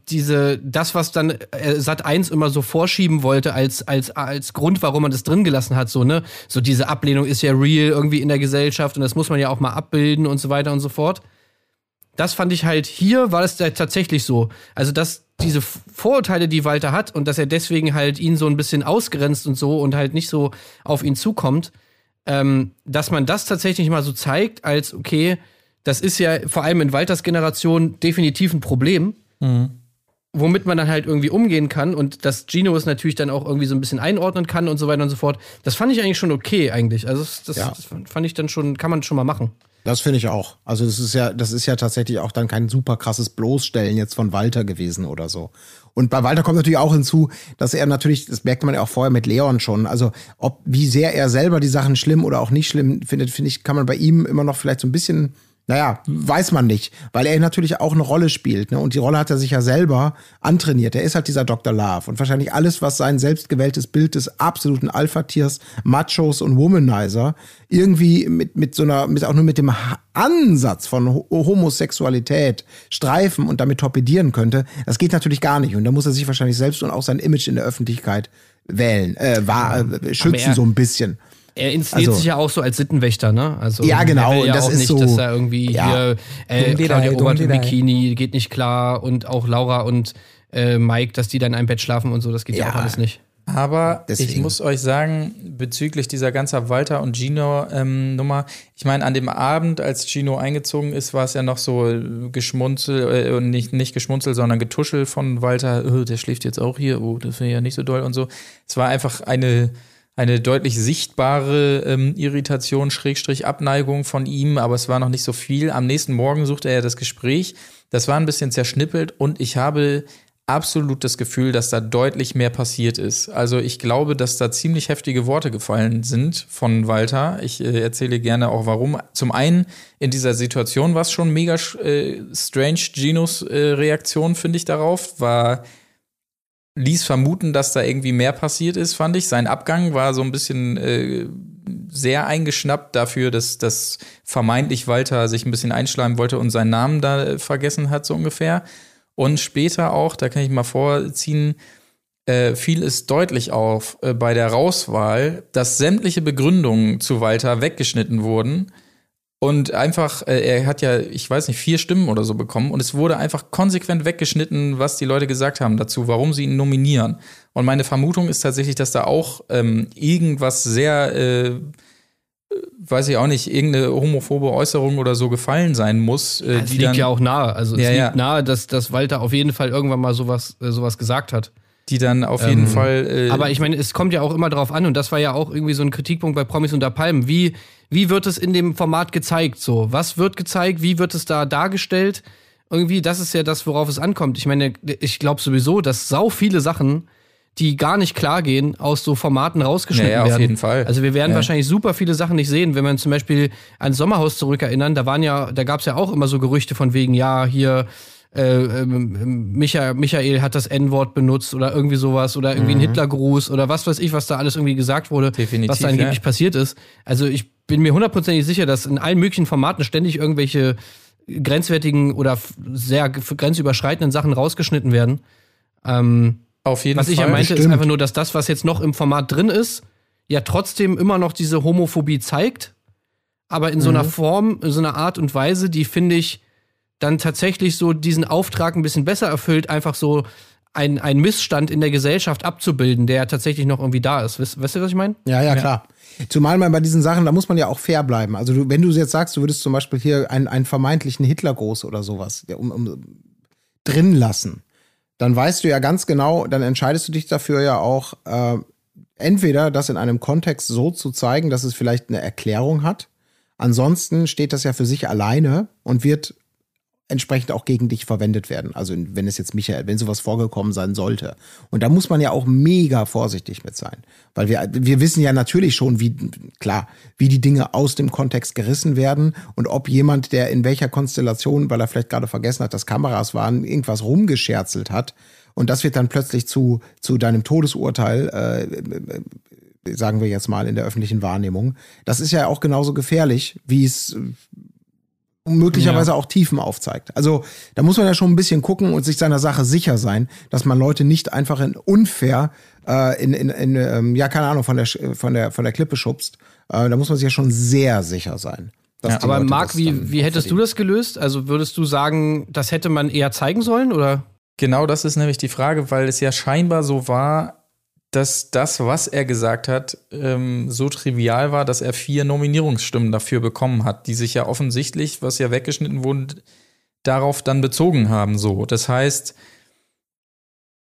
diese, das, was dann äh, Sat 1 immer so vorschieben wollte, als, als, als Grund, warum man das drin gelassen hat, so, ne? So diese Ablehnung ist ja real irgendwie in der Gesellschaft und das muss man ja auch mal abbilden und so weiter und so fort. Das fand ich halt, hier war das ja tatsächlich so. Also, dass diese Vorurteile, die Walter hat und dass er deswegen halt ihn so ein bisschen ausgrenzt und so und halt nicht so auf ihn zukommt, ähm, dass man das tatsächlich mal so zeigt, als okay, das ist ja vor allem in Walters Generation definitiv ein Problem womit man dann halt irgendwie umgehen kann und dass Gino es natürlich dann auch irgendwie so ein bisschen einordnen kann und so weiter und so fort. Das fand ich eigentlich schon okay eigentlich. Also das, Ja. das fand ich dann schon, kann man schon mal machen. Das finde ich auch. Also das ist ja, das ist ja tatsächlich auch dann kein super krasses Bloßstellen jetzt von Walter gewesen oder so. Und bei Walter kommt natürlich auch hinzu, dass er natürlich, das merkt man ja auch vorher mit Leon schon, also ob wie sehr er selber die Sachen schlimm oder auch nicht schlimm findet, finde ich, kann man bei ihm immer noch vielleicht so ein bisschen, naja, weiß man nicht, weil er natürlich auch eine Rolle spielt, ne? Und die Rolle hat er sich ja selber antrainiert. Er ist halt dieser Dr. Love und wahrscheinlich alles, was sein selbstgewähltes Bild des absoluten Alpha-Tiers, Machos und Womanizer irgendwie mit, mit so einer, mit auch nur mit dem Ansatz von Ho- Homosexualität streifen und damit torpedieren könnte, das geht natürlich gar nicht. Und da muss er sich wahrscheinlich selbst und auch sein Image in der Öffentlichkeit wählen, äh, wahr, äh, schützen er- so ein bisschen. Er inszeniert Also- sich ja auch so als Sittenwächter, ne? Also Ja, genau, Er will ja und das auch ist nicht, so- dass er irgendwie Ja. hier äh, Claudia Obert dumm im. Bikini geht nicht klar und auch Laura und äh, Mike, dass die dann in einem Bett schlafen und so, das geht ja, Ja. auch alles nicht. Aber ich Deswegen. muss euch sagen, bezüglich dieser ganzen Walter und Gino-Nummer, ich meine, an dem Abend, als Gino eingezogen ist, war es ja noch so äh, geschmunzel, äh, nicht, nicht geschmunzel, sondern getuschel von Walter, oh, der schläft jetzt auch hier, oh, das wäre ja nicht so doll und so. Es war einfach eine, eine deutlich sichtbare ähm, Irritation, Schrägstrich Abneigung von ihm, aber es war noch nicht so viel. Am nächsten Morgen suchte er das Gespräch. Das war ein bisschen zerschnippelt und ich habe absolut das Gefühl, dass da deutlich mehr passiert ist. Also ich glaube, dass da ziemlich heftige Worte gefallen sind von Walter. Ich äh, erzähle gerne auch warum. Zum einen in dieser Situation war es schon mega äh, strange. Ginos äh, Reaktion finde ich darauf war ließ vermuten, dass da irgendwie mehr passiert ist, fand ich. Sein Abgang war so ein bisschen äh, sehr eingeschnappt dafür, dass, dass vermeintlich Walter sich ein bisschen einschleimen wollte und seinen Namen da äh, vergessen hat, so ungefähr. Und später auch, da kann ich mal vorziehen, äh, fiel es deutlich auf äh, bei der Rauswahl, dass sämtliche Begründungen zu Walter weggeschnitten wurden und einfach, äh, er hat ja, ich weiß nicht, vier Stimmen oder so bekommen und es wurde einfach konsequent weggeschnitten, was die Leute gesagt haben dazu, warum sie ihn nominieren. Und meine Vermutung ist tatsächlich, dass da auch ähm, irgendwas sehr, äh, weiß ich auch nicht, irgendeine homophobe Äußerung oder so gefallen sein muss. Äh, Es die liegt dann, ja auch nahe. Also es Ja, liegt ja. nahe, dass, dass Walter auf jeden Fall irgendwann mal sowas, äh, sowas gesagt hat. Die dann auf jeden Fall. Äh, Aber ich meine, es kommt ja auch immer drauf an, und das war ja auch irgendwie so ein Kritikpunkt bei Promis unter Palmen. Wie, wie wird es in dem Format gezeigt? So, was wird gezeigt? Wie wird es da dargestellt? Irgendwie, das ist ja das, worauf es ankommt. Ich meine, ich glaube sowieso, dass sau viele Sachen, die gar nicht klar gehen, aus so Formaten rausgeschnitten Ja, ja, auf werden. jeden Fall. Also wir werden Ja. wahrscheinlich super viele Sachen nicht sehen, wenn man zum Beispiel ans Sommerhaus zurückerinnern, da waren ja, da gab es ja auch immer so Gerüchte von wegen, ja, hier äh, ähm, Micha, Michael hat das N-Wort benutzt oder irgendwie sowas oder irgendwie ein Hitlergruß oder was weiß ich, was da alles irgendwie gesagt wurde, Definitiv, was da angeblich ja. passiert ist. Also ich bin mir hundertprozentig sicher, dass in allen möglichen Formaten ständig irgendwelche grenzwertigen oder sehr grenzüberschreitenden Sachen rausgeschnitten werden. Ähm, auf jeden was Fall. ich ja meinte, ist Stimmt. einfach nur, dass das, was jetzt noch im Format drin ist, ja trotzdem immer noch diese Homophobie zeigt, aber in so einer Form, in so einer Art und Weise, die finde ich dann tatsächlich so diesen Auftrag ein bisschen besser erfüllt, einfach so ein, ein Missstand in der Gesellschaft abzubilden, der tatsächlich noch irgendwie da ist. Weißt, weißt du, was ich meine? Ja, ja, klar. Zumal man bei diesen Sachen, da muss man ja auch fair bleiben. Also du, wenn du jetzt sagst, du würdest zum Beispiel hier einen, einen vermeintlichen Hitlergruß oder sowas um, um, drin lassen, dann weißt du ja ganz genau, dann entscheidest du dich dafür ja auch, äh, entweder das in einem Kontext so zu zeigen, dass es vielleicht eine Erklärung hat. Ansonsten steht das ja für sich alleine und wird entsprechend auch gegen dich verwendet werden. Also wenn es jetzt Michael, wenn sowas vorgekommen sein sollte. Und da muss man ja auch mega vorsichtig mit sein. Weil wir, wir wissen ja natürlich schon, wie, klar, wie die Dinge aus dem Kontext gerissen werden und ob jemand, der in welcher Konstellation, weil er vielleicht gerade vergessen hat, dass Kameras waren, irgendwas rumgescherzelt hat. Und das wird dann plötzlich zu, zu deinem Todesurteil, äh, sagen wir jetzt mal in der öffentlichen Wahrnehmung. Das ist ja auch genauso gefährlich, wie es möglicherweise auch Tiefen aufzeigt. Also da muss man ja schon ein bisschen gucken und sich seiner Sache sicher sein, dass man Leute nicht einfach in unfair äh, in, in, in ähm, ja keine Ahnung von der von der von der Klippe schubst. Äh, da muss man sich ja schon sehr sicher sein. Ja, Aber Leute Marc, wie, wie hättest du verdienen. das gelöst? Also würdest du sagen, das hätte man eher zeigen sollen oder? Genau das ist nämlich die Frage, weil es ja scheinbar so war, dass das, was er gesagt hat, ähm, so trivial war, dass er vier Nominierungsstimmen dafür bekommen hat, die sich ja offensichtlich, was ja weggeschnitten wurden, darauf dann bezogen haben. So, das heißt,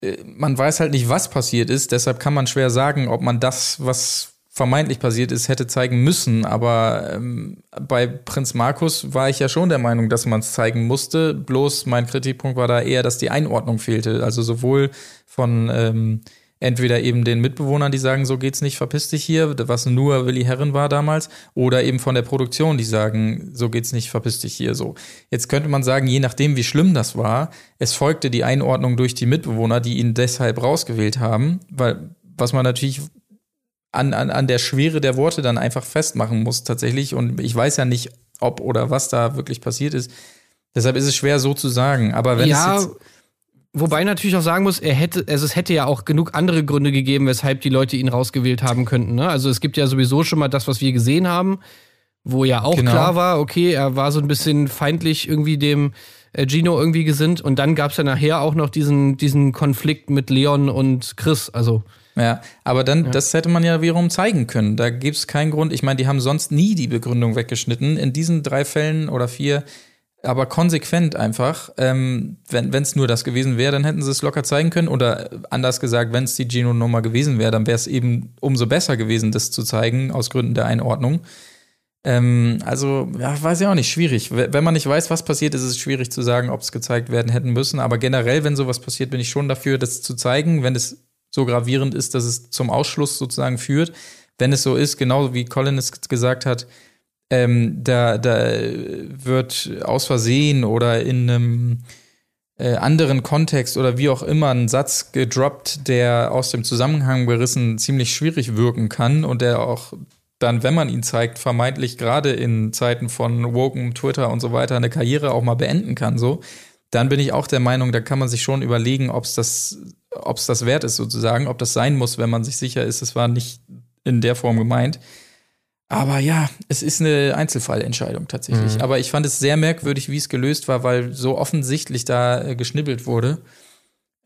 äh, man weiß halt nicht, was passiert ist. Deshalb kann man schwer sagen, ob man das, was vermeintlich passiert ist, hätte zeigen müssen. Aber ähm, bei Prinz Markus war ich ja schon der Meinung, dass man es zeigen musste. Bloß mein Kritikpunkt war da eher, dass die Einordnung fehlte. Also sowohl von ähm, entweder eben den Mitbewohnern, die sagen, so geht's nicht, verpiss dich hier, was nur Willi Herren war damals, oder eben von der Produktion, die sagen, so geht's nicht, verpiss dich hier so. Jetzt könnte man sagen, je nachdem, wie schlimm das war, es folgte die Einordnung durch die Mitbewohner, die ihn deshalb rausgewählt haben, weil was man natürlich an, an, an der Schwere der Worte dann einfach festmachen muss tatsächlich. Und ich weiß ja nicht, ob oder was da wirklich passiert ist. Deshalb ist es schwer so zu sagen. Aber wenn ja, es jetzt wobei natürlich auch sagen muss, er hätte, also es hätte ja auch genug andere Gründe gegeben, weshalb die Leute ihn rausgewählt haben könnten. Ne? Also es gibt ja sowieso schon mal das, was wir gesehen haben, wo ja auch Genau. klar war, okay, er war so ein bisschen feindlich irgendwie dem äh, Gino irgendwie gesinnt und dann gab es ja nachher auch noch diesen, diesen Konflikt mit Leon und Chris. Also Ja, aber dann, das hätte man ja wiederum zeigen können. Da gibt es keinen Grund. Ich meine, die haben sonst nie die Begründung weggeschnitten. In diesen drei Fällen oder vier, aber konsequent einfach. Ähm, wenn es nur das gewesen wäre, dann hätten sie es locker zeigen können. Oder anders gesagt, wenn es die Gino-Nummer gewesen wäre, dann wäre es eben umso besser gewesen, das zu zeigen, aus Gründen der Einordnung. Ähm, also, ja, weiß ich auch nicht, schwierig. Wenn man nicht weiß, was passiert, ist es schwierig zu sagen, ob es gezeigt werden hätten müssen. Aber generell, wenn sowas passiert, bin ich schon dafür, das zu zeigen, wenn es so gravierend ist, dass es zum Ausschluss sozusagen führt. Wenn es so ist, genau wie Colin es gesagt hat, ähm, da, da wird aus Versehen oder in einem äh, anderen Kontext oder wie auch immer einen Satz gedroppt, der aus dem Zusammenhang gerissen ziemlich schwierig wirken kann und der auch dann, wenn man ihn zeigt, vermeintlich gerade in Zeiten von Woken, Twitter und so weiter eine Karriere auch mal beenden kann, so, dann bin ich auch der Meinung, da kann man sich schon überlegen, ob es das, ob es das wert ist, sozusagen, ob das sein muss, wenn man sich sicher ist, es war nicht in der Form gemeint. Aber ja, es ist eine Einzelfallentscheidung tatsächlich. Mhm. Aber ich fand es sehr merkwürdig, wie es gelöst war, weil so offensichtlich da äh, geschnibbelt wurde.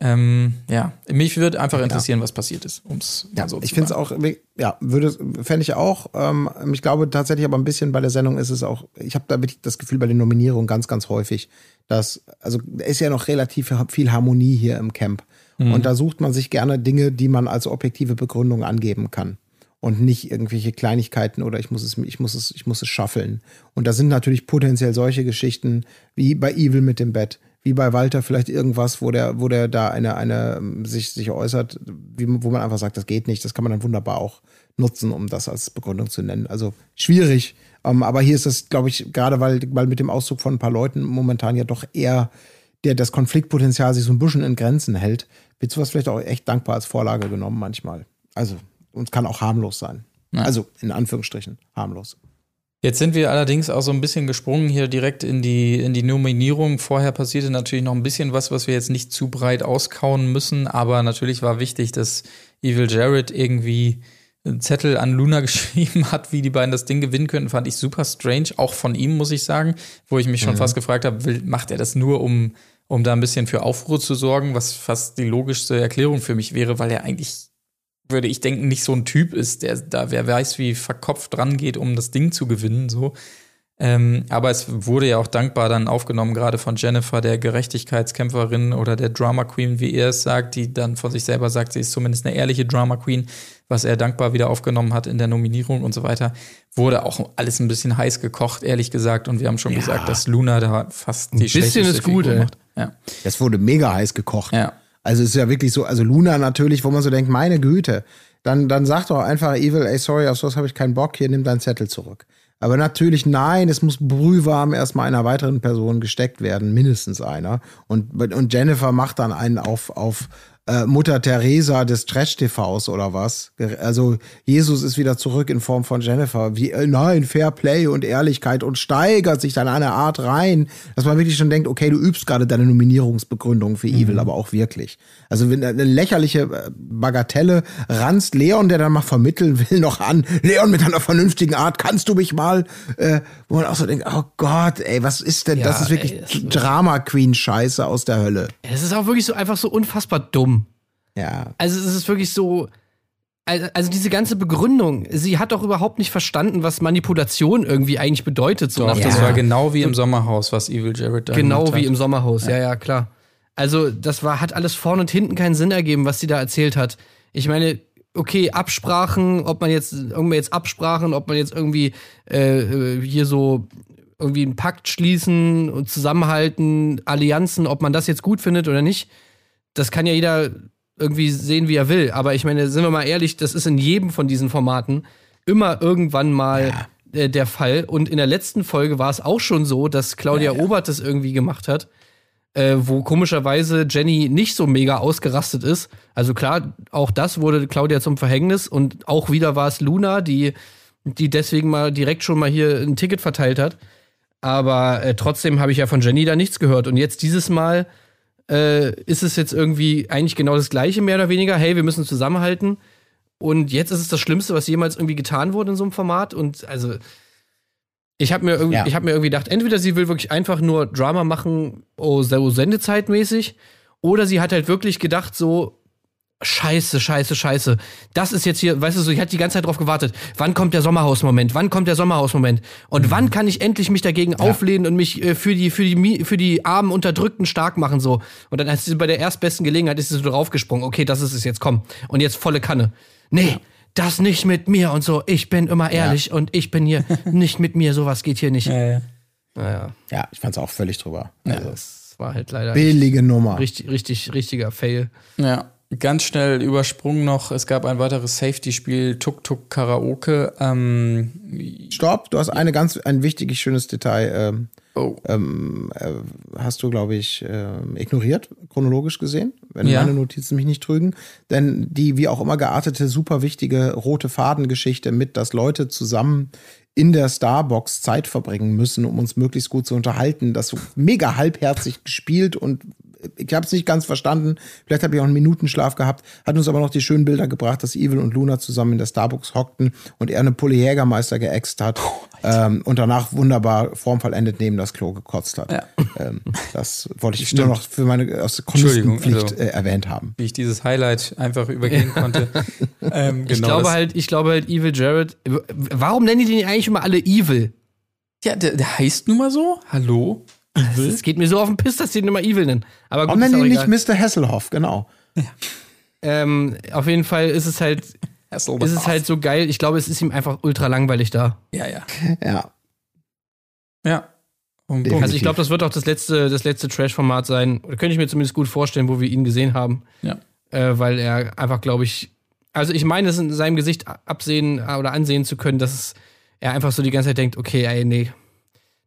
Ähm, ja, mich würde einfach interessieren, was passiert ist, ums Ja, so ich finde es auch, ja, würde, fände ich auch. Ähm, ich glaube tatsächlich aber ein bisschen bei der Sendung ist es auch, ich habe da wirklich das Gefühl bei den Nominierungen ganz, ganz häufig, dass, also da ist ja noch relativ viel Harmonie hier im Camp. Und da sucht man sich gerne Dinge, die man als objektive Begründung angeben kann. Und nicht irgendwelche Kleinigkeiten oder ich muss es, ich muss es, ich muss es schaffeln. Und da sind natürlich potenziell solche Geschichten wie bei Evil mit dem Bett, wie bei Walter vielleicht irgendwas, wo der, wo der da eine, eine ähm, sich, sich äußert, wie, wo man einfach sagt, das geht nicht. Das kann man dann wunderbar auch nutzen, um das als Begründung zu nennen. Also schwierig. Ähm, aber hier ist es, glaube ich, gerade weil, weil mit dem Auszug von ein paar Leuten momentan ja doch eher der das Konfliktpotenzial sich so ein bisschen in Grenzen hält, wird sowas vielleicht auch echt dankbar als Vorlage genommen manchmal. Also, und kann auch harmlos sein. Also, in Anführungsstrichen, harmlos. Jetzt sind wir allerdings auch so ein bisschen gesprungen hier direkt in die, in die Nominierung. Vorher passierte natürlich noch ein bisschen was, was wir jetzt nicht zu breit auskauen müssen, aber natürlich war wichtig, dass Evil Jared irgendwie einen Zettel an Luna geschrieben hat, wie die beiden das Ding gewinnen könnten, fand ich super strange, auch von ihm, muss ich sagen, wo ich mich schon fast gefragt habe, macht er das nur, um, um da ein bisschen für Aufruhr zu sorgen, was fast die logischste Erklärung für mich wäre, weil er eigentlich würde ich denken, nicht so ein Typ ist, der da wer weiß, wie verkopft dran geht, um das Ding zu gewinnen. So. Ähm, aber es wurde ja auch dankbar dann aufgenommen, gerade von Jennifer, der Gerechtigkeitskämpferin oder der Drama Queen, wie er es sagt, die dann von sich selber sagt, sie ist zumindest eine ehrliche Drama Queen, was er dankbar wieder aufgenommen hat in der Nominierung und so weiter. Wurde auch alles ein bisschen heiß gekocht, ehrlich gesagt. Und wir haben schon gesagt, dass Luna da fast die bisschen schlechteste ist gut, Figur ey. macht. Ja. Das wurde mega heiß gekocht. Ja. Also es ist ja wirklich so, also Luna natürlich, wo man so denkt, meine Güte, dann, dann sag doch einfach Evil, ey, sorry, auf sowas habe ich keinen Bock, hier nimm deinen Zettel zurück. Aber natürlich, nein, es muss brühwarm erstmal einer weiteren Person gesteckt werden, mindestens einer. Und, und Jennifer macht dann einen auf, auf äh, Mutter Teresa des Trash-TVs oder was. Also Jesus ist wieder zurück in Form von Jennifer. Wie, äh, nein, Fair Play und Ehrlichkeit und steigert sich dann eine Art rein, dass man wirklich schon denkt, okay, du übst gerade deine Nominierungsbegründung für Evil, aber auch wirklich. Also wenn eine lächerliche äh, Bagatelle ranzt Leon, der dann mal vermitteln will, noch an. Leon mit einer vernünftigen Art, kannst du mich mal? Äh, wo man auch so denkt, oh Gott, ey, was ist denn? Ja, das ist wirklich ey, das ist- Drama Queen Scheiße aus der Hölle. Es ist auch wirklich so einfach so unfassbar dumm. Ja. Also es ist wirklich so. Also diese ganze Begründung, sie hat doch überhaupt nicht verstanden, was Manipulation irgendwie eigentlich bedeutet. So Doch, nach das war genau wie im Sommerhaus, was Evil Jared da Genau wie hat. im Sommerhaus, ja. ja, klar. Also, das war, hat alles vorne und hinten keinen Sinn ergeben, was sie da erzählt hat. Ich meine, okay, Absprachen, ob man jetzt, irgendwie jetzt Absprachen, ob man jetzt irgendwie äh, äh, hier so irgendwie einen Pakt schließen und zusammenhalten, Allianzen, ob man das jetzt gut findet oder nicht, das kann ja jeder irgendwie sehen, wie er will. Aber ich meine, sind wir mal ehrlich, das ist in jedem von diesen Formaten immer irgendwann mal äh, der Fall. Und in der letzten Folge war es auch schon so, dass Claudia Obert das irgendwie gemacht hat, äh, wo komischerweise Jenny nicht so mega ausgerastet ist. Also klar, auch das wurde Claudia zum Verhängnis und auch wieder war es Luna, die, die deswegen mal direkt schon mal hier ein Ticket verteilt hat. Aber äh, trotzdem habe ich ja von Jenny da nichts gehört. Und jetzt dieses Mal äh, ist es jetzt irgendwie eigentlich genau das Gleiche, mehr oder weniger. Hey, wir müssen zusammenhalten. Und jetzt ist es das Schlimmste, was jemals irgendwie getan wurde in so einem Format. Und also, ich habe mir, irgendwie- Ja. ich hab mir irgendwie gedacht, entweder sie will wirklich einfach nur Drama machen, oh, so sendezeitmäßig, oder sie hat halt wirklich gedacht, so, Scheiße, scheiße, scheiße. Das ist jetzt hier, weißt du so, ich hatte die ganze Zeit drauf gewartet. Wann kommt der Sommerhausmoment? Wann kommt der Sommerhausmoment? Und wann kann ich endlich mich dagegen auflehnen und mich äh, für die für die für die armen Unterdrückten stark machen so? Und dann ist sie bei der erstbesten Gelegenheit ist sie so draufgesprungen. Okay, das ist es jetzt, komm. Und jetzt volle Kanne. Nee, das nicht mit mir und so. Ich bin immer ehrlich und ich bin hier nicht mit mir. Sowas geht hier nicht. Ja, ja. Naja, Ja, ich fand's auch völlig drüber. Also, das war halt leider billige Nummer. richtig richtig richtiger Fail. Ja, ganz schnell übersprungen noch. Es gab ein weiteres Safety-Spiel, Tuk Tuk Karaoke. Ähm, Stopp, du hast eine ganz, ein wichtig schönes Detail ähm, Oh. ähm, äh, hast du, glaube ich, ähm, ignoriert, chronologisch gesehen, wenn Ja. meine Notizen mich nicht trügen. Denn die wie auch immer geartete, super wichtige rote Fadengeschichte mit, dass Leute zusammen in der Starbox Zeit verbringen müssen, um uns möglichst gut zu unterhalten, das so mega halbherzig gespielt und ich habe es nicht ganz verstanden. Vielleicht habe ich auch einen Minutenschlaf gehabt. Hat uns aber noch die schönen Bilder gebracht, dass Evil und Luna zusammen in der Starbucks hockten und er eine Pulle Jägermeister geäxt hat ähm, und danach wunderbar formvollendet neben das Klo gekotzt hat. Ja. Ähm, das wollte ich Stimmt. nur noch für meine aus Chronistenpflicht also- äh, erwähnt haben. Wie ich dieses Highlight einfach übergehen konnte. ähm, Ich genau glaube das- halt, ich glaube halt Evil Jared. Warum nennen die den eigentlich immer alle Evil? Ja, der, der heißt nun mal so. Hallo? Es geht mir so auf den Piss, dass die ihn immer Evil nennen. Aber gut, Warum nennen egal. nicht Mr. Hasselhoff? Genau. Ähm, auf jeden Fall ist es halt, ist es halt so geil. Ich glaube, es ist ihm einfach ultra langweilig da. Ja, ja. Ja. Ja. Definitiv. Also ich glaube, das wird auch das letzte, das letzte Trash-Format sein. Oder könnte ich mir zumindest gut vorstellen, wo wir ihn gesehen haben. Ja. Äh, weil er einfach, glaube ich, also ich meine, es in seinem Gesicht absehen äh, oder ansehen zu können, dass es, er einfach so die ganze Zeit denkt, okay, ey, nee,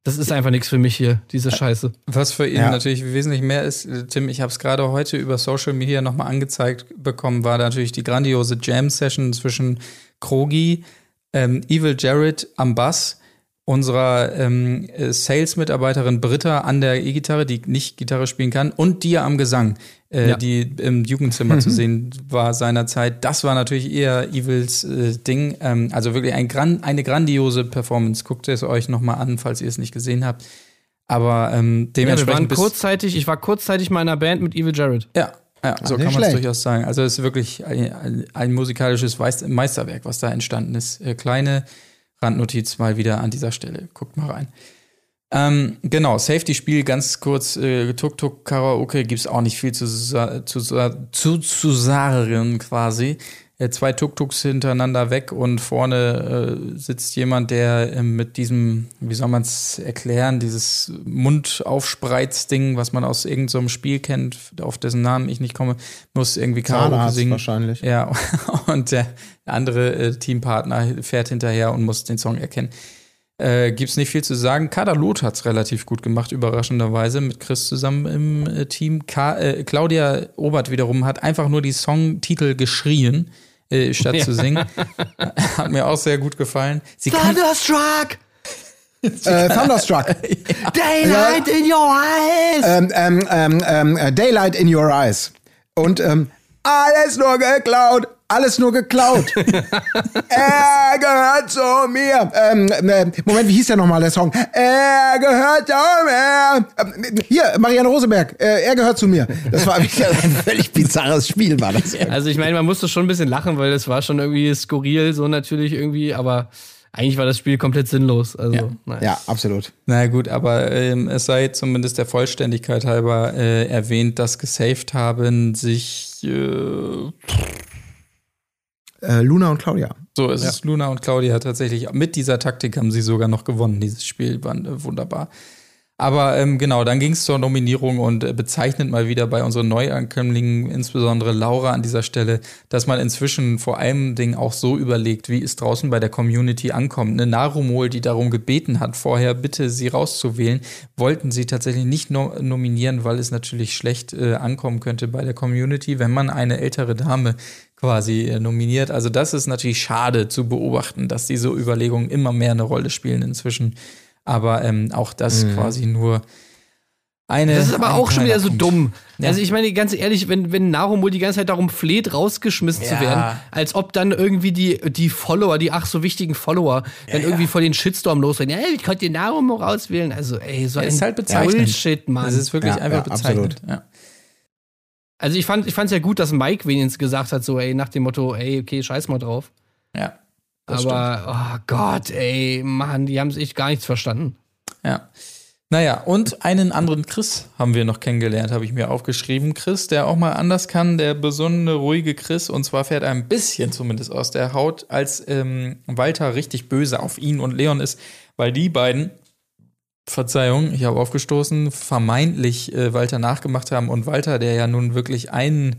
das ist einfach nichts für mich hier, diese Scheiße. Was für ihn Ja. natürlich wesentlich mehr ist, äh, Tim, ich habe es gerade heute über Social Media nochmal angezeigt bekommen, war natürlich die grandiose Jam-Session zwischen Krogi, ähm, Evil Jared am Bass, unserer ähm, äh, Sales-Mitarbeiterin Britta an der E-Gitarre, die nicht Gitarre spielen kann, und dir am Gesang, äh, Ja. die im Jugendzimmer zu sehen war seinerzeit. Das war natürlich eher Evils äh, Ding. Ähm, also wirklich ein gran eine grandiose Performance. Guckt es euch nochmal an, falls ihr es nicht gesehen habt. Aber ähm, Ja, wir dementsprechend waren kurzzeitig, ich war kurzzeitig mal in einer Band mit Evil Jared. ja, ja, so nicht kann man es durchaus sagen. Also es ist wirklich ein, ein, musikalisches Meisterwerk, was da entstanden ist. Äh, kleine Randnotiz mal wieder an dieser Stelle. Guckt mal rein. Ähm, genau, Safety-Spiel, ganz kurz, äh, Tuk-Tuk-Karaoke gibt's auch nicht viel zu, zu, zu, zu sagen quasi. Äh, zwei Tuk-Tuks hintereinander weg und vorne äh, sitzt jemand, der äh, mit diesem, wie soll man es erklären, dieses Mundaufspreizding, was man aus irgendeinem Spiel kennt, auf dessen Namen ich nicht komme, muss irgendwie Karaoke Zahnarzt singen. wahrscheinlich. Ja, und der andere äh, Teampartner fährt hinterher und muss den Song erkennen. Äh, gibt's nicht viel zu sagen. Kader Loth hat's relativ gut gemacht, überraschenderweise, mit Chris zusammen im äh, Team. Ka äh, Claudia Obert wiederum hat einfach nur die Songtitel geschrien, äh, statt zu singen. hat mir auch sehr gut gefallen. Sie Thunderstruck! Äh, Thunderstruck. Daylight in your eyes! ähm, ähm, ähm, ähm, äh, Daylight in Your Eyes. Und ähm, alles nur geklaut, alles nur geklaut. er gehört zu mir. Ähm, äh, Moment, wie hieß der nochmal, der Song? Er gehört zu mir. Ähm, hier, Marianne Rosenberg, äh, er gehört zu mir. Das war wirklich ein völlig bizarres Spiel, war das. Also ich meine, man musste schon ein bisschen lachen, weil das war schon irgendwie skurril, so natürlich irgendwie, aber eigentlich war das Spiel komplett sinnlos. Also, Ja. naja. Ja, absolut. Na gut, aber ähm, es sei zumindest der Vollständigkeit halber äh, erwähnt, dass gesaved haben sich äh, Äh, Luna und Claudia. so es ist Luna und Claudia tatsächlich mit dieser Taktik haben sie sogar noch gewonnen. Dieses Spiel war äh, wunderbar. Aber ähm, genau, dann ging es zur Nominierung und äh, bezeichnet mal wieder bei unseren Neuankömmlingen, insbesondere Laura an dieser Stelle, dass man inzwischen vor allem Ding auch so überlegt, wie es draußen bei der Community ankommt. Eine Narumol, die darum gebeten hat, vorher bitte sie rauszuwählen, wollten sie tatsächlich nicht no nominieren, weil es natürlich schlecht äh, ankommen könnte bei der Community, wenn man eine ältere Dame quasi äh, nominiert. Also das ist natürlich schade zu beobachten, dass diese Überlegungen immer mehr eine Rolle spielen inzwischen. Aber ähm, auch das quasi nur eine. Das ist aber auch schon wieder so Punkt. dumm. Ja. Also ich meine, ganz ehrlich, wenn, wenn Narumul die ganze Zeit darum fleht, rausgeschmissen zu Ja. werden, als ob dann irgendwie die, die Follower, die ach so wichtigen Follower, dann irgendwie vor den Shitstorm losrennen. Ja, ich konnte den Narumul rauswählen. Also ey, so Ja, ein ist halt bezeichnend. Bullshit, Mann. Das ist wirklich Ja, einfach ja, bezeichnend. Ja. Also ich fand ich fand's ja gut, dass Mike wenigstens gesagt hat, so ey, nach dem Motto, ey, okay, scheiß mal drauf. ja. Aber, oh Gott, ey, Mann, die haben sich gar nichts verstanden. Ja. Naja, und einen anderen Chris haben wir noch kennengelernt, habe ich mir aufgeschrieben. Chris, der auch mal anders kann, der besonnene, ruhige Chris. Und zwar fährt er ein bisschen zumindest aus der Haut, als ähm, Walter richtig böse auf ihn und Leon ist, weil die beiden, Verzeihung, ich habe aufgestoßen, vermeintlich äh, Walter nachgemacht haben. Und Walter, der ja nun wirklich ein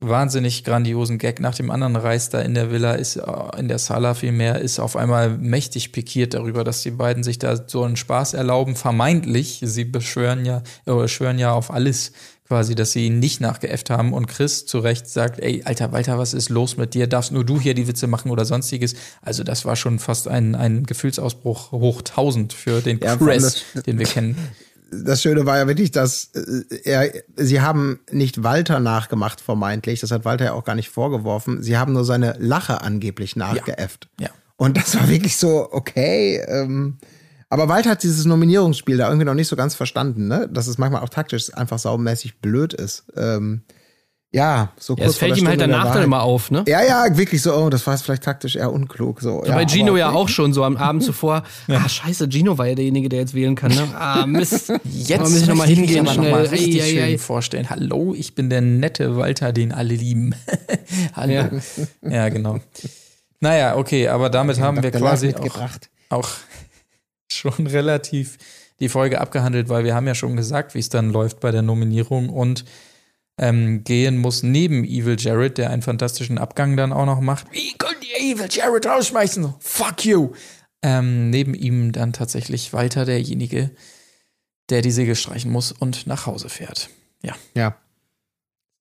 wahnsinnig grandiosen Gag nach dem anderen reißt da in der Villa, ist äh, in der Sala vielmehr, ist auf einmal mächtig pikiert darüber, dass die beiden sich da so einen Spaß erlauben, vermeintlich. Sie beschwören ja, äh, schwören ja auf alles quasi, dass sie ihn nicht nachgeäfft haben und Chris zu Recht sagt, ey, alter Walter, was ist los mit dir? Darfst nur du hier die Witze machen oder sonstiges? Also das war schon fast ein, ein Gefühlsausbruch hoch tausend für den Ja, Chris, das- den wir kennen. das Schöne war ja wirklich, dass äh, er, sie haben nicht Walter nachgemacht, vermeintlich. Das hat Walter ja auch gar nicht vorgeworfen. Sie haben nur seine Lache angeblich nachgeäfft. Ja. Und das war wirklich so, okay. Ähm, aber Walter hat dieses Nominierungsspiel da irgendwie noch nicht so ganz verstanden, ne? Dass es manchmal auch taktisch einfach saumäßig blöd ist. Ähm, ja, so Ja, kurz es vor fällt der ihm halt danach dann immer auf, ne? Ja, ja, wirklich so, oh, das war jetzt vielleicht taktisch eher unklug. So, So bei Gino aber- ja auch schon so am Abend zuvor. Ah, scheiße, Gino war ja derjenige, der jetzt wählen kann. Ne? Ah, Mist. Jetzt muss ich noch mal möchte ich mich hingehen, aber noch mal richtig Ei, schön ei. vorstellen. Hallo, ich bin der nette Walter, den alle lieben. Hallo. Ja. Ja. genau. Naja, okay, aber damit haben wir quasi auch, mitgebracht. auch schon relativ die Folge abgehandelt, weil wir haben ja schon gesagt, wie es dann läuft bei der Nominierung und ähm, gehen muss neben Evil Jared, der einen fantastischen Abgang dann auch noch macht. Wie könnt ihr Evil Jared rausschmeißen? Fuck you! Ähm, neben ihm dann tatsächlich Walter derjenige, der die Segel streichen muss und nach Hause fährt. Ja. Ja.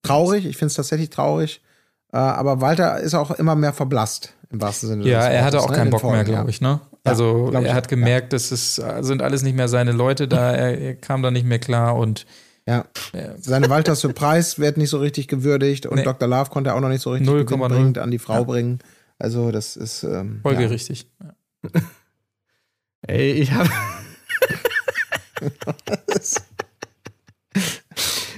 Traurig, ich finde es tatsächlich traurig. Äh, aber Walter ist auch immer mehr verblasst, im wahrsten Sinne Ja, er hatte auch ne, keinen Bock mehr, Folgen, glaube ja. ich, ne? Also ich er hat gemerkt, das ist, sind alles nicht mehr seine Leute da, er, er kam da nicht mehr klar und Ja. Ja. Seine Walter Surprise wird nicht so richtig gewürdigt und Nee. Dr. Love konnte er auch noch nicht so richtig 0,0. gewinnbringend an die Frau bringen. Also, das ist. Ähm, folgerichtig. Ja. Ey, ich habe.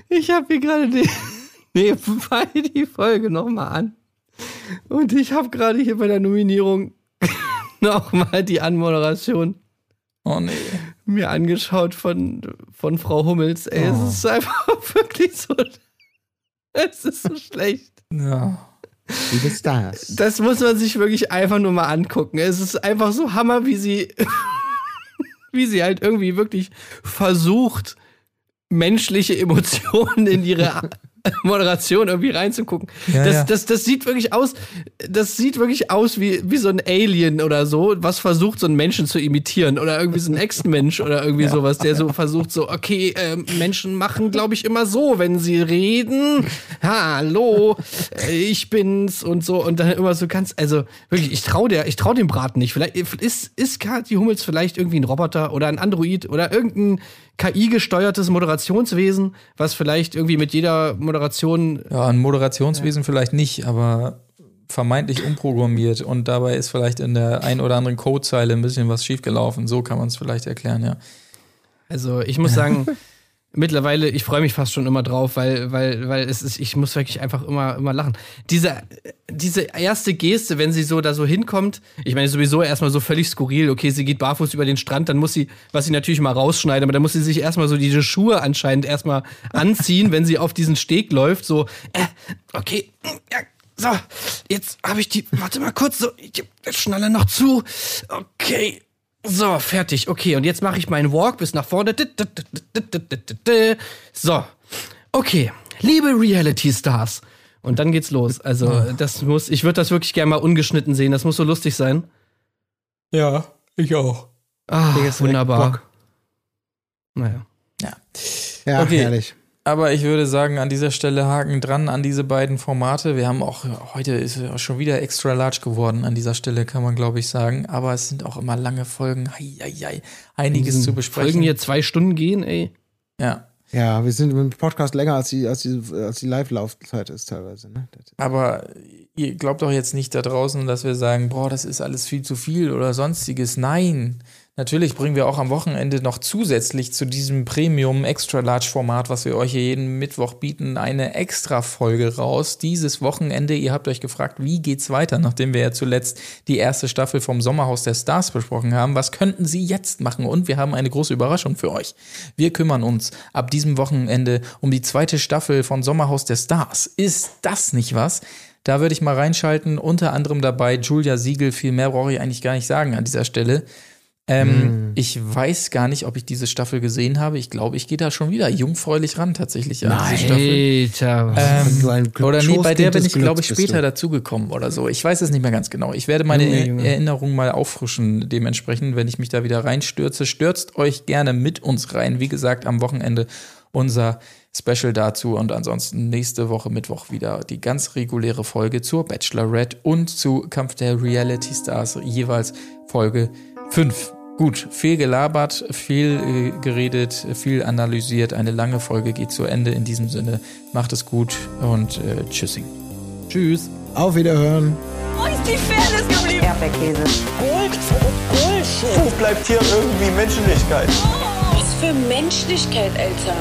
ich habe hier gerade die, nebenbei die Folge nochmal an. Und ich habe gerade hier bei der Nominierung nochmal die Anmoderation Oh nee. mir angeschaut von, von Frau Hummels. Ey, Oh. es ist einfach wirklich so. Es ist so schlecht. Ja. Ja. Liebe Stars. Das muss man sich wirklich einfach nur mal angucken. Es ist einfach so Hammer, wie sie, wie sie halt irgendwie wirklich versucht, menschliche Emotionen in ihre Moderation irgendwie reinzugucken. Ja, das, ja. Das, das sieht wirklich aus, das sieht wirklich aus wie, wie so ein Alien oder so, was versucht, so einen Menschen zu imitieren. Oder irgendwie so ein Ex-Mensch oder irgendwie sowas, der so versucht, so, okay, ähm, Menschen machen, glaube ich, immer so, wenn sie reden. Hallo, äh, ich bin's und so. Und dann immer so ganz, also wirklich, ich trau der, ich trau dem Braten nicht. Vielleicht ist, ist Kathi Hummels vielleicht irgendwie ein Roboter oder ein Android oder irgendein KI-gesteuertes Moderationswesen, was vielleicht irgendwie mit jeder Moderation Ja, ein Moderationswesen vielleicht nicht, aber vermeintlich umprogrammiert und dabei ist vielleicht in der ein oder anderen Codezeile ein bisschen was schiefgelaufen. So kann man es vielleicht erklären, ja. Also ich muss sagen, mittlerweile, ich freue mich fast schon immer drauf, weil, weil, weil es ist, ich muss wirklich einfach immer, immer lachen. Diese, diese erste Geste, wenn sie so da so hinkommt, ich meine sowieso erstmal so völlig skurril, okay, sie geht barfuß über den Strand, dann muss sie, was sie natürlich mal rausschneiden, aber dann muss sie sich erstmal so diese Schuhe anscheinend erstmal anziehen, wenn sie auf diesen Steg läuft, so, äh, okay, ja, so, jetzt habe ich die, warte mal kurz, so, ich Schnalle noch zu, okay, so, fertig. Okay, und jetzt mache ich meinen Walk bis nach vorne. So. Okay, liebe Reality Stars. Und dann geht's los. Also, das muss, ich würde das wirklich gerne mal ungeschnitten sehen. Das muss so lustig sein. Ja, ich auch. Ah, wunderbar. Naja. Ja. Ja, Okay. herrlich. Aber ich würde sagen, an dieser Stelle Haken dran an diese beiden Formate. Wir haben auch, heute ist ja schon wieder extra large geworden an dieser Stelle, kann man glaube ich sagen. Aber es sind auch immer lange Folgen. Hei, hei, hei. Einiges zu besprechen. Folgen hier zwei Stunden gehen, ey. Ja. Ja, wir sind im Podcast länger als die, als die, als die Live-Laufzeit ist teilweise. Ne? Aber ihr glaubt doch jetzt nicht da draußen, dass wir sagen, boah, das ist alles viel zu viel oder sonstiges. Nein. Natürlich bringen wir auch am Wochenende noch zusätzlich zu diesem Premium Extra Large Format, was wir euch hier jeden Mittwoch bieten, eine extra Folge raus. Dieses Wochenende, ihr habt euch gefragt, wie geht's weiter, nachdem wir ja zuletzt die erste Staffel vom Sommerhaus der Stars besprochen haben. Was könnten sie jetzt machen? Und wir haben eine große Überraschung für euch. Wir kümmern uns ab diesem Wochenende um die zweite Staffel von Sommerhaus der Stars. Ist das nicht was? Da würde ich mal reinschalten. Unter anderem dabei Julia Siegel. Viel mehr brauche ich eigentlich gar nicht sagen an dieser Stelle. Ähm, Ich weiß gar nicht, ob ich diese Staffel gesehen habe. Ich glaube, ich gehe da schon wieder jungfräulich ran tatsächlich an diese Staffel. Ähm, Glück- oder nee, bei der bin ich, glaube ich, später dazugekommen oder so. Ich weiß es nicht mehr ganz genau. Ich werde meine Junge, Er- Junge. Erinnerung mal auffrischen, dementsprechend, wenn ich mich da wieder reinstürze. Stürzt euch gerne mit uns rein. Wie gesagt, am Wochenende unser Special dazu und ansonsten nächste Woche Mittwoch wieder die ganz reguläre Folge zur Bachelorette und zu Kampf der Reality Stars, jeweils Folge 5. Gut, viel gelabert, viel äh, geredet, viel analysiert. Eine lange Folge geht zu Ende. In diesem Sinne, macht es gut und äh, tschüssing. Tschüss. Auf Wiederhören. Wo ist die Fairness geblieben? Erdbeerkäse. Gold, Bullshit. Wo bleibt hier irgendwie Menschlichkeit? Was für Menschlichkeit, Alter.